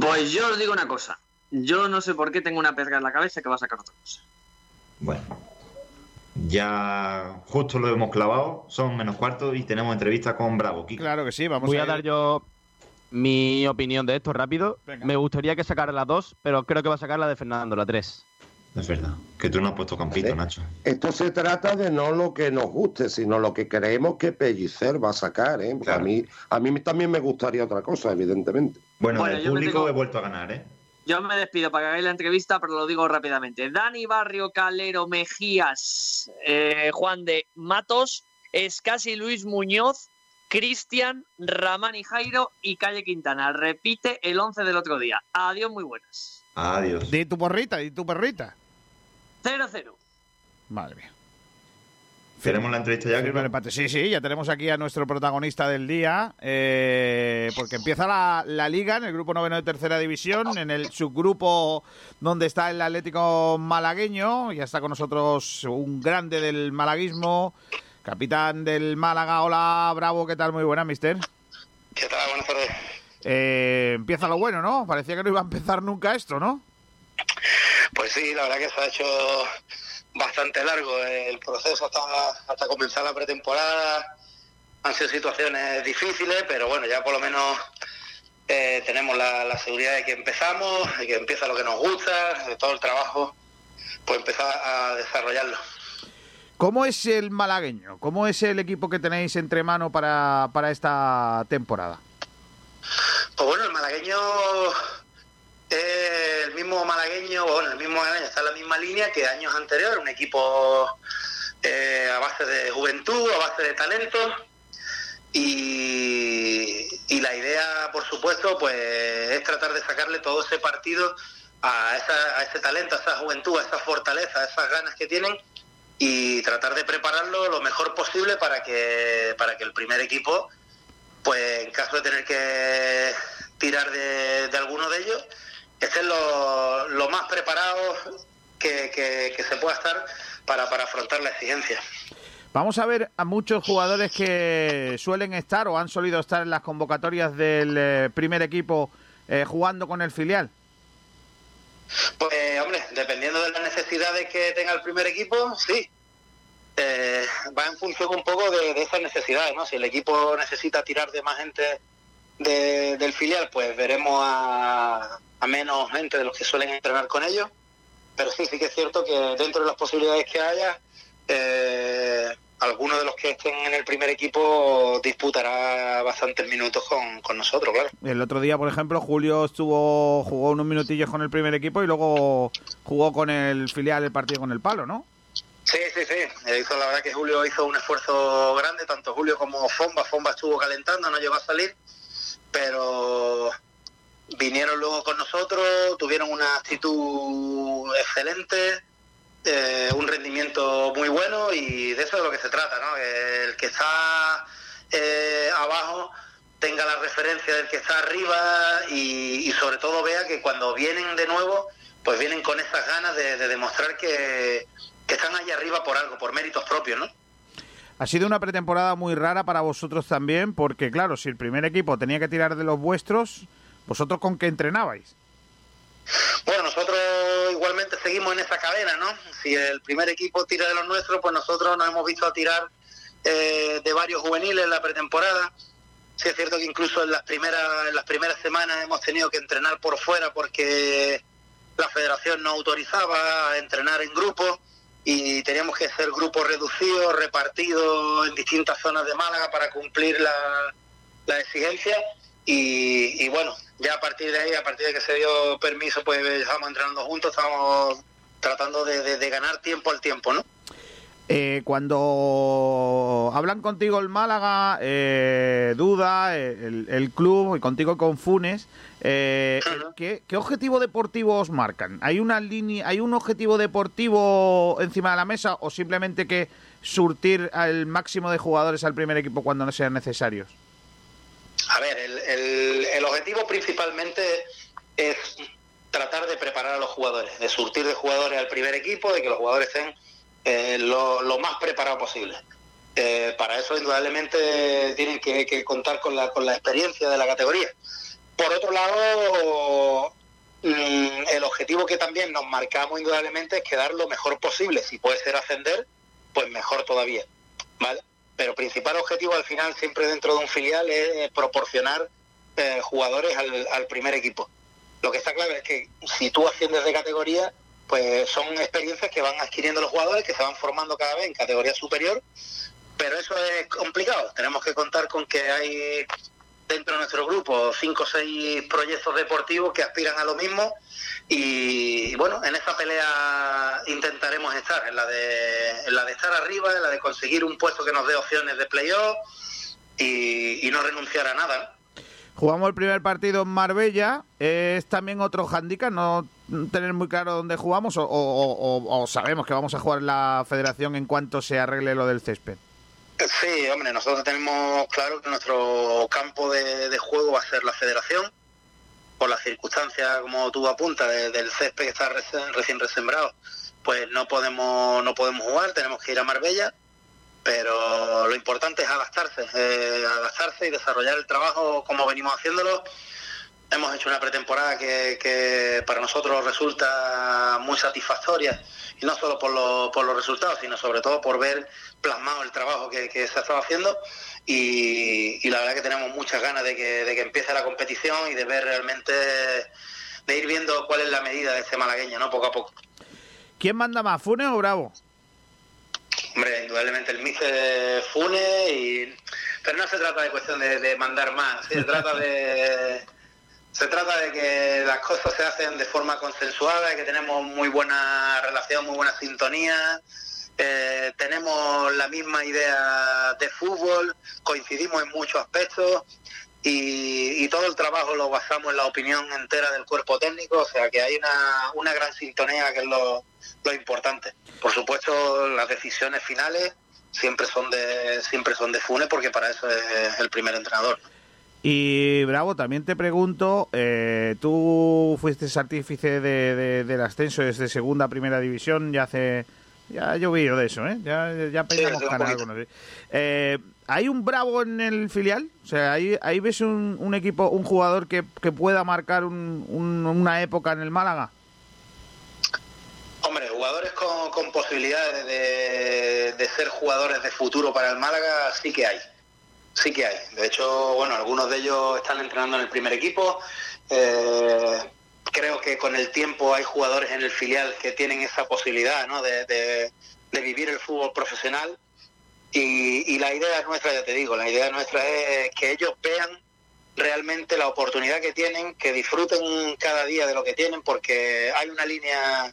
Pues yo os digo una cosa. Yo no sé por qué tengo una pesca en la cabeza que va a sacar otra cosa. Bueno, ya justo lo hemos clavado, son menos cuartos y tenemos entrevista con Bravo. Kiko. Claro que sí, vamos Voy a a ir- dar yo mi opinión de esto rápido. Venga. Me gustaría que sacara la 2, pero creo que va a sacar la de Fernando, la 3. Es verdad, que tú no has puesto campito, Nacho. Esto se trata de no lo que nos guste, sino lo que creemos que Pellicer va a sacar. ¿eh? Porque a, mí, a mí también me gustaría otra cosa, evidentemente. Bueno, Bueno, el público tengo- he vuelto a ganar, ¿eh? Yo me despido para que hagáis la entrevista, pero lo digo rápidamente. Dani Barrio, Calero, Mejías, eh, Juan de Matos, Escasi Luis Muñoz, Cristian, Ramán y Jairo y Calle Quintana. Repite el 11 del otro día. Adiós, muy buenas. Adiós. Di tu porrita, di tu perrita. 0-0. Madre mía. ¿Tenemos la entrevista ya? Empate. Sí, sí, ya tenemos aquí a nuestro protagonista del día, eh, porque empieza la, la liga en el grupo noveno de tercera división, en el subgrupo donde está el Atlético malagueño, ya está con nosotros un grande del malaguismo, capitán del Málaga, hola, bravo, ¿qué tal? Muy buena, mister. ¿Qué tal? Buenas tardes. Eh, empieza lo bueno, ¿no? Parecía que no iba a empezar nunca esto, ¿no? Pues sí, la verdad que se ha hecho bastante largo el proceso hasta, hasta comenzar la pretemporada. Han sido situaciones difíciles, pero bueno, ya por lo menos eh, tenemos la, la seguridad de que empezamos, de que empieza lo que nos gusta, de todo el trabajo, pues empezar a desarrollarlo. ¿Cómo es el malagueño? ¿Cómo es el equipo que tenéis entre mano para, para esta temporada? Pues bueno, el malagueño es el mismo malagueño, bueno, el mismo malagueño está en la misma línea que años anteriores, un equipo eh, a base de juventud, a base de talento. Y, la idea, por supuesto, pues es tratar de sacarle todo ese partido a, esa- ese talento, a esa juventud, a esa fortaleza, a esas ganas que tienen y tratar de prepararlo lo mejor posible para que, para que el primer equipo pues en caso de tener que tirar de, de alguno de ellos, estén lo, lo más preparados que, que- que se pueda estar para, para afrontar la exigencia. Vamos a ver a muchos jugadores que suelen estar o han solido estar en las convocatorias del eh, primer equipo eh, jugando con el filial. Pues hombre, dependiendo de las necesidades que tenga el primer equipo, sí. Eh, va en función un poco de, de esas necesidades, ¿no? Si el equipo necesita tirar de más gente de- del filial, pues veremos a, a menos gente de los que suelen entrenar con ellos. Pero sí, sí que es cierto que dentro de las posibilidades que haya, eh, alguno de los que estén en el primer equipo disputará bastantes minutos con, con nosotros, claro. El otro día, por ejemplo, Julio estuvo jugó unos minutillos con el primer equipo y luego jugó con el filial el partido con el palo, ¿no? Sí, sí, sí. Hizo, la verdad que Julio hizo un esfuerzo grande, tanto Julio como Fomba. Fomba estuvo calentando, no llegó a salir, pero vinieron luego con nosotros, tuvieron una actitud excelente, eh, un rendimiento muy bueno y de eso es lo que se trata, ¿no? El que está eh, abajo tenga la referencia del que está arriba y, sobre todo vea que cuando vienen de nuevo, pues vienen con esas ganas de, de demostrar que, que están ahí arriba por algo, por méritos propios, ¿no? Ha sido una pretemporada muy rara para vosotros también, porque claro, si el primer equipo tenía que tirar de los vuestros, ¿vosotros con qué entrenabais? Bueno, nosotros igualmente seguimos en esa cadena, ¿no? Si el primer equipo tira de los nuestros, pues nosotros nos hemos visto a tirar eh, de varios juveniles en la pretemporada. Sí es cierto que incluso en las primeras en las primeras semanas hemos tenido que entrenar por fuera porque la federación no autorizaba a entrenar en grupo y teníamos que hacer grupos reducidos, repartidos en distintas zonas de Málaga para cumplir la, la exigencia y, y, bueno, ya a partir de ahí, a partir de que se dio permiso, pues estábamos entrenando juntos, estábamos tratando de, de, de ganar tiempo al tiempo, ¿no? Eh, cuando hablan contigo el Málaga, eh, Duda, el, el, club, y contigo con Funes, eh, ¿qué, ¿qué, objetivo deportivo os marcan? ¿Hay una línea, hay un objetivo deportivo encima de la mesa o simplemente que surtir al máximo de jugadores al primer equipo cuando no sean necesarios? A ver, el, el, objetivo principalmente es tratar de preparar a los jugadores, de surtir de jugadores al primer equipo, de que los jugadores estén eh, lo, lo, más preparado posible. Eh, para eso, indudablemente, tienen que, que, contar con la, con la experiencia de la categoría. Por otro lado, mmm, el objetivo que también nos marcamos, indudablemente, es quedar lo mejor posible. Si puede ser ascender, pues mejor todavía. ¿vale? Pero principal objetivo, al final, siempre dentro de un filial, es proporcionar eh, jugadores al, al primer equipo. Lo que está claro es que si tú asciendes de categoría, pues son experiencias que van adquiriendo los jugadores, que se van formando cada vez en categoría superior, pero eso es complicado. Tenemos que contar con que hay dentro de nuestro grupo cinco o seis proyectos deportivos que aspiran a lo mismo y bueno, en esa pelea intentaremos estar, en la de, la de estar arriba, en la de conseguir un puesto que nos dé opciones de playoff y, y no renunciar a nada. Jugamos el primer partido en Marbella. Es también otro handicap, no tener muy claro dónde jugamos o, o, o, o, sabemos que vamos a jugar la federación en cuanto se arregle lo del césped. Sí, hombre, nosotros tenemos claro que nuestro campo de, juego va a ser la federación, por las circunstancias, como tú apuntas, de, del césped que está recién, recién resembrado, pues no podemos, no podemos jugar, tenemos que ir a Marbella pero lo importante es adaptarse, eh, adaptarse y desarrollar el trabajo como venimos haciéndolo. Hemos hecho una pretemporada que, que para nosotros resulta muy satisfactoria y no solo por, lo, por los resultados, sino sobre todo por ver plasmado el trabajo que, que se ha estado haciendo y, y, la verdad que tenemos muchas ganas de que, de que empiece la competición y de ver realmente, de ir viendo cuál es la medida de este malagueño, ¿no? Poco a poco. ¿Quién manda más, Funes o Bravo? Hombre, indudablemente el Mice Fune, y... pero no se trata de cuestión de, de mandar más, se trata de se trata de que las cosas se hacen de forma consensuada, que tenemos muy buena relación, muy buena sintonía, eh, tenemos la misma idea de fútbol, coincidimos en muchos aspectos y, todo el trabajo lo basamos en la opinión entera del cuerpo técnico, o sea que hay una, gran sintonía que es lo, lo importante. Por supuesto, las decisiones finales siempre son de siempre son de Fune porque para eso es el primer entrenador. Y Bravo, también te pregunto, eh, tú fuiste artífice de, de, del ascenso desde segunda a primera división, ya hace, ya llovido de eso, ¿eh? Ya, ya peinamos sí, algunos. Eh, ¿Hay un Bravo en el filial? O sea, ¿ahí, ahí ves un, un equipo, un jugador que, que pueda marcar un, un, una época en el Málaga? Hombre, jugadores con, con posibilidades de, de, ser jugadores de futuro para el Málaga sí que hay. Sí que hay. De hecho, bueno, algunos de ellos están entrenando en el primer equipo. Eh, creo que con el tiempo hay jugadores en el filial que tienen esa posibilidad ¿no? de, de, de vivir el fútbol profesional. Y, y la idea nuestra, ya te digo, la idea nuestra es que ellos vean realmente la oportunidad que tienen, que disfruten cada día de lo que tienen, porque hay una línea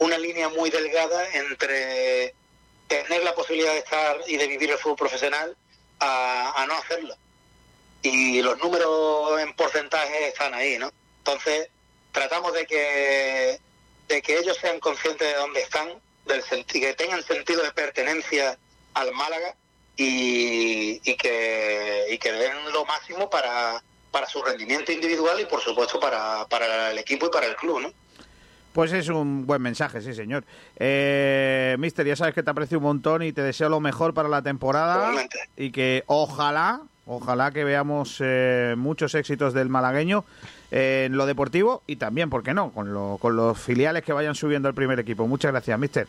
una línea muy delgada entre tener la posibilidad de estar y de vivir el fútbol profesional a, no hacerlo. Y los números en porcentaje están ahí, ¿no? Entonces, tratamos de que, de que ellos sean conscientes de dónde están, del que tengan sentido de pertenencia al Málaga y, y que, y que den lo máximo para, para su rendimiento individual y, por supuesto, para, para el equipo y para el club, ¿no? Pues es un buen mensaje, sí, señor. Eh, Mister, ya sabes que te aprecio un montón y te deseo lo mejor para la temporada. Y que ojalá, ojalá que veamos eh, muchos éxitos del malagueño eh, en lo deportivo y también, ¿por qué no?, con, lo- con los filiales que vayan subiendo al primer equipo. Muchas gracias, Mister.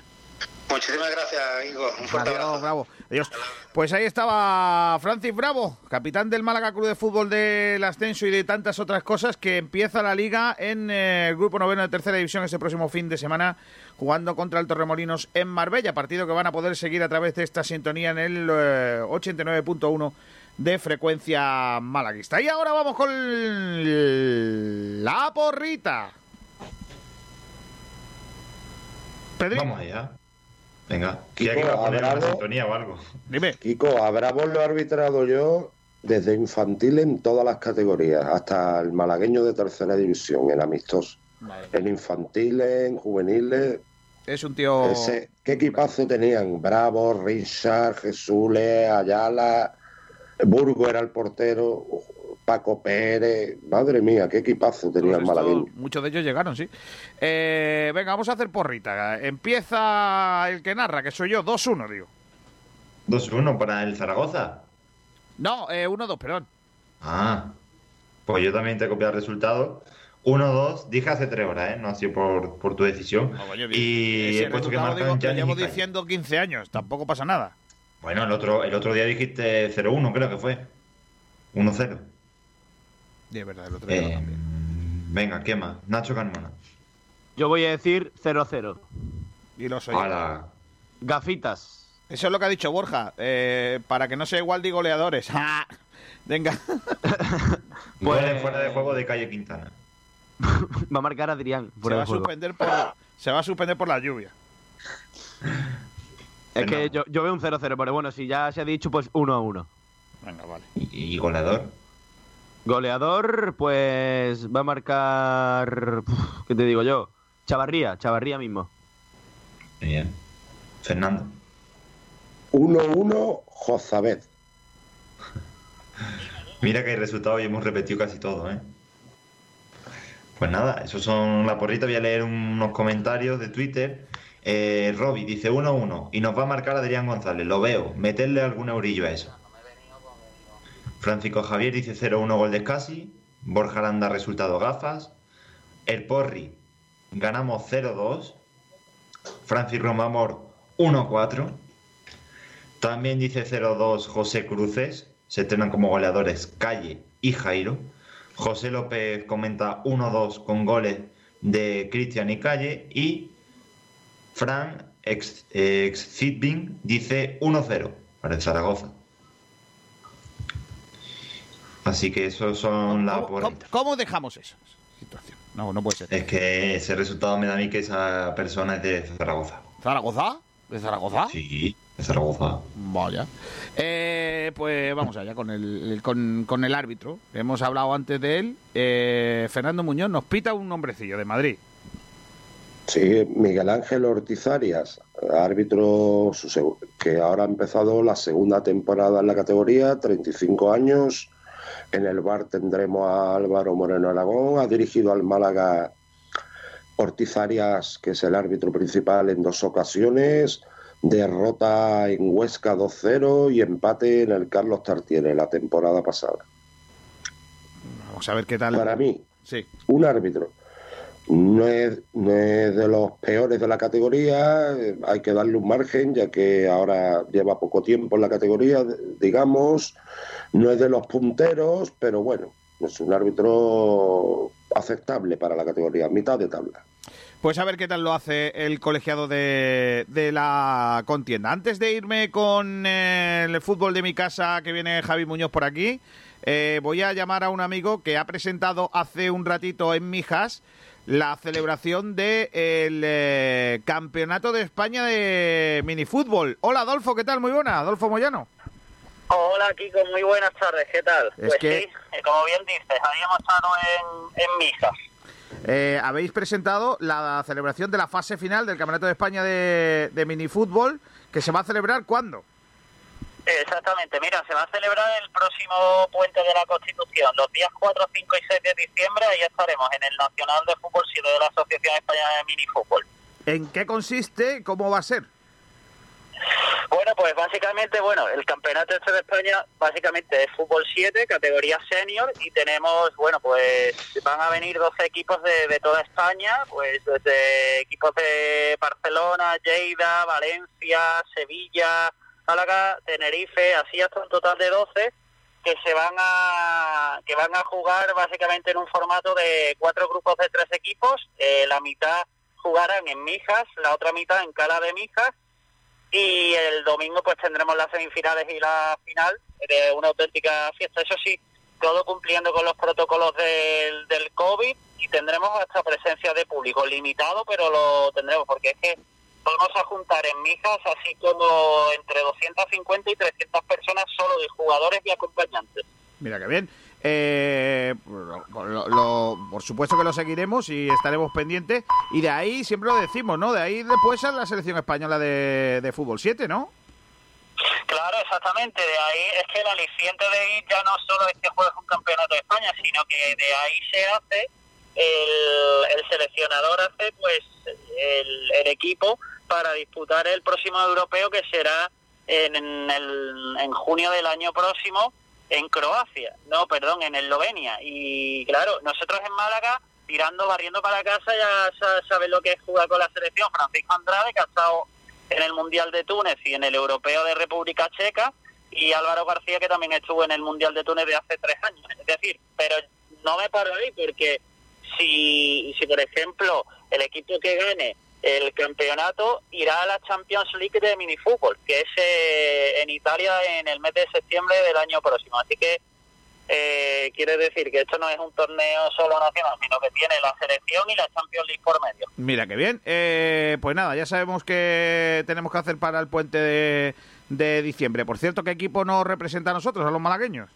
Muchísimas gracias, Igor. Un fuerte Adiós, abrazo. bravo. Adiós. Pues ahí estaba Francis Bravo, capitán del Málaga Club de Fútbol del Ascenso y de tantas otras cosas, que empieza la liga en eh, el grupo noveno de tercera división este próximo fin de semana, jugando contra el Torremolinos en Marbella, partido que van a poder seguir a través de esta sintonía en el eh, 89.1 de frecuencia malaguista. Y ahora vamos con la porrita. Vamos allá. Venga, Kiko, ¿quiere que va a poner o algo? Dime. Kiko, a Bravo lo he arbitrado yo desde infantil en todas las categorías, hasta el malagueño de tercera división, en amistoso. En infantiles, en juveniles. Es un tío... Ese, ¿Qué equipazo tenían? Bravo, Richard, Jesús, Ayala, Burgo era el portero, Paco Pérez. Madre mía, qué equipazo tenía el malagueño. muchos de ellos llegaron, sí. Eh, venga, vamos a hacer porrita. Empieza el que narra, que soy yo. 2-1, digo. 2-1 para el Zaragoza. No, eh, 1-2, perdón. Ah, pues yo también te he copiado el resultado. 1-2, dije hace tres horas, ¿eh? No ha sido por, por tu decisión. y Ese he puesto que marcan digo, llevo y diciendo 15 años. Tampoco pasa nada. Bueno, el otro, el otro día dijiste 0-1, creo que fue. 1-0. Es verdad, el otro día Eh, venga, ¿qué más? Nacho Carmona. Yo voy a decir 0-0. Y lo soy. Gafitas. Eso es lo que ha dicho Borja. eh, para que no sea igual de goleadores. ¡Ah! Venga. Goles fuera de juego de Calle Quintana. Va a marcar Adrián. Se va, de a suspender por, se va a suspender por la lluvia. Es que yo, yo veo un 0-0, pero bueno, si ya se ha dicho, pues 1-1. Venga, vale. ¿Y, y goleador? Goleador, pues va a marcar. ¿Qué te digo yo? Chavarría, Chavarría mismo. Bien. Fernando. 1-1, Jozabed. Mira que hay resultados y hemos repetido casi todo, ¿eh? Pues nada, esos son la porrita. Voy a leer unos comentarios de Twitter. Eh, Robbie dice 1-1 y nos va a marcar Adrián González. Lo veo. Meterle algún eurillo a eso. Francisco Javier dice 0-1 gol de Scassi. Borja Aranda resultado gafas. El Porri ganamos 0-2. Francis Romamor 1-4. También dice 0-2 José Cruces. Se estrenan como goleadores Calle y Jairo. José López comenta 1-2 con goles de Cristian y Calle. Y Fran ex, ex Zitbin dice 1-0 para Zaragoza. Así que esos son las ¿Cómo, cómo dejamos esa situación? No, no puede ser. Es que ese resultado me da a mí que esa persona es de Zaragoza. ¿Zaragoza? ¿De Zaragoza? Sí, de Zaragoza. Vaya. Eh, pues vamos allá con el, con, con el árbitro. Hemos hablado antes de él. Eh, Fernando Muñoz nos pita un nombrecillo de Madrid. Sí, Miguel Ángel Ortiz Arias, árbitro que ahora ha empezado la segunda temporada en la categoría, 35 años. En el bar tendremos a Álvaro Moreno Aragón, ha dirigido al Málaga Ortiz Arias, que es el árbitro principal en dos ocasiones, derrota en Huesca 2-0 y empate en el Carlos Tartiere la temporada pasada. Vamos a ver qué tal. Para mí, Sí. un árbitro. No es, no es de los peores de la categoría, eh, hay que darle un margen, ya que ahora lleva poco tiempo en la categoría, digamos. No es de los punteros, pero bueno, es un árbitro aceptable para la categoría, mitad de tabla. Pues a ver qué tal lo hace el colegiado de, de la contienda. Antes de irme con eh, el fútbol de mi casa, que viene Javi Muñoz por aquí, eh, voy a llamar a un amigo que ha presentado hace un ratito en Mijas la celebración del de Campeonato de España de minifútbol. Hola Adolfo, ¿qué tal? Muy buena, Adolfo Moyano. Hola Kiko, muy buenas tardes, ¿qué tal? Es pues que- sí, eh, como bien dices, habíamos estado en, en misa. Eh, habéis presentado la celebración de la fase final del Campeonato de España de, de minifútbol, que se va a celebrar ¿cuándo? Exactamente, mira, se va a celebrar el próximo puente de la Constitución, los días 4, 5 y 6 de diciembre, ahí estaremos en el Nacional de Fútbol 7 de la Asociación Española de Minifútbol. ¿En qué consiste? ¿Cómo va a ser? Bueno, pues básicamente, bueno, el campeonato este de España básicamente es fútbol 7, categoría senior, y tenemos, bueno, pues van a venir 12 equipos de, de toda España, pues desde equipos de Barcelona, Lleida, Valencia, Sevilla, Málaga, Tenerife, así hasta un total de 12 que se van a que van a jugar básicamente en un formato de cuatro grupos de tres equipos, eh, la mitad jugarán en Mijas, la otra mitad en Cala de Mijas y el domingo pues tendremos las semifinales y la final de una auténtica fiesta. Eso sí, todo cumpliendo con los protocolos del, del COVID y tendremos hasta presencia de público limitado, pero lo tendremos porque es que vamos a juntar en Mijas así como entre 250 y 300 personas solo de jugadores y acompañantes. Mira que bien. Eh, lo- lo- lo- por supuesto que lo seguiremos y estaremos pendientes. Y de ahí, siempre lo decimos, ¿no? De ahí después a la selección española de, de fútbol 7, ¿no? Claro, exactamente. De ahí es que el aliciente de ir ya no solo es que juegues un campeonato de España, sino que de ahí se hace, el, el seleccionador hace pues el, el equipo para disputar el próximo europeo que será en, en el, en junio del año próximo en Croacia, no, perdón, en Eslovenia. Y claro, nosotros en Málaga, tirando, barriendo para casa, ya sa- sabes lo que es jugar con la selección. Francisco Andrade, que ha estado en el Mundial de Túnez y en el Europeo de República Checa, y Álvaro García, que también estuvo en el Mundial de Túnez de hace tres años. Es decir, pero no me paro ahí, porque si, si por ejemplo, el equipo que gane el campeonato irá a la Champions League de minifútbol, que es eh, en Italia en el mes de septiembre del año próximo. Así que eh, quiere decir que esto no es un torneo solo nacional, sino que tiene la selección y la Champions League por medio. Mira que bien. Eh, pues nada, ya sabemos que tenemos que hacer para el puente de, de diciembre. Por cierto, ¿qué equipo nos representa a nosotros, a los malagueños?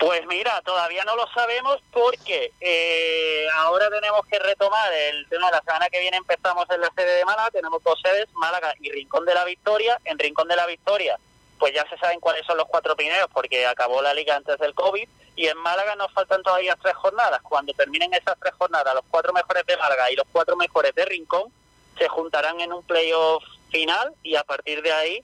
Pues mira, todavía no lo sabemos porque eh, ahora tenemos que retomar el tema. La semana que viene empezamos en la sede de Málaga, tenemos dos sedes, Málaga y Rincón de la Victoria. En Rincón de la Victoria, pues ya se saben cuáles son los cuatro primeros porque acabó la liga antes del COVID. Y en Málaga nos faltan todavía tres jornadas. Cuando terminen esas tres jornadas, los cuatro mejores de Málaga y los cuatro mejores de Rincón se juntarán en un playoff final y a partir de ahí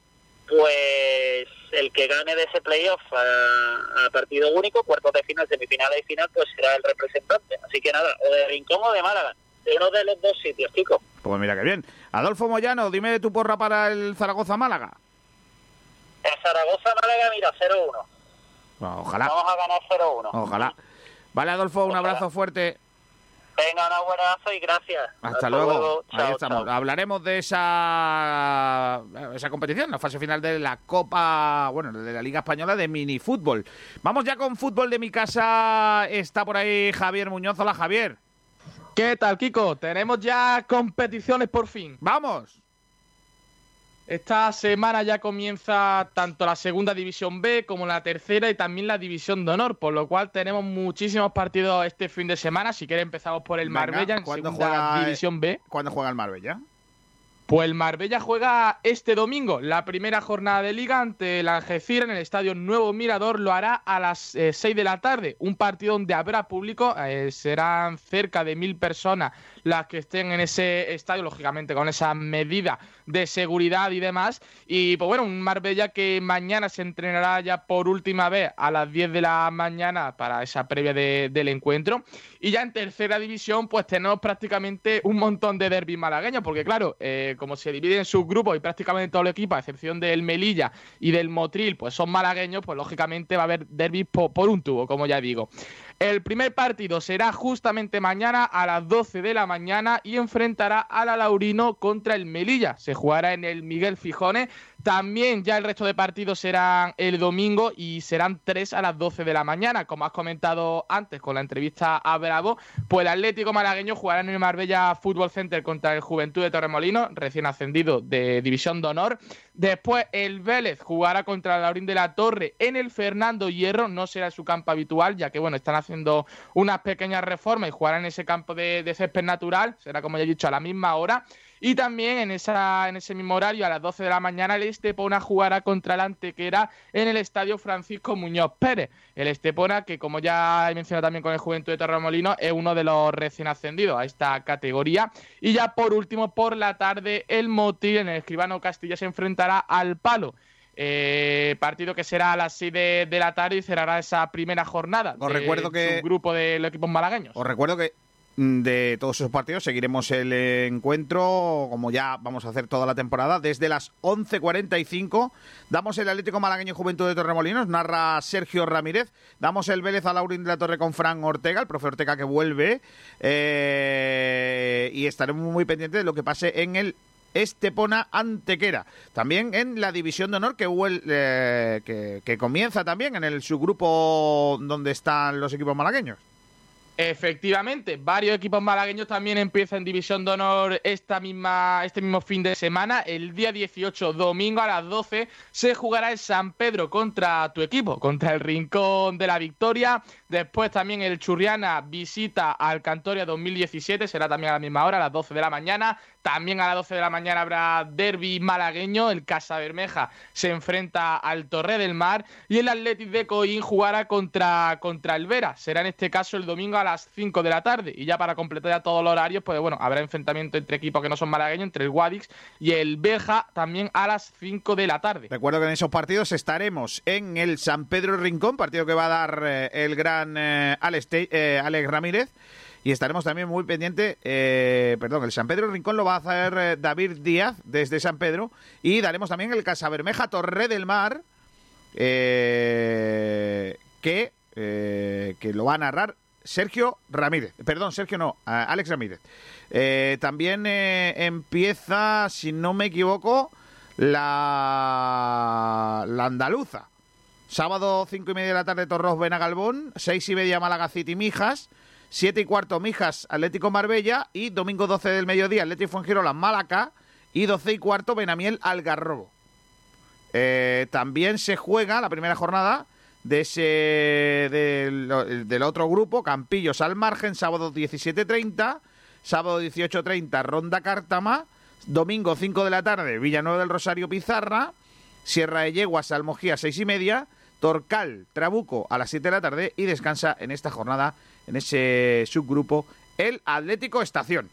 pues el que gane de ese playoff a, a partido único, cuartos de final, semifinales y final, pues será el representante. Así que nada, o de Rincón o de Málaga, de uno de los dos sitios, chicos. Pues mira que bien. Adolfo Moyano, dime tu porra para el Zaragoza-Málaga. En Zaragoza-Málaga, mira, 0-1. Bueno, ojalá, Vamos a ganar 0-1. ojalá. Vale, Adolfo, un abrazo fuerte. Venga, un abrazo y gracias. Hasta, luego. Ahí Chao, estamos. chao. Hablaremos de esa esa competición, la fase final de la Copa, bueno, de la Liga Española de minifútbol. Vamos ya con fútbol de mi casa. Está por ahí Javier Muñoz. Hola, Javier. ¿Qué tal, Kiko? Tenemos ya competiciones por fin. ¡Vamos! Esta semana ya comienza tanto la segunda división B como la tercera y también la división de honor, por lo cual tenemos muchísimos partidos este fin de semana. Si quieres empezamos por el Venga, Marbella en ¿cuándo segunda juega, división B. ¿Cuándo juega el Marbella? Pues el Marbella juega este domingo la primera jornada de liga ante el Algeciras en el estadio Nuevo Mirador. Lo hará a las eh, 6 de la tarde. Un partido donde habrá público. eh, serán cerca de mil personas las que estén en ese estadio, lógicamente con esa medida de seguridad y demás. Y pues bueno, un Marbella que mañana se entrenará ya por última vez a las 10 de la mañana para esa previa de- del encuentro. Y ya en tercera división, pues tenemos prácticamente un montón de derbis malagueños, porque claro, eh, como se divide en subgrupos y prácticamente todo el equipo, a excepción del Melilla y del Motril, pues son malagueños, pues lógicamente va a haber derbis po- por, un tubo, como ya digo. El primer partido será justamente mañana a las 12 de la mañana y enfrentará a la Laurino contra el Melilla. Se jugará en el Miguel Fijones. También ya el resto de partidos serán el domingo y serán tres a las 12 de la mañana. Como has comentado antes con la entrevista a Bravo, pues el Atlético Malagueño jugará en el Marbella Fútbol Center contra el Juventud de Torremolino, recién ascendido de División de Honor. Después el Vélez jugará contra el Laurín de la Torre en el Fernando Hierro, no será su campo habitual, ya que bueno, están haciendo unas pequeñas reformas y jugará en ese campo de, de césped natural, será como ya he dicho a la misma hora. Y también en, esa, en ese mismo horario, a las 12 de la mañana, el Estepona jugará contra el Antequera en el Estadio Francisco Muñoz Pérez. El Estepona, que como ya he mencionado también con el Juventud de Torremolino, es uno de los recién ascendidos a esta categoría. Y ya por último, por la tarde, el Motil en el Escribano Castilla se enfrentará al Palo. Eh, partido que será a las 6 de, de la tarde y cerrará esa primera jornada. Os recuerdo que- grupo de los equipos malagueños. Os recuerdo que de todos esos partidos seguiremos el encuentro, como ya vamos a hacer toda la temporada, desde las 11.45. Damos el Atlético Malagueño Juventud de Torremolinos, narra Sergio Ramírez. Damos el Vélez a Laurín de la Torre con Fran Ortega, el profe Ortega que vuelve. eh, y estaremos muy pendientes de lo que pase en el Estepona Antequera. También en la División de Honor que, eh, que comienza también en el subgrupo donde están los equipos malagueños. Efectivamente, varios equipos malagueños también empiezan División de Honor esta misma, este mismo fin de semana. El día 18, domingo a las 12, se jugará el San Pedro contra tu equipo, contra el Rincón de la Victoria. Después también el Churriana visita al Cantoria 2017, será también a la misma hora, a las 12 de la mañana. También a las 12 de la mañana habrá derby malagueño. El Casa Bermeja se enfrenta al Torre del Mar. Y el Athletic de Coín jugará contra, contra el Vera. Será en este caso el domingo a las 5 de la tarde. Y ya para completar ya todos los horarios, pues bueno, habrá enfrentamiento entre equipos que no son malagueños, entre el Guadix y el Beja, también a las 5 de la tarde. Recuerdo que en esos partidos estaremos en el San Pedro Rincón, partido que va a dar eh, el gran eh, Alex, Te- eh, Alex Ramírez. Y estaremos también muy pendientes, eh, perdón, el San Pedro Rincón lo va a hacer eh, David Díaz desde San Pedro. Y daremos también el Casa Bermeja Torre del Mar, eh, que, eh, que lo va a narrar Sergio Ramírez. Perdón, Sergio no, Alex Ramírez. Eh, también eh, empieza, si no me equivoco, la, la andaluza. Sábado, cinco y media de la tarde, Torros Benagalbón. Seis y media, Málaga City Mijas. Siete y cuarto, Mijas Atlético Marbella. Y domingo 12 del mediodía, Atlético Fuengirola Málaga. Y doce y cuarto, Benamiel Algarrobo. Eh, también se juega la primera jornada de ese del, del otro grupo, Campillos al margen, sábado 17.30, sábado 18.30, Ronda Cártama, domingo 5 de la tarde, Villanueva del Rosario Pizarra, Sierra de Yeguas, Almojía, 6 y media, Torcal, Trabuco a las 7 de la tarde y descansa en esta jornada, en ese subgrupo, el Atlético Estación.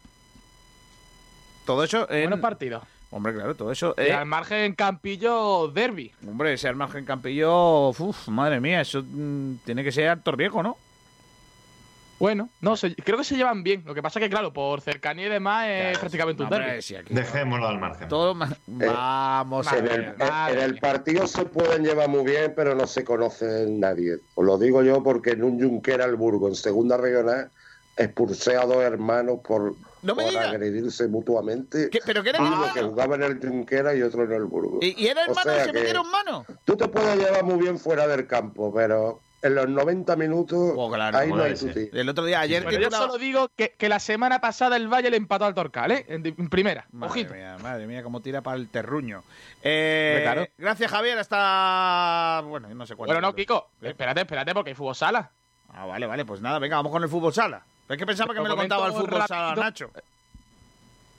Todo eso en... Buenos partidos. Hombre, claro, todo eso... Y eh, al margen Campillo, derby. Hombre, ese al margen Campillo, uf, madre mía, eso mm, tiene que ser harto riesgo, ¿no? Bueno, no sé, creo que se llevan bien. Lo que pasa que, claro, por cercanía y demás es prácticamente un derbi. si Dejémoslo al margen. Todo ma- Vamos a En el, ver. en- en el partido se pueden llevar muy bien, pero no se conoce nadie. Os lo digo yo porque en un Junquera al Burgo, en segunda regional, expulsé a dos hermanos por, No agredirse mutuamente. ¿Pero que eran Uno hermanos? que jugaba en el Junquera y otro en el Burgo. ¿Y, y eran O sea se que metieron mano? Tú te puedes llevar muy bien fuera del campo, pero en los 90 minutos ahí no hay tutí. El otro día, ayer Bueno, que yo una- solo digo que, que la semana pasada el Valle le empató al Torcal, ¿eh? En, en primera. Madre Ojito. mía, madre mía, cómo tira para el terruño. Eh, Claro. Gracias, Javier. Hasta. Bueno, no sé cuánto. Bueno, no, Kiko, espérate, espérate, porque hay fútbol sala. Ah, vale, vale, pues nada, venga, vamos con el fútbol sala. Es que pensaba que Lo me lo contaba el fútbol sala, rápido. Nacho.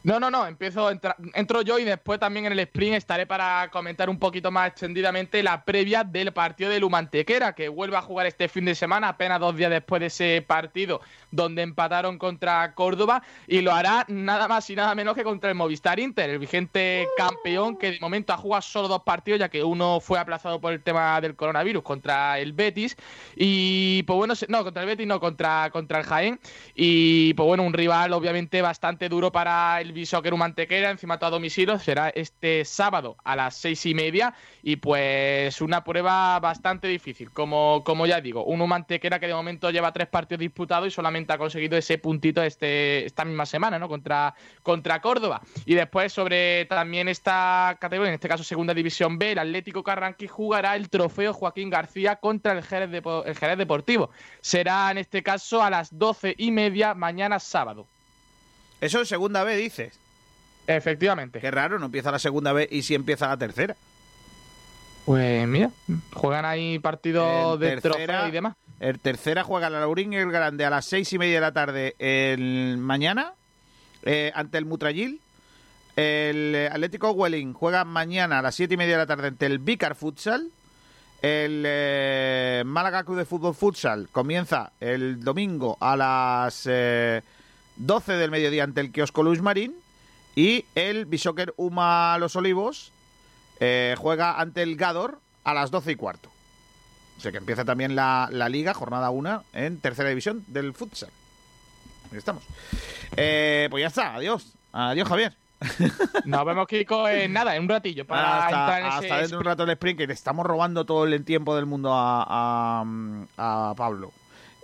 No, no, no, empiezo, entra- entro yo y después también en el sprint estaré para comentar un poquito más extendidamente la previa del partido de Lumantequera, que vuelve a jugar este fin de semana, apenas dos días después de ese partido donde empataron contra Córdoba, y lo hará nada más y nada menos que contra el Movistar Inter, el vigente campeón que de momento ha jugado solo dos partidos, ya que uno fue aplazado por el tema del coronavirus contra el Betis, y pues bueno, no, contra el Betis, no, contra, contra el Jaén, y pues bueno, un rival obviamente bastante duro para el Bishoker Mantequera, encima todo a domicilio, será este sábado a las seis y media y pues una prueba bastante difícil, como, como ya digo, un Mantequera que de momento lleva tres partidos disputados y solamente ha conseguido ese puntito este, esta misma semana, ¿no? Contra, contra Córdoba. Y después sobre también esta categoría, en este caso Segunda División B, el Atlético Carranqui jugará el trofeo Joaquín García contra el Jerez, el Jerez Deportivo. Será en este caso a las doce y media mañana sábado. Eso es segunda B, dices. Efectivamente. Qué raro, no empieza la segunda B y sí empieza la tercera. Pues mira, juegan ahí partidos de trofeo y demás. El tercera juega la Laurín y el Grande a las seis y media de la tarde el mañana eh, ante el Mutrayil. El Atlético Welling juega mañana a las siete y media de la tarde ante el Vicar Futsal. El eh, Málaga Club de Fútbol Futsal comienza el domingo a las eh, 12 del mediodía ante el Kiosco Luis Marín. Y el Bishoker Uma Los Olivos eh, juega ante el Gador a las 12 y cuarto. O sea que empieza también la, la liga, jornada 1, en tercera división del futsal. Ahí estamos. Eh, pues ya está, adiós. Adiós, Javier. Nos vemos, Kiko, en nada, en un ratillo. Para hasta, entrar en ese dentro de un rato el sprint, que le estamos robando todo el tiempo del mundo a, a, a Pablo.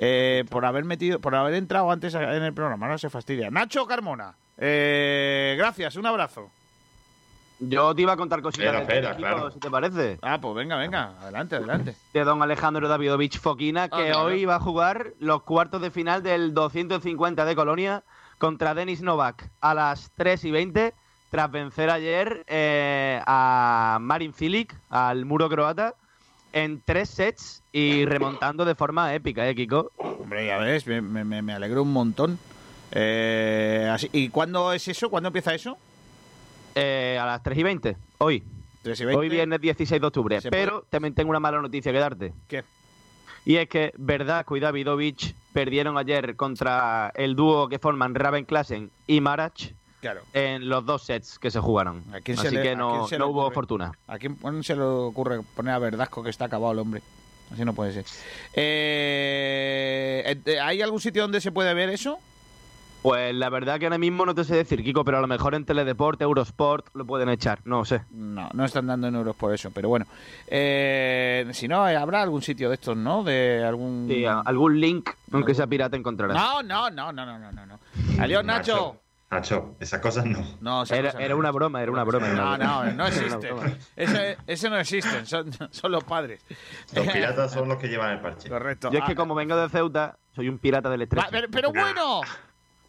Eh, por haber metido, por haber entrado antes en el programa, no se fastidia. Nacho Carmona, eh, gracias, un abrazo. Yo te iba a contar cositas Espera, de espera, Kiko, claro. si te parece. Ah, pues venga, venga, adelante, adelante. De don Alejandro Davidovich Foquina, que Ah, claro. hoy va a jugar los cuartos de final del 250 de Colonia contra Denis Novak a las 3 y 20, tras vencer ayer eh, a Marin Cilic, al muro croata, en tres sets y remontando de forma épica, ¿eh, Kiko? Hombre, ya ves, me, me, me alegro un montón. Eh, así, ¿Y cuándo es eso? ¿Cuándo empieza eso? Eh, a las 3 y 20, hoy. 3 y 20. Hoy viernes 16 de octubre. Pero también tengo una mala noticia que darte. ¿Qué? Y es que Verdasco y Davidovich perdieron ayer contra el dúo que forman Raven Klassen y Marach Claro. en los dos sets que se jugaron. ¿A quién se Así le- que a no, quién se no hubo ocurre? fortuna. ¿A quién quién se le ocurre poner a Verdasco que está acabado el hombre? Así no puede ser. Eh, eh, ¿Hay algún sitio donde se puede ver eso? Pues la verdad que ahora mismo no te sé decir, Kiko, pero a lo mejor en Teledeporte, Eurosport lo pueden echar, no sé. No, no están dando en euros por eso, pero bueno. Eh, si no, eh, habrá algún sitio de estos, ¿no? De algún... Sí, algún link, aunque sea pirata, encontrarás. No, no, no, no, no, no, no, no. Adiós, Nacho. Nacho, esas cosas no. No, esas Era, cosas era no. una broma, era una broma. era No, una no, broma. no existe. Ese, ese no existen, son, son los padres. Los piratas son los que llevan el parche. Correcto. Yo es que Ah, como vengo de Ceuta, soy un pirata del estrecho. pero, pero bueno,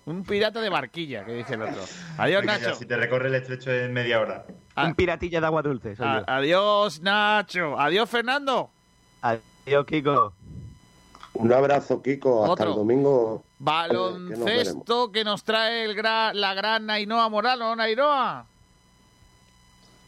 un pirata de barquilla, que dice el otro. Adiós, Nacho. ya, Si te recorre el estrecho en media hora. Un piratilla de agua dulce. soy A- yo. adiós, Nacho. Adiós, Fernando. Adiós, Kiko. Un abrazo, Kiko. Hasta Otro. el domingo. Baloncesto que nos trae el gra- la gran Ainhoa Moralo. Ainhoa.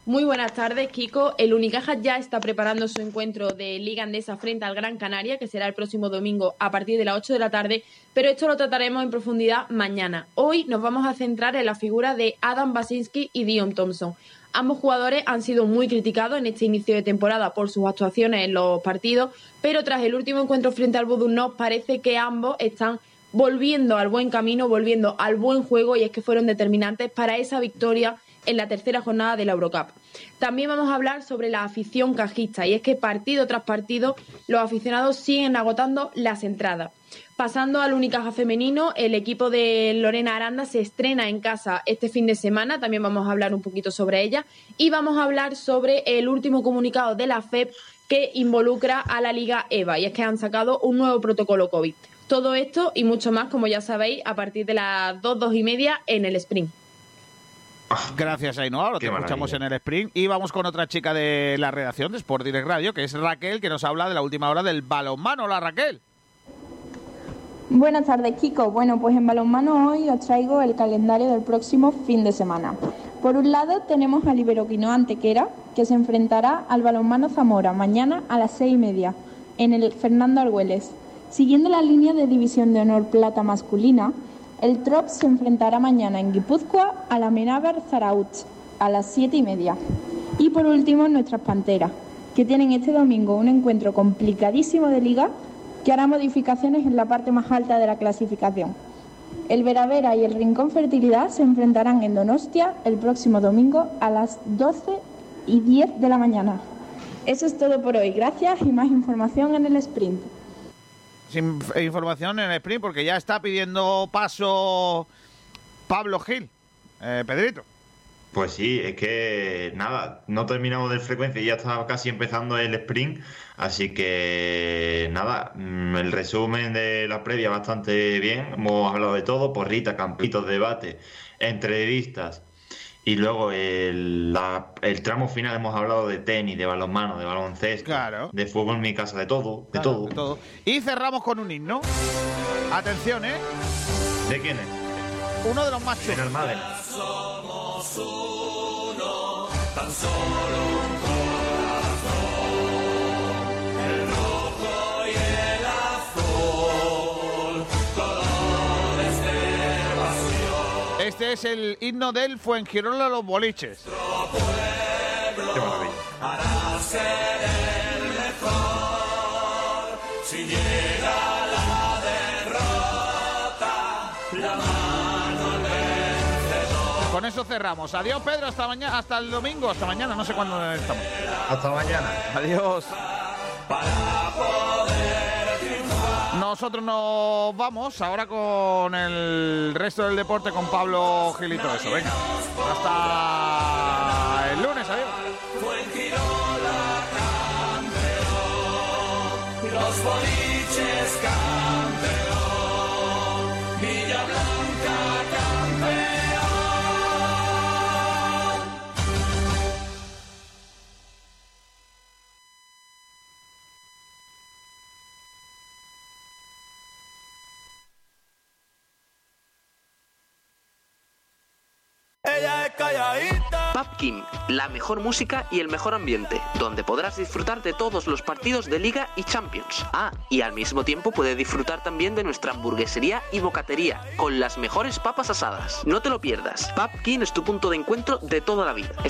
Muy buenas tardes, Kiko. El Unicaja ya está preparando su encuentro de Liga Andesa frente al Gran Canaria, que será el próximo domingo a partir de las 8 de la tarde, pero esto lo trataremos en profundidad mañana. Hoy nos vamos a centrar en la figura de Adam Basinski y Dion Thompson. Ambos jugadores han sido muy criticados en este inicio de temporada por sus actuaciones en los partidos, pero tras el último encuentro frente al Budunov parece que ambos están volviendo al buen camino, volviendo al buen juego y es que fueron determinantes para esa victoria en la tercera jornada de la Eurocup. También vamos a hablar sobre la afición cajista y es que partido tras partido los aficionados siguen agotando las entradas. Pasando al Unicaja femenino, el equipo de Lorena Aranda se estrena en casa este fin de semana, también vamos a hablar un poquito sobre ella y vamos a hablar sobre el último comunicado de la FEP que involucra a la Liga EVA y es que han sacado un nuevo protocolo COVID. Todo esto y mucho más, como ya sabéis, a partir de las 2, 2 y media en el sprint. Gracias, Ainhoa. Lo Qué te escuchamos en el sprint. Y vamos con otra chica de la redacción de Sport Direct Radio, que es Raquel, que nos habla de la última hora del balonmano. Hola, Raquel. Buenas tardes, Kiko. Bueno, pues en balonmano hoy os traigo el calendario del próximo fin de semana. Por un lado tenemos al Iberoquino Antequera, que se enfrentará al balonmano Zamora mañana a las seis y media en el Fernando Argüelles. Siguiendo la línea de división de honor plata masculina, el Trop se enfrentará mañana en Guipúzcoa a la Menábar Zarautz a las siete y media. Y por último, nuestras Panteras, que tienen este domingo un encuentro complicadísimo de liga que hará modificaciones en la parte más alta de la clasificación. El Veravera y el Rincón Fertilidad se enfrentarán en Donostia el próximo domingo a las 12 y 10 de la mañana. Eso es todo por hoy. Gracias y más información en el sprint. Información en el sprint porque ya está pidiendo paso Pablo Gil. Eh, Pedrito. Pues sí, es que nada, no terminamos de frecuencia y ya está casi empezando el sprint, así que nada, mm, el resumen de la previa bastante bien, hemos hablado de todo, porrita, campitos, debate, entrevistas y luego el, la- el tramo final hemos hablado de tenis, de balonmano, de baloncesto, de fútbol en mi casa, de todo, de Claro, todo. de todo. Y cerramos con un himno. Atención, ¿eh? ¿De quién es? Uno de los más chulos. Somos uno, tan solo Este es el himno del Fuengirola Los Boliches. Qué maravilla. Para ser el mejor, si llega la derrota, la mano al vencedor. Con eso cerramos. Adiós, Pedro. Hasta mañana, hasta el domingo, hasta mañana. No sé cuándo estamos. Hasta mañana. Adiós. Para. Nosotros nos vamos ahora con el resto del deporte con Pablo Gil y todo eso. Venga. Hasta el lunes. Adiós. Calladita. Papkin, la mejor música y el mejor ambiente, donde podrás disfrutar de todos los partidos de Liga y Champions. Ah, y al mismo tiempo puedes disfrutar también de nuestra hamburguesería y bocatería, con las mejores papas asadas. No te lo pierdas. Papkin es tu punto de encuentro de toda la vida. Está